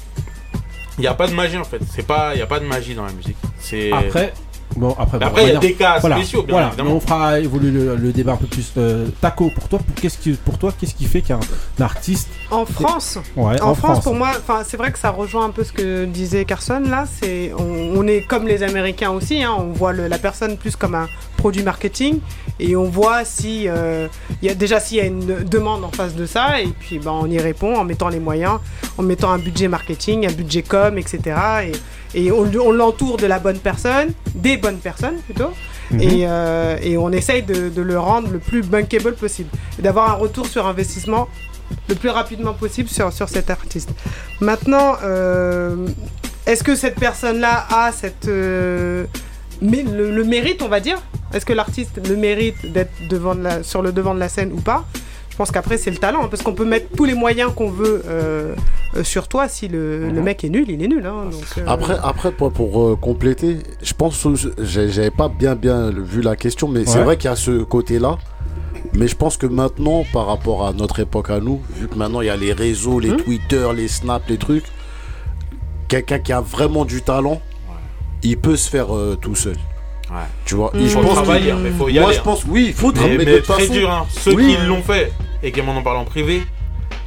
Il n'y a pas de magie en fait. C'est pas, il y a pas de magie dans la musique. C'est. Après, bon, après, bon, après, il y a des cas voilà, spéciaux, bien voilà, évidemment. mais on fera évoluer le, le débat un peu plus. Euh, Taco, pour toi, pour, qu'est-ce qui, pour toi, qu'est-ce qui fait qu'un artiste. En France, Ouais, en, en France, France. pour moi, enfin, c'est vrai que ça rejoint un peu ce que disait Carson là. C'est, on, on est comme les Américains aussi. hein, on voit le- la personne plus comme un produit marketing et on voit si, euh, il y a déjà s'il y a une demande en face de ça et puis ben, on y répond en mettant les moyens, en mettant un budget marketing, un budget com, etc. Et, et on, on l'entoure de la bonne personne, des bonnes personnes plutôt. Mhm. Et, euh, et on essaye de, de le rendre le plus bankable possible et d'avoir un retour sur investissement le plus rapidement possible sur, sur cet artiste. Maintenant, euh, est-ce que cette personne-là a cette, euh, mais le, le mérite, on va dire Est-ce que l'artiste le mérite d'être devant de la- sur le devant de la scène ou pas? Je pense qu'après, c'est le talent, hein, parce qu'on peut mettre tous les moyens qu'on veut euh, euh, sur toi. Si le, le mec est nul, il est nul. hein, donc, euh, Après, après pour, pour, euh, compléter, je pense que j'ai- j'avais pas bien bien vu la question, mais c'est vrai qu'il y a ce côté-là. Mais je pense que maintenant, par rapport à notre époque à nous, vu que maintenant il y a les réseaux, les Hum. Twitter, les Snaps, les trucs, quelqu'un qui a vraiment du talent, il peut se faire euh, tout seul. Tu vois, Il Et je faut pense travailler, que- hein, mais faut y Moi, aller. je pense, oui, il faut mais, travailler. mais de très façon- dur, hein. Ceux Oui. qui l'ont fait et qui m'en ont parlé en privé,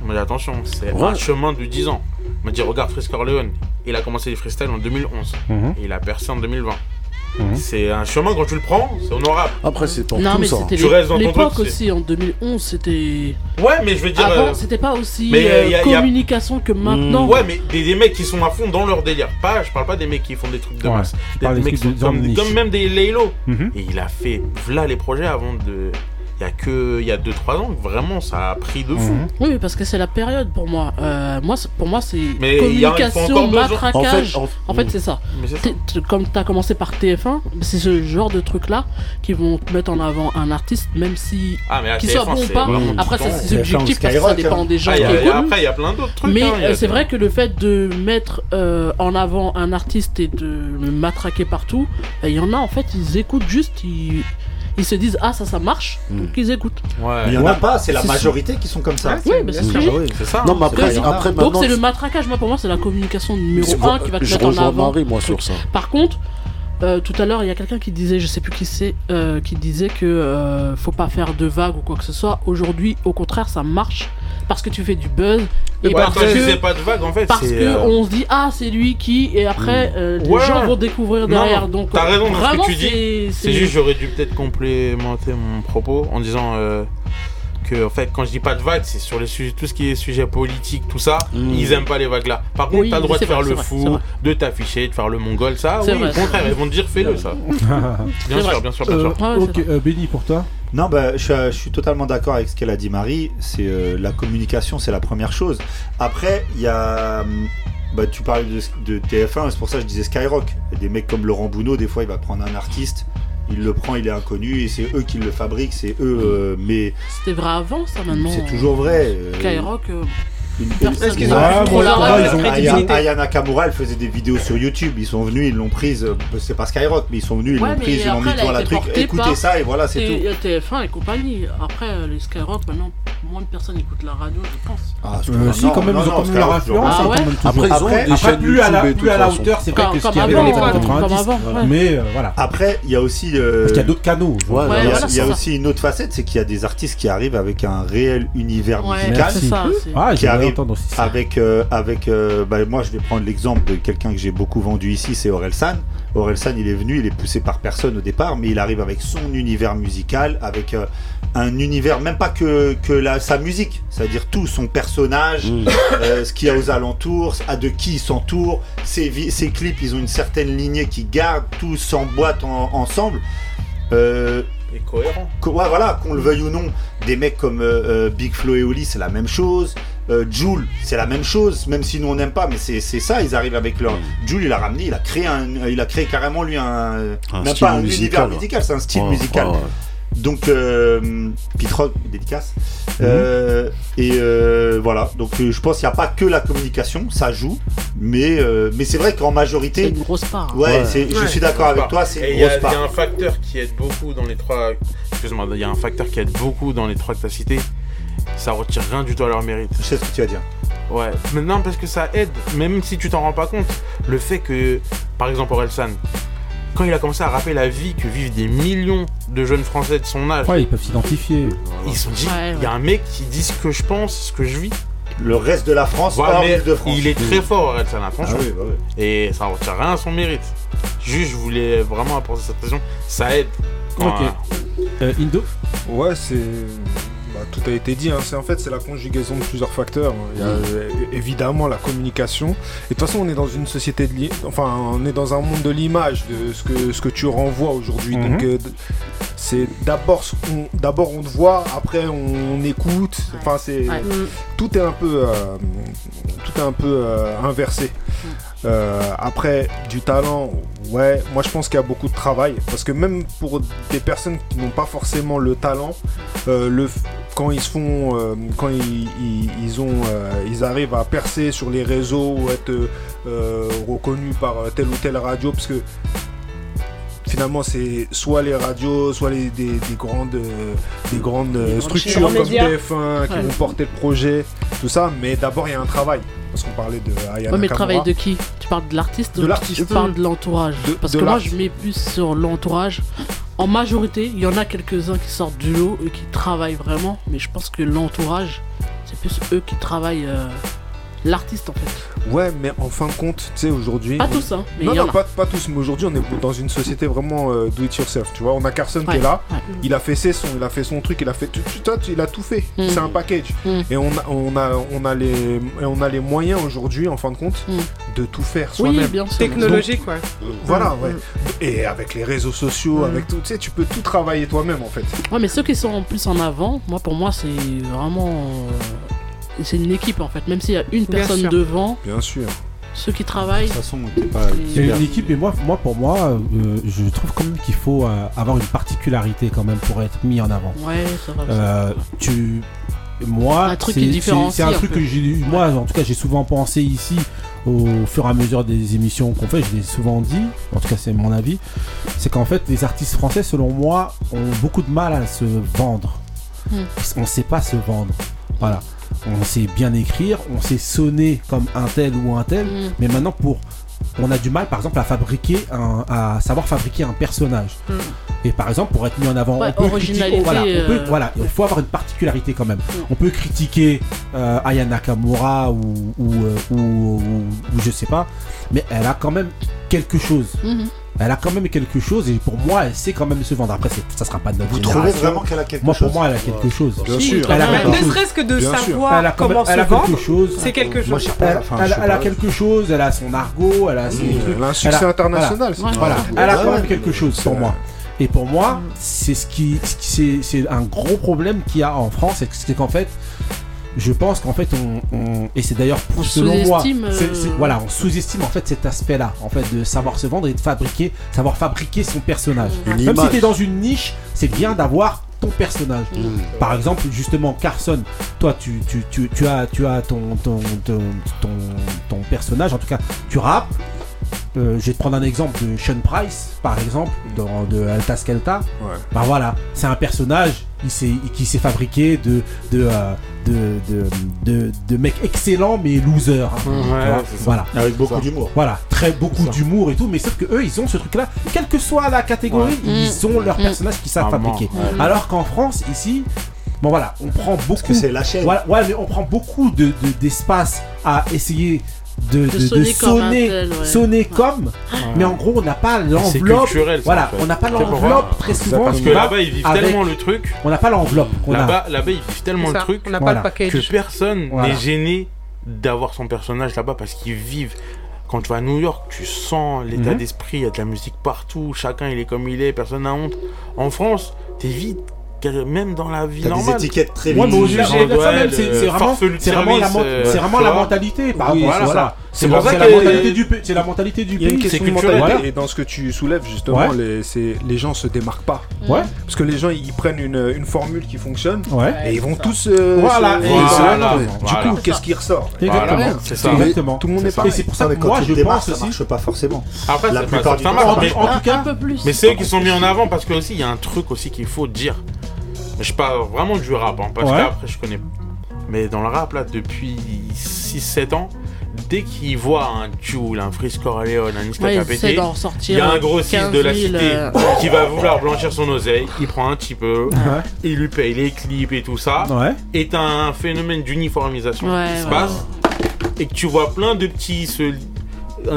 ils m'ont dit attention, c'est Ouais. un chemin de 10 ans. Ils m'ont dit regarde Frisk Corleone, il a commencé les freestyles en 2011 Mhm. et il a percé en 2020. Mhm. C'est un chemin quand tu le prends, c'est honorable. Après, c'est pour Non, mais c'était Tu restes dans ton truc, aussi, en 2011, c'était. Ouais, mais je veux dire. Avant, euh, c'était pas aussi mais, euh, y a- y a- communication que maintenant. Ouais, mais des, des mecs qui sont à fond dans leur délire. Pas, je parle pas des mecs qui font des trucs de Ouais, masse. Des mecs qui sont comme, même des Laylo. Mhm. Et il a fait là les projets avant de. Il y a que il y a 2-3 ans que vraiment ça a pris de fou. Oui, parce que c'est la période pour moi. Euh, moi, pour moi, c'est communication, matraquage. En En fait, c'est ça. Comme tu as commencé par TF1, c'est ce genre de truc-là qui vont te mettre en avant un artiste, même si Ah, mais qu'il TF1, soit bon ou pas. Après, c'est subjectif parce que ça dépend des gens Ah, qui a- écoutent. Après, il y a plein d'autres trucs. Mais hein, euh, c'est vrai que le fait de mettre euh, en avant un artiste et de le matraquer partout, il y en a en fait, ils écoutent juste, ils, ils se disent ah ça ça marche, donc ils écoutent. Mais il y en a pas, c'est la majorité qui sont comme ça. Oui, mais c'est oui. ça. Non, mais après, après Donc c'est le matraquage, moi pour moi c'est la communication numéro Je 1 vois- qui va te je mettre en rejoins avant. Marie, moi, sur ça. Par contre, euh, tout à l'heure il y a quelqu'un qui disait, je sais plus qui c'est, euh, qui disait que euh, faut pas faire de vagues ou quoi que ce soit. Aujourd'hui, au contraire, ça marche parce que tu fais du buzz. Et Ouais, parce que, pas de vagues, en fait, parce que euh, on se dit ah c'est lui qui et après euh, les Ouais. gens vont découvrir derrière non, donc T'as euh, raison dans ce que tu dis. c'est- juste, j'aurais dû peut-être complémenter mon propos en disant euh, que, en fait, quand je dis pas de vagues, c'est sur les sujets, tout ce qui est sujet politique, tout ça, ils aiment pas les vagues là. Par contre, Oui, t'as le droit de faire vrai, le fou, vrai. de t'afficher, de faire le mongol, ça, C'est oui, vrai, au contraire, vrai. ils vont te dire fais-le, ça. bien sûr, bien sûr, bien Euh, sûr. ok, euh, Benny, pour toi? Non, bah, je, suis, je suis totalement d'accord avec ce qu'elle a dit Marie. C'est euh, la communication, c'est la première chose. Après, il y a. Bah, tu parlais de, de TF1, c'est pour ça que je disais Skyrock. Des mecs comme Laurent Bounot, des fois, il va prendre un artiste, il le prend, il est inconnu, et c'est eux qui le fabriquent, c'est eux. euh, mais C'était vrai avant ça maintenant. c'est toujours vrai. euh, Skyrock. Une- personne Est-ce Aya, Nakamura, elle faisait des vidéos sur YouTube. Ils sont venus, ils l'ont prise. euh, C'est pas Skyrock, mais ils sont venus, ils Ouais, l'ont prise, ils l'ont mis a dans la truc. Écoutez ça et voilà, c'est tout. TF1 et compagnie. Après, euh, les Skyrock, maintenant, moins de personnes écoutent la radio, je pense. Ah, Euh, si, quand même, ils ont quand même leur influence. Ah. Après, ils ont des Après, chaînes plus à la, YouTube plus à hauteur, c'est vrai Comme- que ce qu'il y avait dans les avant, années ouais, comme 90. avant, ouais. Mais voilà. Après, il y a aussi. Parce qu'il y a d'autres canaux. il y a, il y a aussi une autre facette, c'est qu'il y a des artistes qui arrivent avec un réel univers musical. c'est ça, c'est- Ah, qui entendre aussi ça. avec euh, avec euh, bah, moi je vais prendre l'exemple de quelqu'un que j'ai beaucoup vendu ici c'est Orelsan Orelsan il est venu il est poussé par personne au départ mais il arrive avec son univers musical avec euh, un univers même pas que que la, sa musique c'est à dire tout son personnage euh, ce qu'il y a aux alentours à de qui il s'entoure ses, ses clips ils ont une certaine lignée qui garde tout s'emboîte en- ensemble euh, Et cohérent. que- ouais, voilà, qu'on le veuille ou non, des mecs comme euh, Big Flo et Oli, c'est la même chose. Euh, Joule, c'est la même chose, même si nous on n'aime pas, mais c'est ça, ils arrivent avec leur. Joule, il a ramené, il a créé un, il a créé carrément lui un, Un même style pas un musical, univers musical, c'est un style Ouais, musical. ouais, ouais. Donc, euh, Pitrock, dédicace. Euh, et euh, voilà, donc euh, je pense qu'il n'y a pas que la communication, ça joue, mais, euh, mais c'est vrai qu'en majorité. C'est une grosse part. hein. Ouais, je suis d'accord avec toi, c'est une il y a- grosse part. Il y a un facteur qui aide beaucoup dans les trois. Excuse-moi, il y a un facteur qui aide beaucoup dans les trois que tu as cités. Ça retire rien du tout à leur mérite. Je sais ce que tu vas dire. Ouais, maintenant parce que ça aide, même si tu t'en rends pas compte, le fait que, par exemple, Orelsan, quand il a commencé à rappeler la vie que vivent des millions de jeunes français de son âge, Ouais, ils peuvent s'identifier. ils se sont dit, Ouais, il y a un mec qui dit ce que je pense, ce que je vis. Le reste de la France, Voilà, mais Île-de-France. il est très fort, Orelsan, attention. Ah oui, bah oui. Et ça retire rien à son mérite. Juste, je voulais vraiment apporter cette pression. Ça aide. Quand, Ok. Euh, Indo? Ouais, c'est. Bah, tout a été dit. hein. C'est en fait c'est la conjugaison de plusieurs facteurs. Il y a euh, évidemment la communication. Et de toute façon, on est dans une société de l'i- enfin, on est dans un monde de l'image, de ce que ce que tu renvoies aujourd'hui. Mhm. Donc euh, c'est d'abord ce qu'on- d'abord on te voit, après on, écoute. Enfin c'est Ouais. tout est un peu euh, tout est un peu euh, inversé. Euh, après, du talent, ouais, moi je pense qu'il y a beaucoup de travail. Parce que même pour des personnes qui n'ont pas forcément le talent, euh, le, quand ils se font. euh, quand ils, ils- ont, ils arrivent à percer sur les réseaux ou être reconnus par telle ou telle radio, parce que finalement c'est soit les radios, soit les, des, des grandes, euh, des grandes euh, structures comme médias. TF1 qui Ouais. vont porter le projet, tout ça. Mais d'abord il y a un travail. Parce qu'on parlait de Aya Ouais, mais le travail de qui? Tu parles de l'artiste De l'artiste. Tu parles de l'entourage? Parce de que moi, je mets plus sur l'entourage. En majorité, il y en a quelques-uns qui sortent du lot et qui travaillent vraiment. Mais je pense que l'entourage, c'est plus eux qui travaillent euh, l'artiste en fait. Ouais, mais en fin de compte, tu sais, aujourd'hui. Pas tous, hein, mais non, y non, en a. pas, pas tous, mais aujourd'hui, on est dans une société vraiment euh, do it yourself. Tu vois, on a Carson qui est là, ouais. il a fait ses sons, il a fait son truc, il a fait. Tu, tu- toi, tu- il a tout fait. Mm. C'est un package. Mm. Et on a, on, a, on, a les, et on a les moyens aujourd'hui, en fin de compte, de tout faire Oui, soi-même. bien sûr. Technologique, ouais. Donc, voilà, Mm. ouais. Et avec les réseaux sociaux, avec tout, tu sais, tu peux tout travailler toi-même en fait. Ouais, mais ceux qui sont en plus en avant, moi pour moi c'est vraiment. euh, c'est une équipe en fait, même s'il y a une Bien personne sûr. devant, Bien sûr. ceux qui travaillent. De toute façon, t'es pas. C'est une équipe, et moi, moi pour moi, euh, je trouve quand même qu'il faut euh, avoir une particularité quand même pour être mis en avant. Ouais, c'est vrai. Euh, tu, moi, Un truc c'est- un un truc peu. que j'ai, moi, en tout cas, j'ai souvent pensé ici au fur et à mesure des émissions qu'on fait. Je l'ai souvent dit, en tout cas, c'est mon avis, c'est qu'en fait, les artistes français, selon moi, ont beaucoup de mal à se vendre. Hmm. Parce qu'on sait pas se vendre. Voilà. On sait bien écrire, on sait sonner comme un tel ou un tel, Hmm. mais maintenant pour on a du mal par exemple à fabriquer un, à savoir fabriquer un personnage. Hmm. Et par exemple pour être mis en avant, Ouais, on peut critiquer, voilà, on peut- euh, voilà, il faut avoir une particularité quand même. On peut critiquer euh, Aya Nakamura ou ou, euh, ou, ou- ou je sais pas, mais elle a quand même quelque chose. Mhm. Elle a quand même quelque chose et pour moi elle sait quand même se vendre. Après ça sera pas de notre Vous génération. trouvez vraiment qu'elle a quelque moi, chose pour moi elle a quelque Ouais. chose. Bien Si, sûr. Elle a Ne chose. serait-ce que de savoir Elle a quand comment même- elle se a quelque vendre, chose. c'est quelque chose. Moi, je sais pas. Elle, Enfin, elle- je sais elle a quelque chose, elle a son argot, elle a ses Mmh, trucs. elle a un succès Elle a- international, Voilà, elle a quand même quelque chose pour moi. Et pour moi, c'est ce qui, ce qui- c'est, c'est un gros problème qu'il y a en France, c'est qu'en fait, je pense qu'en fait, on, on- et c'est d'ailleurs On selon moi, euh, voilà, on sous-estime en fait cet aspect-là, en fait, de savoir se vendre et de fabriquer, savoir fabriquer son personnage. Une Même si t'es dans une niche, c'est bien d'avoir ton personnage. Par exemple, justement, Carson, toi, tu, tu, tu, tu as, tu as ton, ton, ton, ton, ton personnage, en tout cas, tu rappes. Euh, je vais te prendre un exemple de Sean Price, par exemple, dans, de Alta Skelta. Ouais. Bah voilà, c'est un personnage il qui s'est fabriqué de de, euh, de, de, de, de mecs excellents mais hein. Ouais, ça. voilà. Avec beaucoup d'humour. Voilà, très beaucoup d'humour et tout, mais sauf que eux, ils ont ce truc-là, quelle que soit la catégorie, Ouais. ils ont leur Mm. personnage qui savent Vraiment, fabriquer. ouais. Alors qu'en France, ici, bon voilà, on prend beaucoup. que c'est la chaîne. Voilà, ouais, mais on prend beaucoup de de- d'espace à essayer de, de- de sonner comme sonner, tel, ouais. sonner comme, mais en gros, on n'a pas C'est l'enveloppe. culturel, ça, Voilà, en fait. on n'a pas l'enveloppe très souvent. Parce que là-bas, ils vivent avec- tellement le truc. On n'a pas l'enveloppe qu'on a. Là-bas, ils vivent tellement le truc on n'a Voilà. pas le que personne Voilà. n'est gêné d'avoir son personnage là-bas parce qu'ils vivent. Quand tu vas à New York, tu sens l'état Mhm. d'esprit, il y a de la musique partout, chacun il est comme il est, personne n'a honte. En France, t'es vite, même dans la vie T'as des normale. étiquettes très Ouais, c'est vraiment, la, euh, mentalité. Par Oui, voilà. C'est C'est pour la, ça c'est que- la mentalité du pays. C'est la mentalité du pays. culturel. Voilà. et dans ce que tu soulèves justement, Ouais. les, c'est- les gens se démarquent pas. Ouais. Parce que les gens ils prennent une, une formule qui fonctionne Ouais. et ils vont tous. euh, Voilà, se- et voilà, Du coup, qu'est-ce qui ressort? Exactement. Voilà, c'est ça. Exactement. Tout le monde est Et pareil. c'est pour ça que quand moi, je pense aussi. marche pas forcément. Après, La c'est plupart du temps, mais, en tout cas, un peu plus. mais c'est eux qui sont mis en avant parce que aussi il y a un truc aussi qu'il faut dire. Je parle vraiment du rap, hein, parce Ouais. qu'après je connais. Mais dans le rap là, depuis 6-7 ans, dès qu'ils voient un Jul, un Freeze Corleone, un Niska Ouais, ils Capété, essaient d'en il y a un gros 6 de la 15 000, cité euh, qui va vouloir blanchir son oseille, il prend un petit peu, Ouais. il lui paye les clips et tout ça, Ouais. et t'as un phénomène d'uniformisation Ouais, qui se passe, et que tu vois plein de petits se-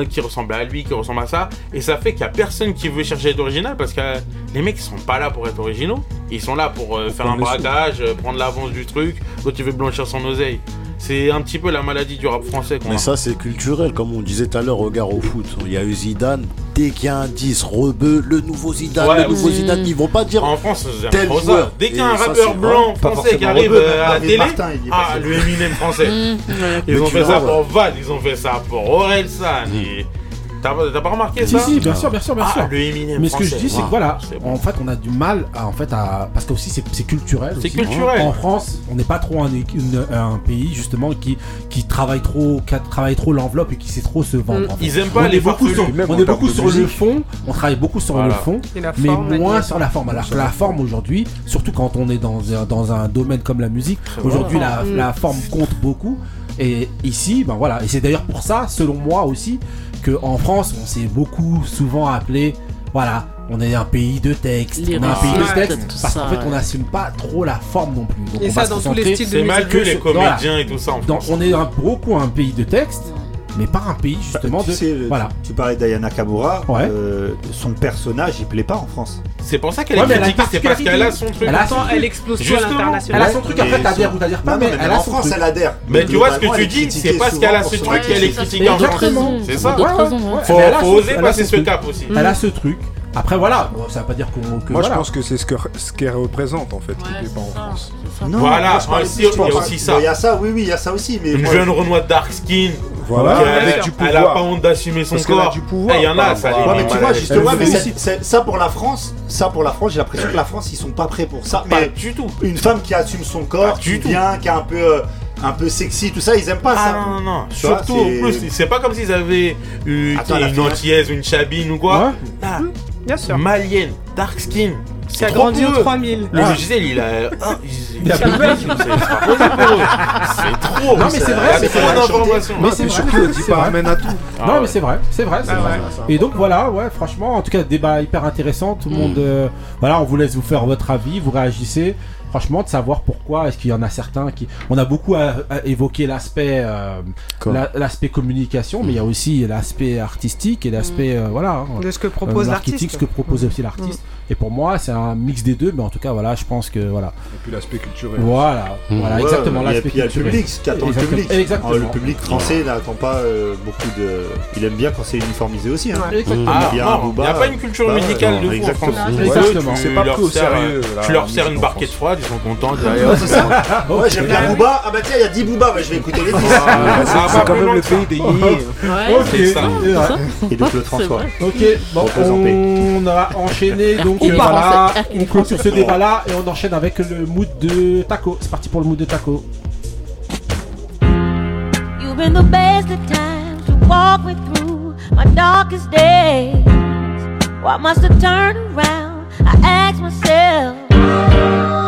qui ressemble à lui, qui ressemble à ça, et ça fait qu'il y a personne qui veut chercher à être original parce que euh, les mecs ils sont pas là pour être originaux, ils sont là pour euh, faire un braquage, euh, prendre l'avance du truc, l'autre il veut blanchir son oseille. C'est un petit peu la maladie du rap français qu'on Mais a. ça, c'est culturel, comme on disait tout à l'heure, regarde au foot. Il y a eu Zidane, dès qu'il y a un 10, Rebeu, le nouveau Zidane, Ouais, le nouveau. Zidane, ils vont pas dire. En France, c'est Tel trop ça. joueur. Dès qu'il y a un rappeur blanc français qui arrive Rebeu, euh, à la télé, Martin, ah, le Eminem français. Ils Mais ont fait ça pour Val, ils ont fait ça pour Orelsan. et- T'as t'as pas remarqué Si, ça si, bien sûr, bien sûr, bien Ah, sûr. le Eminem Mais ce que je dis, c'est que voilà, C'est bon. en fait, on a du mal à, en fait, à, parce que aussi c'est c'est culturel. C'est aussi. culturel. En France, on n'est pas trop un, une- un pays justement qui, qui travaille trop, qui travaille trop l'enveloppe et qui sait trop se vendre. Mm. en fait. Ils aiment pas on les beaucoup sur, on est beaucoup sur le fond. On travaille beaucoup sur Voilà. le fond, mais moins sur la forme. Alors que la forme aujourd'hui, surtout quand on est dans un, dans un domaine comme la musique, aujourd'hui la, Mm. la forme compte beaucoup. Et ici, ben voilà, et c'est d'ailleurs pour ça, selon moi aussi, que en France, on s'est beaucoup souvent appelé, voilà, on est un pays de texte, Les on est un pays de texte, parce qu'en fait, on n'assume pas trop la forme non plus. Donc Et on ça va se dans tous les styles de C'est mal musique. vu les voilà. comédiens et tout ça en France. on est un, beaucoup un pays de texte. Mais par un pays justement Bah, tu de. sais, voilà. Tu parlais d'Ayana Kamura, Ouais. euh, son personnage il plaît pas en France. C'est pour ça qu'elle Ouais, est mais elle a une critiquée, c'est parce qu'elle a son truc. Elle a son- elle explose tout à Justement. l'international. Elle a son truc, après t'adhères ou t'adhères pas, Non, mais mais elle même a en France truc. elle adhère. Mais tu vois ce que tu dis, c'est parce qu'elle a ce truc qu'elle est critiquée en. France. C'est ça. Ouais, ouais, ouais. Faut, oser passer ce truc. cap aussi. Elle a ce truc. Après voilà, bon, ça veut pas dire qu'on. que Moi, voilà. je pense que c'est ce que- ce qu'elle représente en fait, qui n'est pas en France. Non, Voilà, je je il y a pense- aussi ça. Il y a ça, oui, oui, il y a ça aussi. Mais Une moi, jeune Renoir dark skin. Voilà, avec du Elle a pas honte d'assumer son Parce qu'elle a corps. du pouvoir, Il y en a, ça. Ouais, mais tu vois, justement, mais aussi. ça pour la France, ça pour la France, j'ai l'impression que la France, ils sont pas prêts pour ça. Pas Mais du tout. une femme qui assume son corps, Pas qui du tout. vient, qui est un peu, euh, un peu sexy, tout ça, ils aiment pas Ah ça. non, non, non. Tu vois, Surtout, en c'est- plus, c'est pas comme s'ils avaient eu Attends, une antillaise, une chabine ou quoi. Ah, Bien sûr. Malienne, dark skin. Qui a trop grandi pour au eux. 3000. Le logiciel, il a. ah, Il a plus de c'est trop. Non, mais c'est vrai, Il a c'est trop d'informations. Mais Non, c'est vrai. c'est pas vrai. amène à tout. Ah non, mais c'est vrai, c'est vrai, c'est Ah. Et donc voilà, ouais, franchement, en tout cas, débat hyper intéressant. Tout le monde, euh, voilà, on vous laisse vous faire votre avis, vous réagissez. Franchement, de savoir pourquoi est-ce qu'il y en a certains qui, on a beaucoup à, à évoqué l'aspect, euh, la- l'aspect communication, mais il y a aussi l'aspect artistique et l'aspect, euh, voilà, hein, De ce que propose l'artiste. ce que propose aussi l'artiste. Et pour moi, c'est un mix des deux, mais en tout cas, voilà, je pense que voilà, Et puis l'aspect culturel. voilà, voilà, Ouais, exactement et l'aspect puis il y a le culturel. public, ce qu'attend le public. Exactement. Oh, le public français n'attend pas euh, beaucoup de. Il aime bien quand c'est uniformisé aussi. Hein. Exactement. Ah, Il a n'y a pas une culture bah, musicale non, de fou en exactement. France. Exactement. tu C'est pas pris au sérieux, euh, la Tu leur sers une barquette froide, ils sont contents. Ouais. Ouais, j'aime bien Booba. Ah bah tiens, il y a 10 Booba, bah, je vais écouter les 10. Ah, c'est- Ah, quand même le pays des. Ouais, Ok, C'est ça. Et de Claude François. vrai. Ok, bon, on a enchaîné donc Euh, voilà, on clôture ce débat là et on enchaîne avec le mood de Taco. C'est parti pour le mood de Taco. You've been the best of times to walk me through my darkest days. Why must I turn around? I ask myself.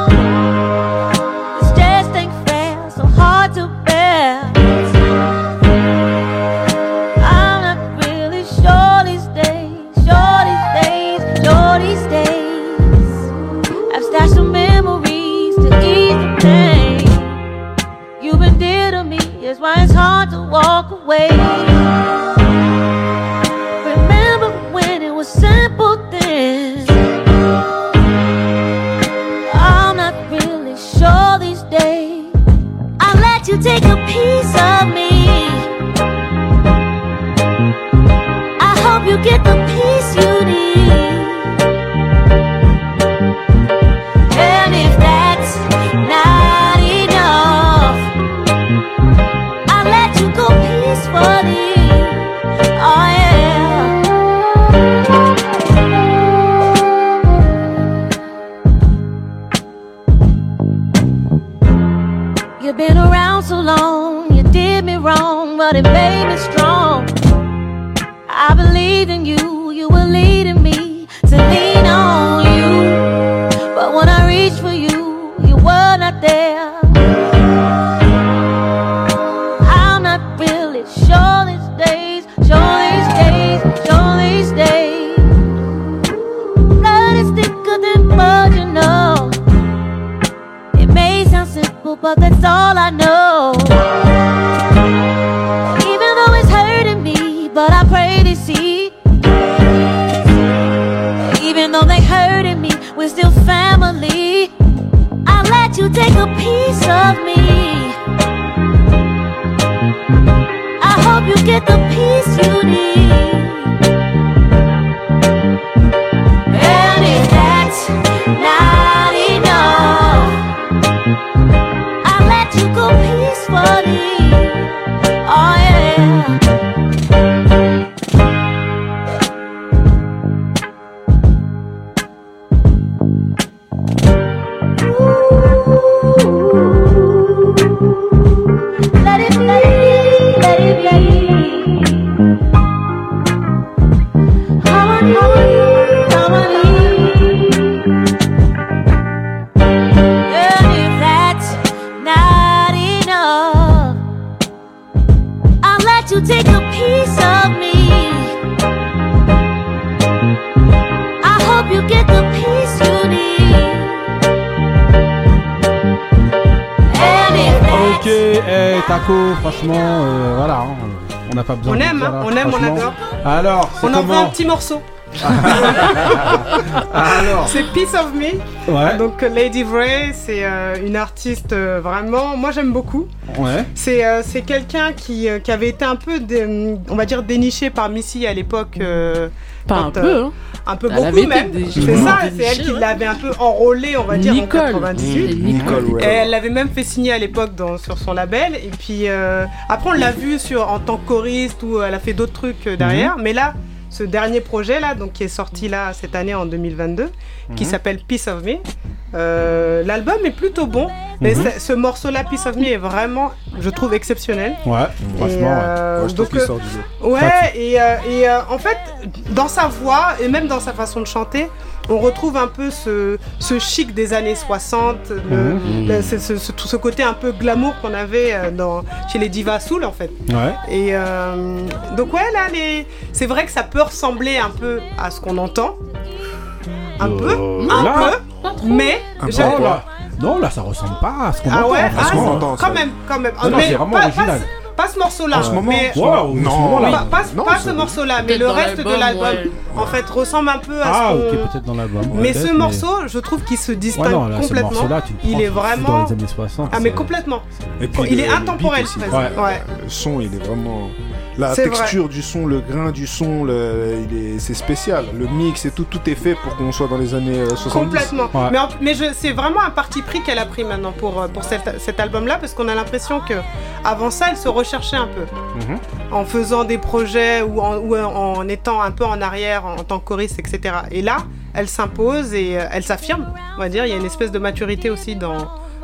Away. But it made me strong. I believed in you, you were morceau. Alors. C'est Piece of Me. Ouais. Donc euh, Lady Vray, c'est euh, une artiste euh, vraiment, moi j'aime beaucoup. Ouais. C'est euh, c'est quelqu'un qui, euh, qui avait été un peu, dé- on va dire, déniché par Missy à l'époque. euh, Pas quand, un peu, euh, hein. Un peu Elle beaucoup même. C'est ça, c'est elle qui l'avait un peu enrôlé, on va dire, Nicole. en 98. Mmh, Nicole, ouais. Et elle l'avait même fait signer à l'époque sur son label. Et puis euh, après, on l'a vu sur, en tant que choriste ou elle a fait d'autres trucs derrière. Mais là, ce dernier projet là, donc qui est sorti là cette année en 2022, qui Mhm. s'appelle Piece of Me. euh, L'album est plutôt bon, mais Mhm. ce morceau-là, Piece of Me, est vraiment, je trouve, exceptionnel. Ouais, Et, franchement, ouais. euh, Ouais, je trouve qu'il euh, sort du lot. Ouais, et, euh, et, en fait, dans sa voix et même dans sa façon de chanter, on retrouve un peu ce, ce chic des années 60, le- Mhm. le- ce, ce- ce- tout ce côté un peu glamour qu'on avait euh, dans, chez les divas soul en fait. Ouais. Et euh, donc ouais, là, les... c'est vrai que ça peut ressembler un peu à ce qu'on entend. Un peu, un là, peu, mais Un peu, là. Non, là, ça ressemble pas à ce qu'on ah entend. ouais, ah, entend, quand même, quand même. Non, non, mais c'est vraiment pas, original. pas, pas ce morceau-là, En ce moment mais Wow, en ce Non. moment-là. pas, pas- Non, pas ce morceau-là, mais le reste de l'album, ouais. en fait, ressemble un peu à Ah, ce ok, qu'on... peut-être dans l'album. ouais, mais ce morceau, je trouve qu'il se distingue Ouais, non, là, ce complètement. morceau-là, tu le il est tu vraiment... dans les années 60. Ah, mais complètement. Et puis il le- est le intemporel, presque. Ouais. Ouais. Le son, il est vraiment. La texture du son, le grain du son, c'est spécial. Le mix et tout, tout est fait pour qu'on soit dans les années euh, 70. Complètement. Ouais. Mais, en- mais je- c'est vraiment un parti pris qu'elle a pris maintenant pour, euh, pour cet, cet album-là, parce qu'on a l'impression que avant ça, elle se recherchait un peu. Mhm. En faisant des projets ou en, ou en- en étant un peu en arrière en, en tant que choriste, etc. Et là, elle s'impose et euh, elle s'affirme, on va dire. Il y a une espèce de maturité aussi dans,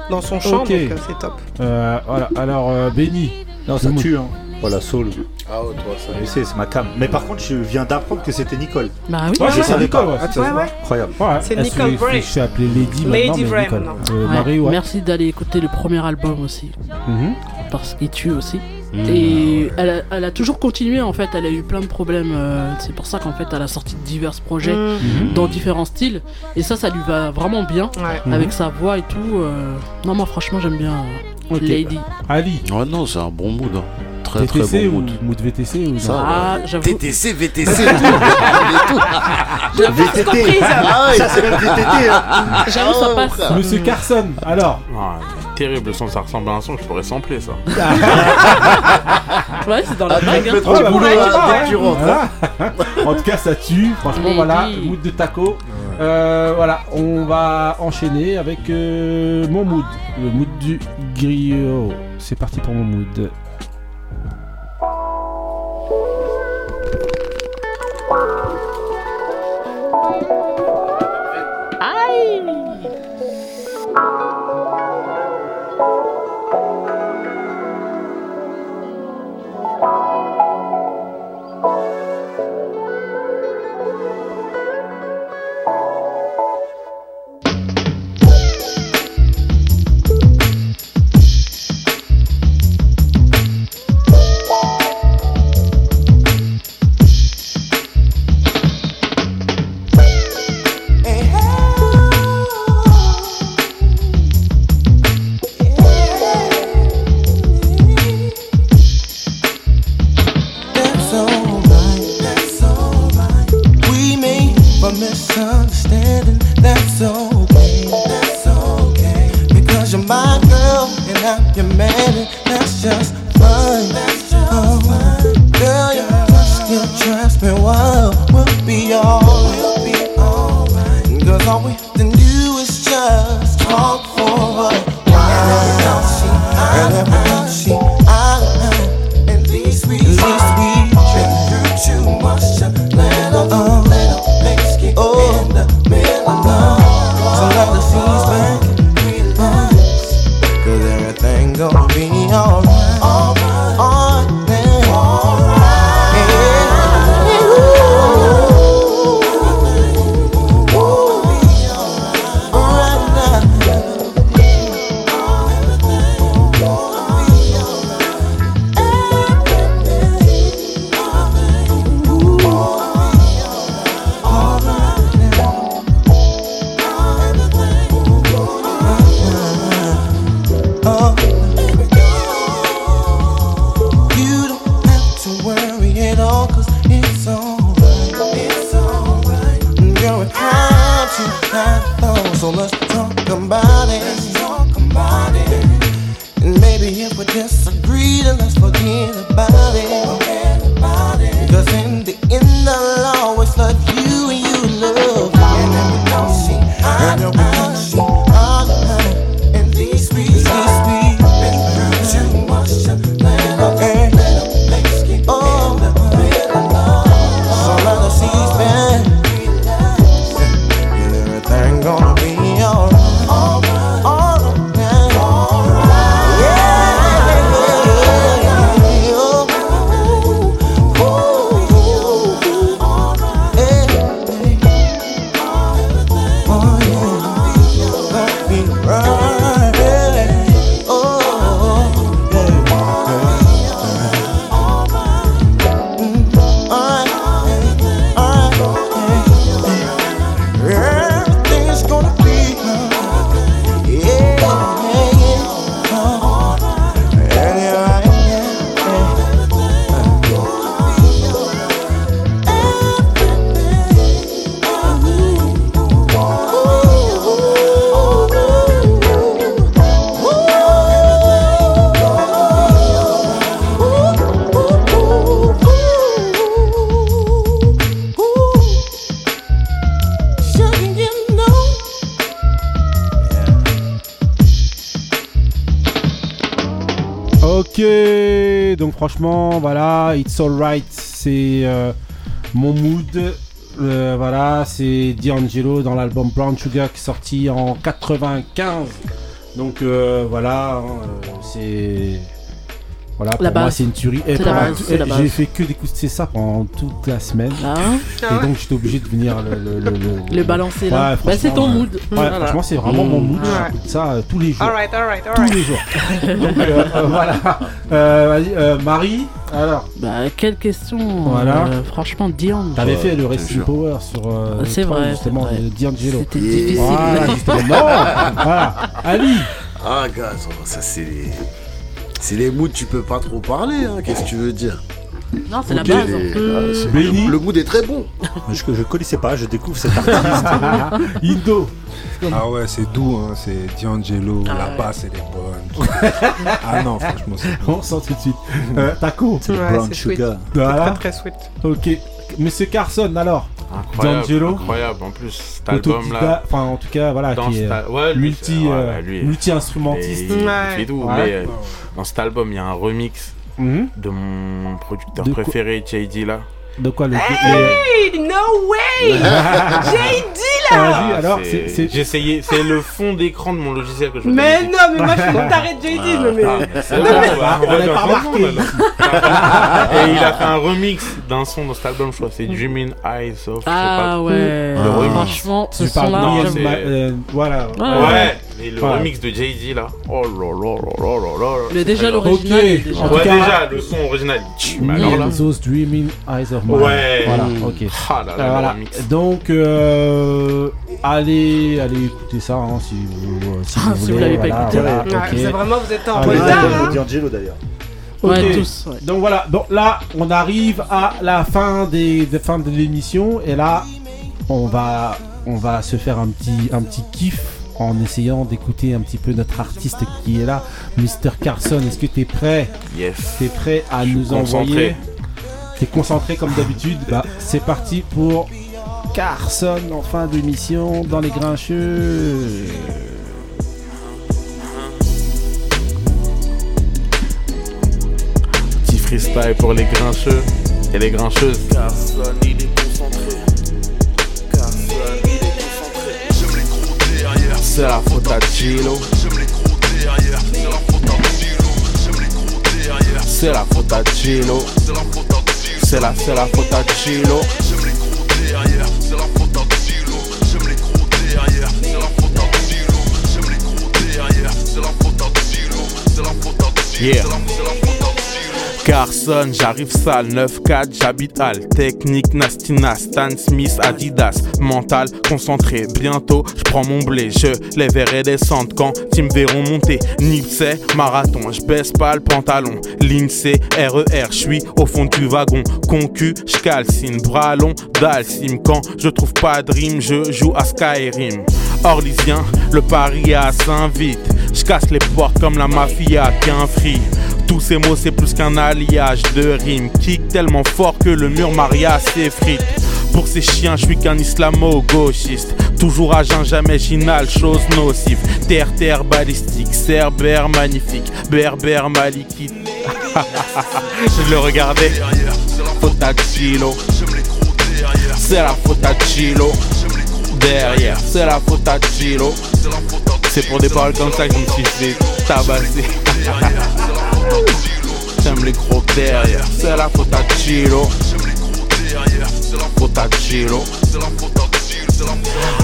dans son chant, donc euh, c'est top. Euh, voilà, alors, euh, Benny. Non, ça tue, hein. Voilà, soul. Ah ouais, toi, ça. Je sais, c'est ma cam. Mais par contre, je viens d'apprendre que c'était Nicole. Bah oui. Ouais, je ouais, savais Nicole, pas. ouais, c'est Ouais, ouais. Incroyable. Ouais, C'est Nicole Bray. Je suis appelé Lady Lady mais Bray. Euh, Ouais. Marie, ouais. Merci d'aller écouter le premier album aussi. Mhm. Parce qu'il tue aussi. Mmh. Et elle a, elle a toujours continué en fait, elle a eu plein de problèmes. euh, c'est pour ça qu'en fait elle a sorti divers projets Mhm. dans différents styles. Et ça, ça lui va vraiment bien Ouais. Mhm. avec sa voix et tout. euh, Non, moi franchement j'aime bien euh. Lady. Ali, Ouais, non, c'est un bon mood. hein. Très très TTC bon ou mood. mood VTC ou Ça, Ah, j'avoue. TTC, VTC, tout. C'est comprise. Ah ouais, Ça, c'est même VTT, hein. J'avoue, ça passe. Monsieur Carson, alors Ah, terrible le son, ça ressemble à un son, je pourrais sampler ça. Ouais, c'est dans la Ah, blague. hein. boulot, dès tu rentres. Voilà. en tout cas, ça tue. Franchement, voilà, mood de taco. Euh, voilà, on va enchaîner avec euh, mon mood, le mood du griot. C'est parti pour mon mood. Franchement, voilà, It's Alright, c'est euh, mon mood. Euh, voilà, c'est D'Angelo dans l'album Brown Sugar qui est sorti en 95. Donc euh, voilà, hein, euh, c'est. Voilà, pour La moi base. c'est une tuerie. Et base. J'ai fait que d'écouter ça pendant toute la semaine. Ah. et Ah donc j'étais obligé de venir le, le, le, le- Le balancer, là. Ouais, Bah, franchement, c'est ton mood. Ouais, Voilà. franchement c'est vraiment mon mood. J'écoute ça euh, tous les jours. Alright, alright, Tous alright. les jours. donc euh, euh, voilà. Euh, vas-y, euh, Marie, alors. Bah, quelle question Voilà. euh, Franchement, Diane. T'avais fait le Resting Power sur euh, C'est toi, vrai, justement c'est vrai. de D'Angelo. C'était difficile. Voilà, justement. Non, voilà. Ali. Ah, gars, ça, c'est. C'est les moods, tu peux pas trop parler, hein. Qu'est-ce que tu veux dire Non, c'est la base. les- ah, c'est- le, mood est très bon. Je, je connaissais pas, je découvre cet artiste. Indo. Ah ouais, c'est doux, hein, c'est D'Angelo, Ah la ouais. basse elle est bonne. ah non, franchement, c'est On sent tout de suite. Euh, Taco. Ouais, brown c'est sweet. sugar. C'est Voilà. très, très sweet. Ok. Monsieur Carson, alors Incroyable, D'Angelo. incroyable. En plus, cet album là. enfin en tout cas voilà Dans qui est ouais, lui, multi ouais, euh, lui, multi instrumentiste. il- il fait tout, mais euh, dans cet album, il y a un remix Mhm. de mon producteur De préféré, JD là. De quoi le Hey, no way JD là Vas-y, alors, c'est- c'est- c'est- J'ai essayé, c'est le fond d'écran de mon logiciel que je Mais non, mais moi je suis de JD, Ah, mais. ah, mais c'est Non, bon, mais- bah, on pas remarqué. demande. Et il a fait un remix d'un son dans cet album, je crois, c'est Dreaming Eyes of. je sais Ah pas. ouais. Le remix. Franchement, ce Tu parles son-là. euh, voilà. Ouais, et le Ouais. remix de JD là. Oh là là là là là là. Mais déjà, l'original, Ok. il est déjà- Ouais, déjà, le son original. Mais alors là. Those Dreaming Eyes of Mine. Ouais. Voilà, ok. Ah là là, Euh, voilà. Donc, euh, allez, allez écouter ça hein, si vous, si Ah, vous si voulez. vous l'avez pas voilà, écouté. voilà, Ouais, ok. c'est vraiment, vous êtes en Ah, retard. ouais, hein. D'Angelo d'ailleurs. Ouais, Ok. tous. ouais. Donc voilà, donc là on arrive à la fin des, des fin de l'émission et là on va on va se faire un petit un petit kiff en essayant d'écouter un petit peu notre artiste qui est là, Mr Carson. Est-ce que tu es prêt? Yes. T'es prêt à nous concentré. envoyer T'es concentré comme d'habitude? Bah c'est parti pour Carson en fin d'émission dans les grincheux. Petit freestyle pour les grincheux et les grincheuses. Carson, il est concentré. C'est la faute à. J'aime les gros derrière. C'est la faute à. J'aime les gros derrière. C'est la. C'est la faute à. C'est la, c'est la faute à. J'aime les gros derrière. C'est la. C'est la faute à. C'est la faute. C'est la. Carson, j'arrive sale, 9-4, j'habite Hall. Technique, Nastina, Stan Smith, Adidas. Mental, concentré, bientôt, je prends mon blé. Je les verrai descendre quand ils me verront monter. Nipsey, marathon, je baisse pas le pantalon. L'INSEE, RER, je suis au fond du wagon. Concu, je calcine, bras long, dalcime. Quand je trouve pas de rime, je joue à Skyrim. Orlysien, le pari à Saint-Vite. Je casse les portes comme la mafia qu'un free. Tous ces mots, c'est plus qu'un alliage de rimes. Kick tellement fort que le mur Maria s'effrite. Pour ces chiens, je suis qu'un islamo-gauchiste. Toujours à jeun, jamais ginal, chose nocive. Terre, terre balistique, cerbère magnifique, berbère malikite. je le regardais. Faute à Chilo. C'est la faute à Chilo. Derrière, c'est la faute à Chilo. C'est pour des paroles comme ça que je me suis fait tabasser. J'aime les gros derrière, c'est la faute à Chilo. Faute à Chilo.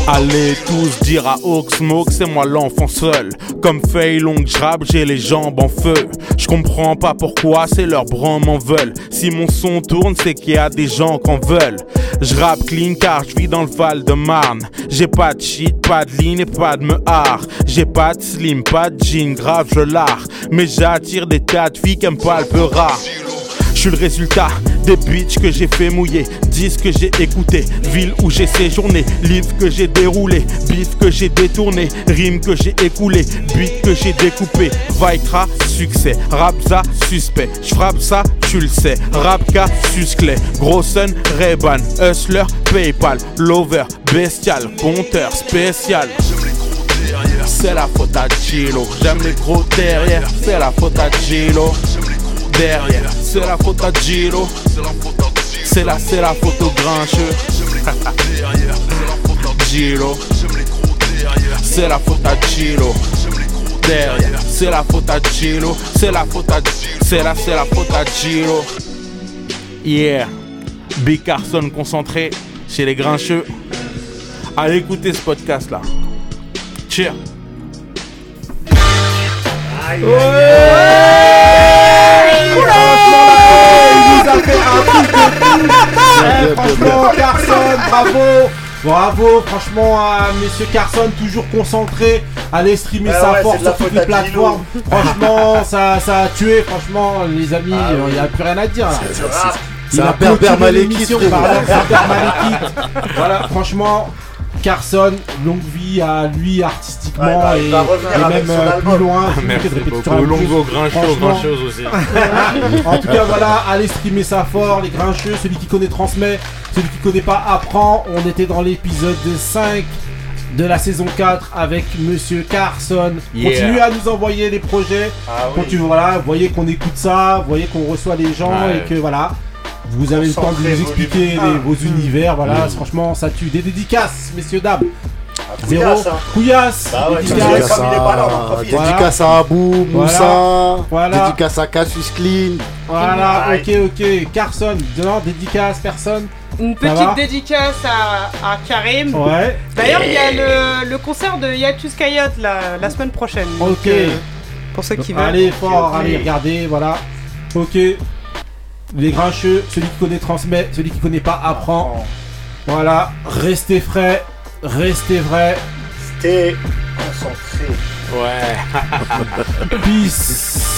Allez tous dire à Oxmo que c'est moi l'enfant seul. Comme Fei Long j'rappe, j'ai les jambes en feu. Je comprends pas pourquoi c'est leurs bras m'en veulent. Si mon son tourne, c'est qu'il y a des gens qu'en veulent. Je rappe clean car je vis dans le Val de Marne. J'ai pas de shit, pas de ligne et pas de mehar. J'ai pas de slim, pas de jean, grave je l'art. Mais j'attire des tas de filles qui peu rare. Je suis le résultat des bitches que j'ai fait mouiller, disques que j'ai écouté, ville où j'ai séjourné, livres que j'ai déroulé, bif que j'ai détourné, rimes que j'ai écoulé, beat que j'ai découpé, Vaitra, succès, Rapza, suspect, j'frappe ça, tu le sais, Rapka, susclé, Grossen, Reban, Hustler, Paypal, Lover, Bestial, Compteur, spécial. C'est la faute à Chilo, j'aime les gros derrière, c'est la faute à Chilo derrière. C'est la faute à Giro. C'est la, c'est la faute au grincheux. C'est la faute à Giro. Derrière. C'est la faute à Giro. C'est la faute à C'est la, c'est la faute à Giro. Yeah. Big Carson concentré chez les grincheux. Allez écouter ce podcast là. Cheers. Il nous a fait un truc de fou. Franchement, Carson, bravo. Bravo, franchement, à Monsieur Carson, toujours concentré. Allez streamer sa ouais, force sur toutes les plateformes. Franchement, ça, ça a tué. Franchement, les amis, Ah il n'y a plus rien à dire. là. C'est- un berbère malékite. Voilà, franchement, Carson, longue vie à lui artistiquement Ouais, bah, et, même euh, plus loin. Merci Répétition beaucoup. Longo, grincheux, grincheuse aussi. en tout cas, voilà, allez streamer ça fort, les grincheux. Celui qui connaît transmet, celui qui connaît pas apprend. On était dans l'épisode 5 de la saison 4 avec Monsieur Carson. Yeah. Continuez à nous envoyer les projets. Ah oui. Continuez, voilà, voyez qu'on écoute ça, voyez qu'on reçoit les gens Ouais. et que voilà. Vous avez le temps de nous expliquer les- vos univers, voilà, franchement ça tue. Des dédicaces, messieurs, dames. Ah, Zéro. Couillasse, hein. Couillasse. Bah ouais, dédicace. pas là. Voilà. Dédicace à Abou, Moussa, Voilà. Dédicace à Cassius Clean. Voilà, ok, ok. Carson, non, dédicace, personne. Une petite dédicace à, à Karim. Ouais. D'ailleurs, il y a le, le concert de Yatus Kayot la, la semaine prochaine. donc, Ok. euh, pour ceux qui veulent. Allez, fort, allez, regardez, voilà. Ok. Les grincheux, celui qui connaît transmet, celui qui connaît pas apprend. Voilà, restez frais, restez vrai. Restez concentré. Ouais. Peace.